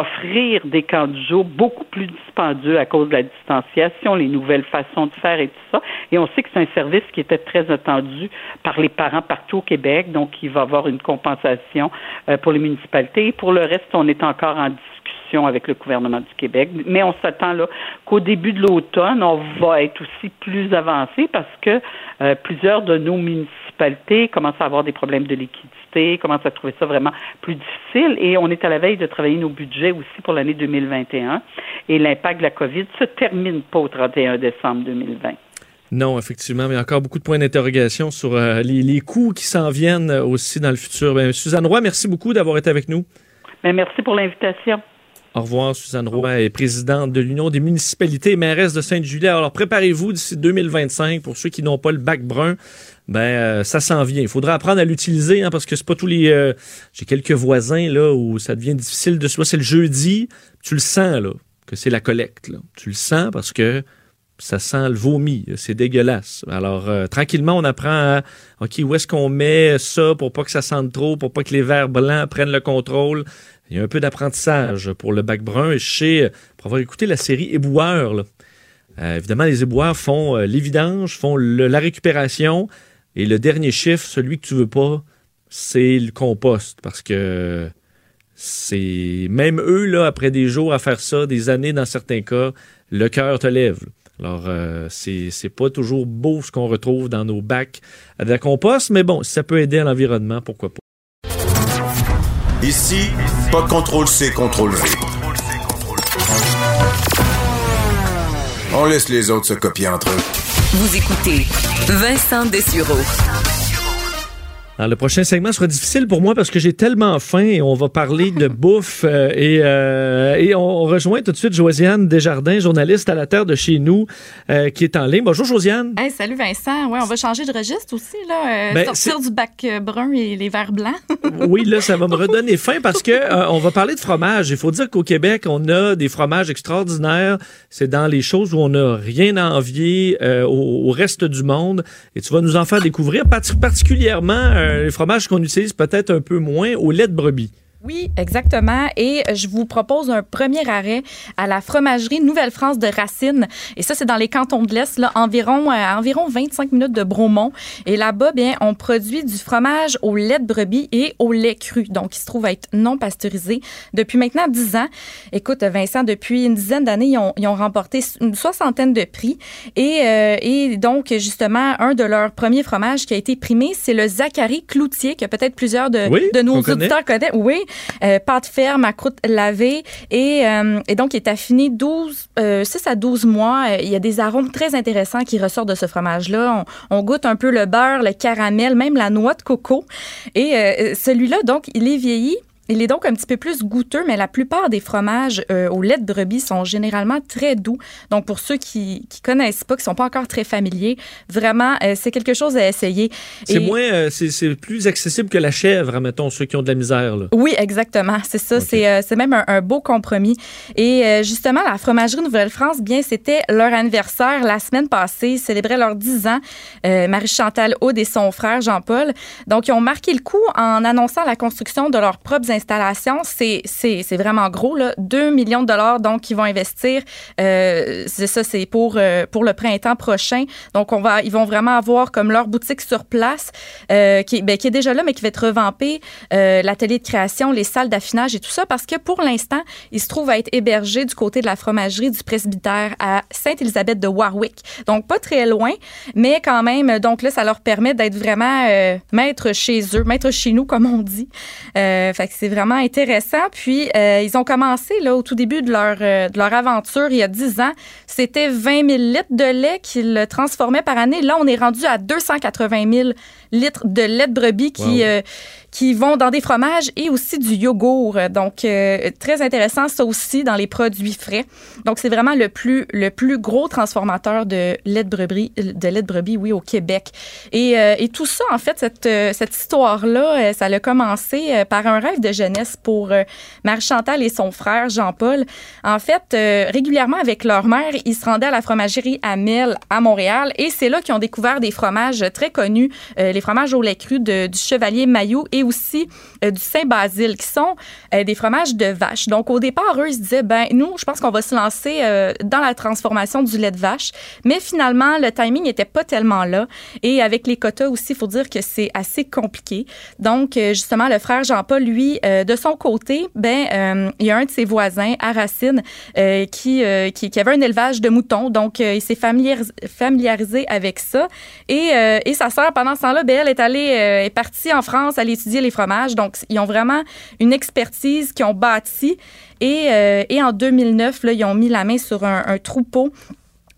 offrir des camps de jour beaucoup plus dispendieux à cause de la distanciation, les nouvelles façons de faire et tout ça. Et on sait que c'est un service qui était très attendu par les parents partout au Québec, donc il va avoir une compensation euh, pour les municipalités. Et pour le reste, on est encore en discussion avec le gouvernement du Québec, mais on s'attend là qu'au début de l'automne, on va être aussi plus avancé parce que euh, plusieurs de nos municipalités commencent à avoir des problèmes de liquidité commence à trouver ça vraiment plus difficile? Et on est à la veille de travailler nos budgets aussi pour l'année 2021. Et l'impact de la COVID se termine pas au 31 décembre 2020. Non, effectivement, mais encore beaucoup de points d'interrogation sur euh, les, coûts qui s'en viennent aussi dans le futur. Ben, Suzanne Roy, merci beaucoup d'avoir été avec nous. Ben, merci pour l'invitation. Au revoir, Suzanne Roy est présidente de l'Union des municipalités et mairesse de Sainte-Julie. Alors, préparez-vous d'ici 2025 pour ceux qui n'ont pas le bac brun ben euh, ça s'en vient. Il faudra apprendre à l'utiliser hein, parce que c'est pas tous les. Euh, j'ai quelques voisins là où ça devient difficile de. Soit c'est le jeudi, tu le sens là que c'est la collecte. Tu le sens parce que ça sent le vomi, c'est dégueulasse. Alors euh, tranquillement, on apprend à ok où est-ce qu'on met ça pour pas que ça sente trop, pour pas que les verres blancs prennent le contrôle? Il y a un peu d'apprentissage pour le bac brun. Et sais, pour avoir écouté la série Éboueur, là, évidemment, les éboueurs font vidanges, font la récupération, et le dernier chiffre, celui que tu veux pas, c'est le compost. Parce que c'est. Même eux, là, après des jours à faire ça, des années dans certains cas, le cœur te lève. Alors, euh, c'est, pas toujours beau ce qu'on retrouve dans nos bacs de compost, mais bon, ça peut aider à l'environnement, pourquoi pas. Ici, pas de contrôle C, contrôle V. On laisse les autres se copier entre eux. Vous écoutez Vincent Dessureau. Alors, le prochain segment sera difficile pour moi parce que j'ai tellement faim et on va parler de bouffe euh, et, euh, et on, rejoint tout de suite Josiane Desjardins, journaliste à la terre de chez nous, euh, qui est en ligne. Bonjour Josiane. Hey, salut Vincent. Ouais, on va changer de registre aussi là, ben, sortir du bac brun et les verres blancs. oui, là, ça va me redonner faim parce que on va parler de fromage. Il faut dire qu'au Québec, on a des fromages extraordinaires. C'est dans les choses où on n'a rien à envier au, au, reste du monde et tu vas nous en faire découvrir particulièrement euh, les fromages qu'on utilise peut-être un peu moins au lait de brebis. Oui, exactement. Et je vous propose un premier arrêt à la fromagerie Nouvelle-France de Racine. Et ça, c'est dans les cantons de l'Est, là, environ, euh, environ 25 minutes de Bromont. Et là-bas, bien, on produit du fromage au lait de brebis et au lait cru. Donc, il se trouve être non pasteurisé depuis maintenant 10 ans. Écoute, Vincent, depuis une dizaine d'années, ils ont, ils ont, remporté une soixantaine de prix. Et, euh, et donc, justement, un de leurs premiers fromages qui a été primé, c'est le Zachary Cloutier, que peut-être plusieurs de, de nos auditeurs connaissent. Oui, euh, pâte ferme à croûte lavée et, euh, et donc il est affiné 12, 6 euh, à 12 mois. Il y a des arômes très intéressants qui ressortent de ce fromage-là. On, goûte un peu le beurre, le caramel, même la noix de coco. Et celui-là, donc, il est vieilli il est donc un petit peu plus goûteux, mais la plupart des fromages euh, au lait de brebis sont généralement très doux. Donc, pour ceux qui qui connaissent pas, qui sont pas encore très familiers, vraiment, euh, c'est quelque chose à essayer. C'est moins, euh, c'est plus accessible que la chèvre, mettons, ceux qui ont de la misère. Là. Oui, exactement. C'est ça. C'est même un, beau compromis. Et justement, la fromagerie Nouvelle-France, bien, c'était leur anniversaire la semaine passée. Ils célébraient leurs 10 ans. Marie-Chantal Aude et son frère Jean-Paul. Donc, ils ont marqué le coup en annonçant la construction de leurs propres installations. C'est vraiment gros, là. 2 millions de dollars, donc, qui vont investir. Euh, c'est ça, c'est pour, euh, pour le printemps prochain. Donc, on va, ils vont vraiment avoir comme leur boutique sur place, euh, qui, ben, qui est déjà là, mais qui va être revampée, l'atelier de création, les salles d'affinage et tout ça, parce que pour l'instant, il se trouve à être hébergé du côté de la fromagerie du presbytère à Sainte-Élisabeth de Warwick. Donc, pas très loin, mais quand même, donc là, ça leur permet d'être vraiment maître chez eux, maître chez nous, comme on dit. fait que c'est vraiment intéressant. Puis, ils ont commencé, là, au tout début de leur, de leur aventure, il y a 10 ans, c'était 20 000 litres de lait qu'ils transformaient par année. Là, on est rendu à 280 000 litres de lait de brebis qui, euh, qui vont dans des fromages et aussi du yogourt. Donc, euh, très intéressant, ça aussi, dans les produits frais. Donc, c'est vraiment le plus, le plus gros transformateur de lait de brebis, de lait de brebis oui, au Québec. Et, euh, et tout ça, en fait, cette, cette histoire-là, ça a commencé par un rêve de jeunesse pour Marie-Chantal et son frère Jean-Paul. En fait, régulièrement avec leur mère, ils se rendaient à la fromagerie Amel à Montréal et c'est là qu'ils ont découvert des fromages très connus, les fromages au lait cru du Chevalier Maillot aussi euh, du Saint-Basile, qui sont euh, des fromages de vache. Donc, au départ, eux, ils se disaient, ben nous, je pense qu'on va se lancer euh, dans la transformation du lait de vache. Mais finalement, le timing n'était pas tellement là. Et avec les quotas aussi, il faut dire que c'est assez compliqué. Donc, justement, le frère Jean-Paul, lui, de son côté, ben il y a un de ses voisins à Racine qui, qui, avait un élevage de moutons. Donc, il s'est familiarisé, avec ça. Et, et sa sœur, pendant ce temps-là, ben, elle est allée, est partie en France, aller étudier les fromages. Donc, ils ont vraiment une expertise qu'ils ont bâtie. Et, euh, et en 2009, là, ils ont mis la main sur un, un troupeau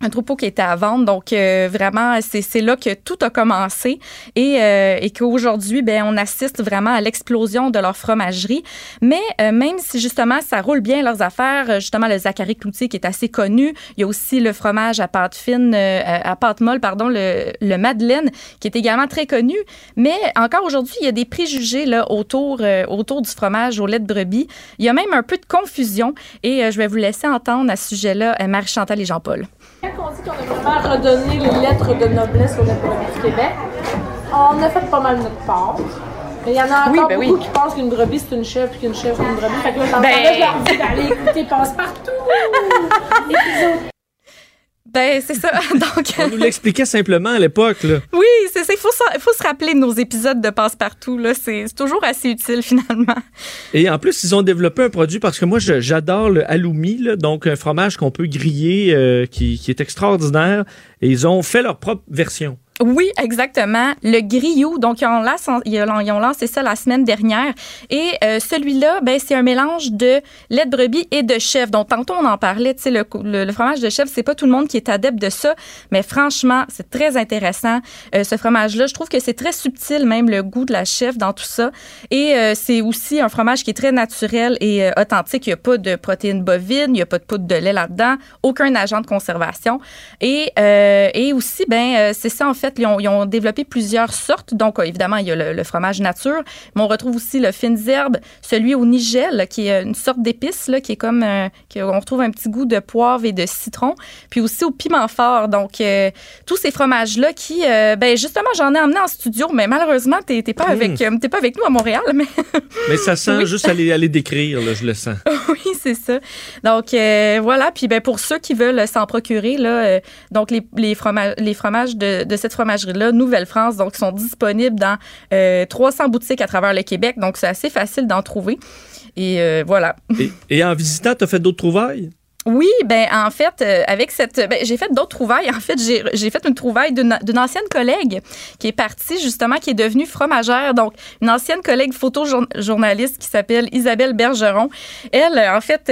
un troupeau qui était à vendre. Donc, euh, vraiment, c'est là que tout a commencé et, euh, et qu'aujourd'hui, ben, on assiste vraiment à l'explosion de leur fromagerie. Mais euh, même si, justement, ça roule bien leurs affaires, justement, le Zachary Cloutier qui est assez connu, il y a aussi le fromage à pâte fine, à pâte molle, pardon, le, le Madeleine, qui est également très connu. Mais encore aujourd'hui, il y a des préjugés là, autour, autour du fromage au lait de brebis. Il y a même un peu de confusion et je vais vous laisser entendre à ce sujet-là Marie-Chantal et Jean-Paul. Quand on dit qu'on a vraiment redonné les lettres de noblesse aux lettres du Québec, on a fait pas mal notre part. Mais il y en a encore ben beaucoup qui pensent qu'une brebis c'est une chèvre, qu'une chèvre c'est une brebis. Fait que là, ben... je leur dis d'aller écouter Passe-Partout! Ben, c'est ça. Donc, On nous l'expliquait simplement à l'époque. Oui, c'est ça. Il faut, faut, se rappeler de nos épisodes de Passe-Partout. C'est toujours assez utile, finalement. Et en plus, ils ont développé un produit parce que moi, j'adore le halloumi, donc un fromage qu'on peut griller euh, qui, qui est extraordinaire. Et ils ont fait leur propre version. Oui, exactement. Le griot, donc ils ont, lancé, ça la semaine dernière. Et euh, celui-là, ben, c'est un mélange de lait de brebis et de chèvre. Donc tantôt on en parlait, tu sais, le, le, fromage de chèvre, c'est pas tout le monde qui est adepte de ça, mais franchement, c'est très intéressant. Euh, ce fromage-là, je trouve que c'est très subtil, même le goût de la chèvre dans tout ça. Et euh, c'est aussi un fromage qui est très naturel et authentique. Il n'y a pas de protéines bovines, il n'y a pas de poudre de lait là-dedans, aucun agent de conservation. Et, et aussi, ben, c'est ça en fait ils ont, développé plusieurs sortes. Donc, euh, évidemment, il y a le, fromage nature, mais on retrouve aussi le fines herbes, celui au nigel, qui est une sorte d'épice, qui est comme, euh, on retrouve un petit goût de poivre et de citron, puis aussi au piment fort. Donc, euh, tous ces fromages-là qui, ben justement, j'en ai emmené en studio, mais malheureusement, tu n'es pas, avec, pas avec nous à Montréal. Mais, mais ça sent juste à les, décrire, je le sens. oui, c'est ça. Donc, voilà. Puis, ben, pour ceux qui veulent s'en procurer, là, donc les, les, fromages, les fromages de, de cette fromagerie-là, Nouvelle-France. Donc, ils sont disponibles dans 300 euh, boutiques à travers le Québec. Donc, c'est assez facile d'en trouver. Et euh, voilà. Et, en visitant, tu as fait d'autres trouvailles? Oui, ben en fait, euh, avec cette, ben, j'ai fait d'autres trouvailles. En fait, j'ai fait une trouvaille d'une ancienne collègue qui est partie justement, qui est devenue fromagère. Donc, une ancienne collègue photojournaliste qui s'appelle Isabelle Bergeron. Elle, en fait,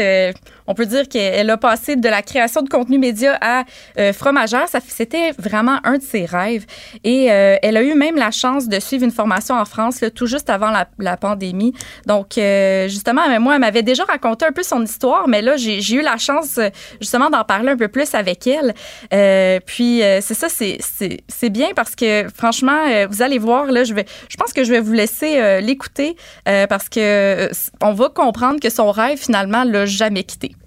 on peut dire qu'elle a passé de la création de contenu média à euh, fromagère. C'était vraiment un de ses rêves. Et euh, elle a eu même la chance de suivre une formation en France, tout juste avant la, pandémie. Donc, justement, moi, elle m'avait déjà raconté un peu son histoire, mais là, j'ai eu la chance, justement, d'en parler un peu plus avec elle. puis, c'est ça, c'est bien parce que, franchement, vous allez voir, là, je pense que je vais vous laisser l'écouter parce que on va comprendre que son rêve, finalement, l'a jamais quitté.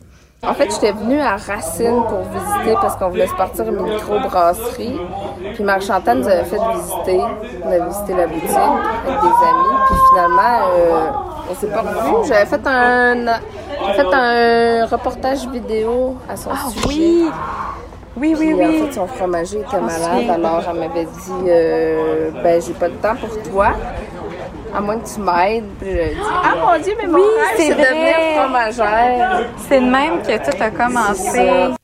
En fait, j'étais venue à Racine pour visiter parce qu'on voulait se partir une micro-brasserie. Puis Marc-Chantal nous avait fait visiter. On a visité la boutique avec des amis. Puis finalement, euh, on s'est pas revus. J'avais fait un, fait un reportage vidéo à son ah, sujet. Oui! Oui, oui, oui. En fait, son fromager était malade, alors elle m'avait dit euh, Ben, j'ai pas de temps pour toi à moins que tu m'aides. Puis ah mon Dieu, mais mon rêve, c'est devenir fromagère. C'est de même que tout a commencé.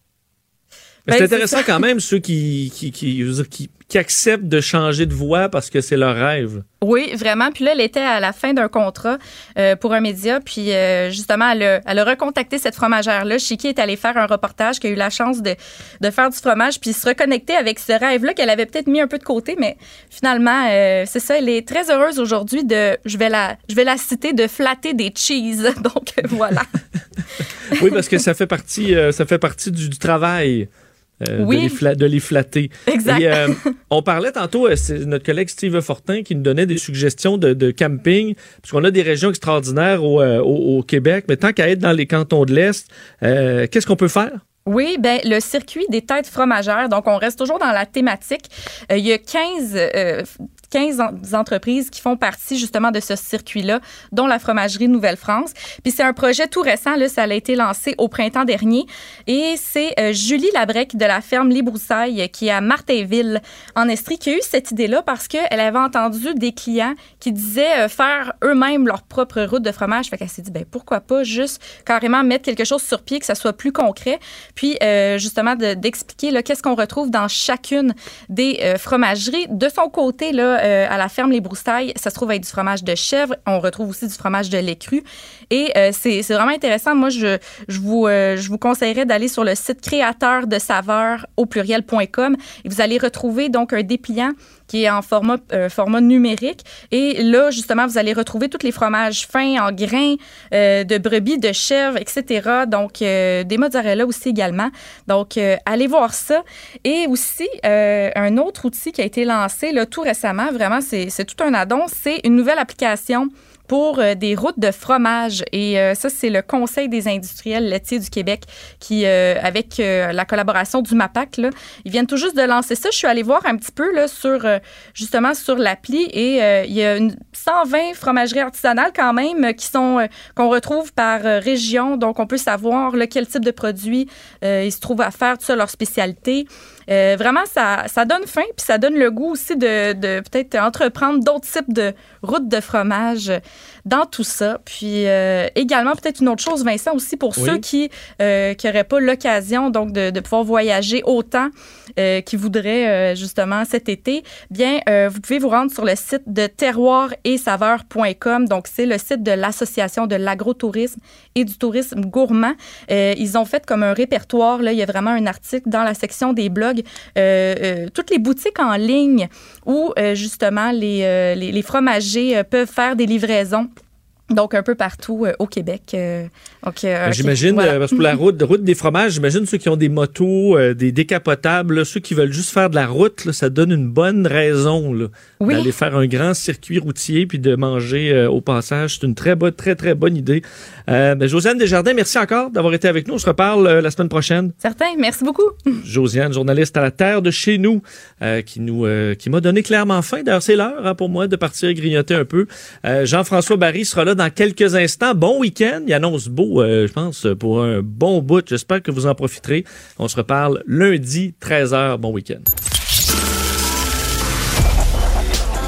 c'est intéressant quand même, ceux qui, qui, qui, qui, qui acceptent de changer de voie parce que c'est leur rêve. Oui, vraiment. Puis là, elle était à la fin d'un contrat euh, pour un média. Puis euh, justement, elle a, elle a, recontacté cette fromagère-là. Chiki est allée faire un reportage, qui a eu la chance de, de faire du fromage, puis se reconnecter avec ce rêve-là qu'elle avait peut-être mis un peu de côté. Mais finalement, euh, c'est ça. Elle est très heureuse aujourd'hui de, je vais la, je vais la citer, de flatter des cheese. Donc voilà. oui, parce que ça fait partie, ça fait partie du travail. Euh, de, les flatter. Exact. Euh, on parlait tantôt, euh, c'est notre collègue Steve Fortin qui nous donnait des suggestions de, camping, parce qu'on a des régions extraordinaires au, Québec, mais tant qu'à être dans les cantons de l'Est, qu'est-ce qu'on peut faire? Oui, ben le circuit des têtes fromagères. Donc, on reste toujours dans la thématique. il y a 15 15 entreprises qui font partie justement de ce circuit-là, dont la fromagerie Nouvelle-France. Puis c'est un projet tout récent, là, ça a été lancé au printemps dernier. Et c'est euh, Julie Labrec de la ferme Les Broussailles, qui est à Martinville, en Estrie, qui a eu cette idée-là parce qu'elle avait entendu des clients qui disaient euh, faire eux-mêmes leur propre route de fromage. Fait qu'elle s'est dit, ben pourquoi pas juste carrément mettre quelque chose sur pied, que ça soit plus concret. Puis euh, justement d'expliquer qu'est-ce qu'on retrouve dans chacune des fromageries. De son côté, là, euh, à la ferme Les Broussailles, ça se trouve avec du fromage de chèvre. On retrouve aussi du fromage de lait cru. Et euh, c'est vraiment intéressant. Moi, je, je, vous, euh, je vous conseillerais d'aller sur le site créateur de saveurs au pluriel.com et vous allez retrouver donc un dépliant qui est en format, euh, format numérique. Et là, justement, vous allez retrouver tous les fromages fins en grains euh, de brebis, de chèvre, etc. Donc, euh, des mozzarella aussi également. Donc, allez voir ça. Et aussi, un autre outil qui a été lancé là, tout récemment, vraiment, c'est tout un addon, c'est une nouvelle application pour euh, des routes de fromage. Et euh, ça, c'est le Conseil des industriels laitiers du Québec qui, euh, avec la collaboration du MAPAC, ils viennent tout juste de lancer ça. Je suis allée voir un petit peu là, sur, justement sur l'appli et il y a une 120 fromageries artisanales quand même qui sont qu'on retrouve par région. Donc, on peut savoir quel type de produits ils se trouvent à faire, tout ça, leur spécialité. Vraiment, ça, ça donne faim, puis ça donne le goût aussi de, de peut-être entreprendre d'autres types de routes de fromage dans tout ça. Puis euh, également, peut-être une autre chose, Vincent, aussi pour ceux qui euh, n'auraient pas l'occasion donc de, de, pouvoir voyager autant euh, qui voudraient euh, justement cet été, bien, vous pouvez vous rendre sur le site de terroir et saveur.com. Donc, c'est le site de l'Association de l'agrotourisme et du tourisme gourmand. ils ont fait comme un répertoire. Là, il y a vraiment un article dans la section des blogs. toutes les boutiques en ligne où justement les, les, les fromagers peuvent faire des livraisons donc, un peu partout euh, au Québec. Euh, euh, ben, j'imagine, parce que pour la route, route des fromages, j'imagine ceux qui ont des motos, des décapotables, ceux qui veulent juste faire de la route, ça donne une bonne raison d'aller faire un grand circuit routier puis de manger au passage. C'est une très bonne, très, très bonne idée. Ben, Josiane Desjardins, merci encore d'avoir été avec nous. On se reparle la semaine prochaine. Certain, merci beaucoup. Josiane, journaliste à la terre de chez nous, qui nous, qui m'a donné clairement faim. D'ailleurs, c'est l'heure hein, pour moi de partir grignoter un peu. Jean-François Barry sera là dans quelques instants. Bon week-end. Il annonce beau, euh, je pense, pour un bon bout. J'espère que vous en profiterez. On se reparle lundi, 13h. Bon week-end.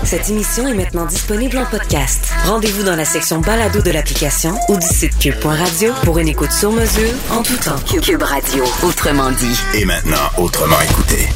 Cette émission est maintenant disponible en podcast. Rendez-vous dans la section balado de l'application ou du site cube.radio pour une écoute sur mesure en tout temps. Cube Radio, autrement dit. Et maintenant, autrement écouté.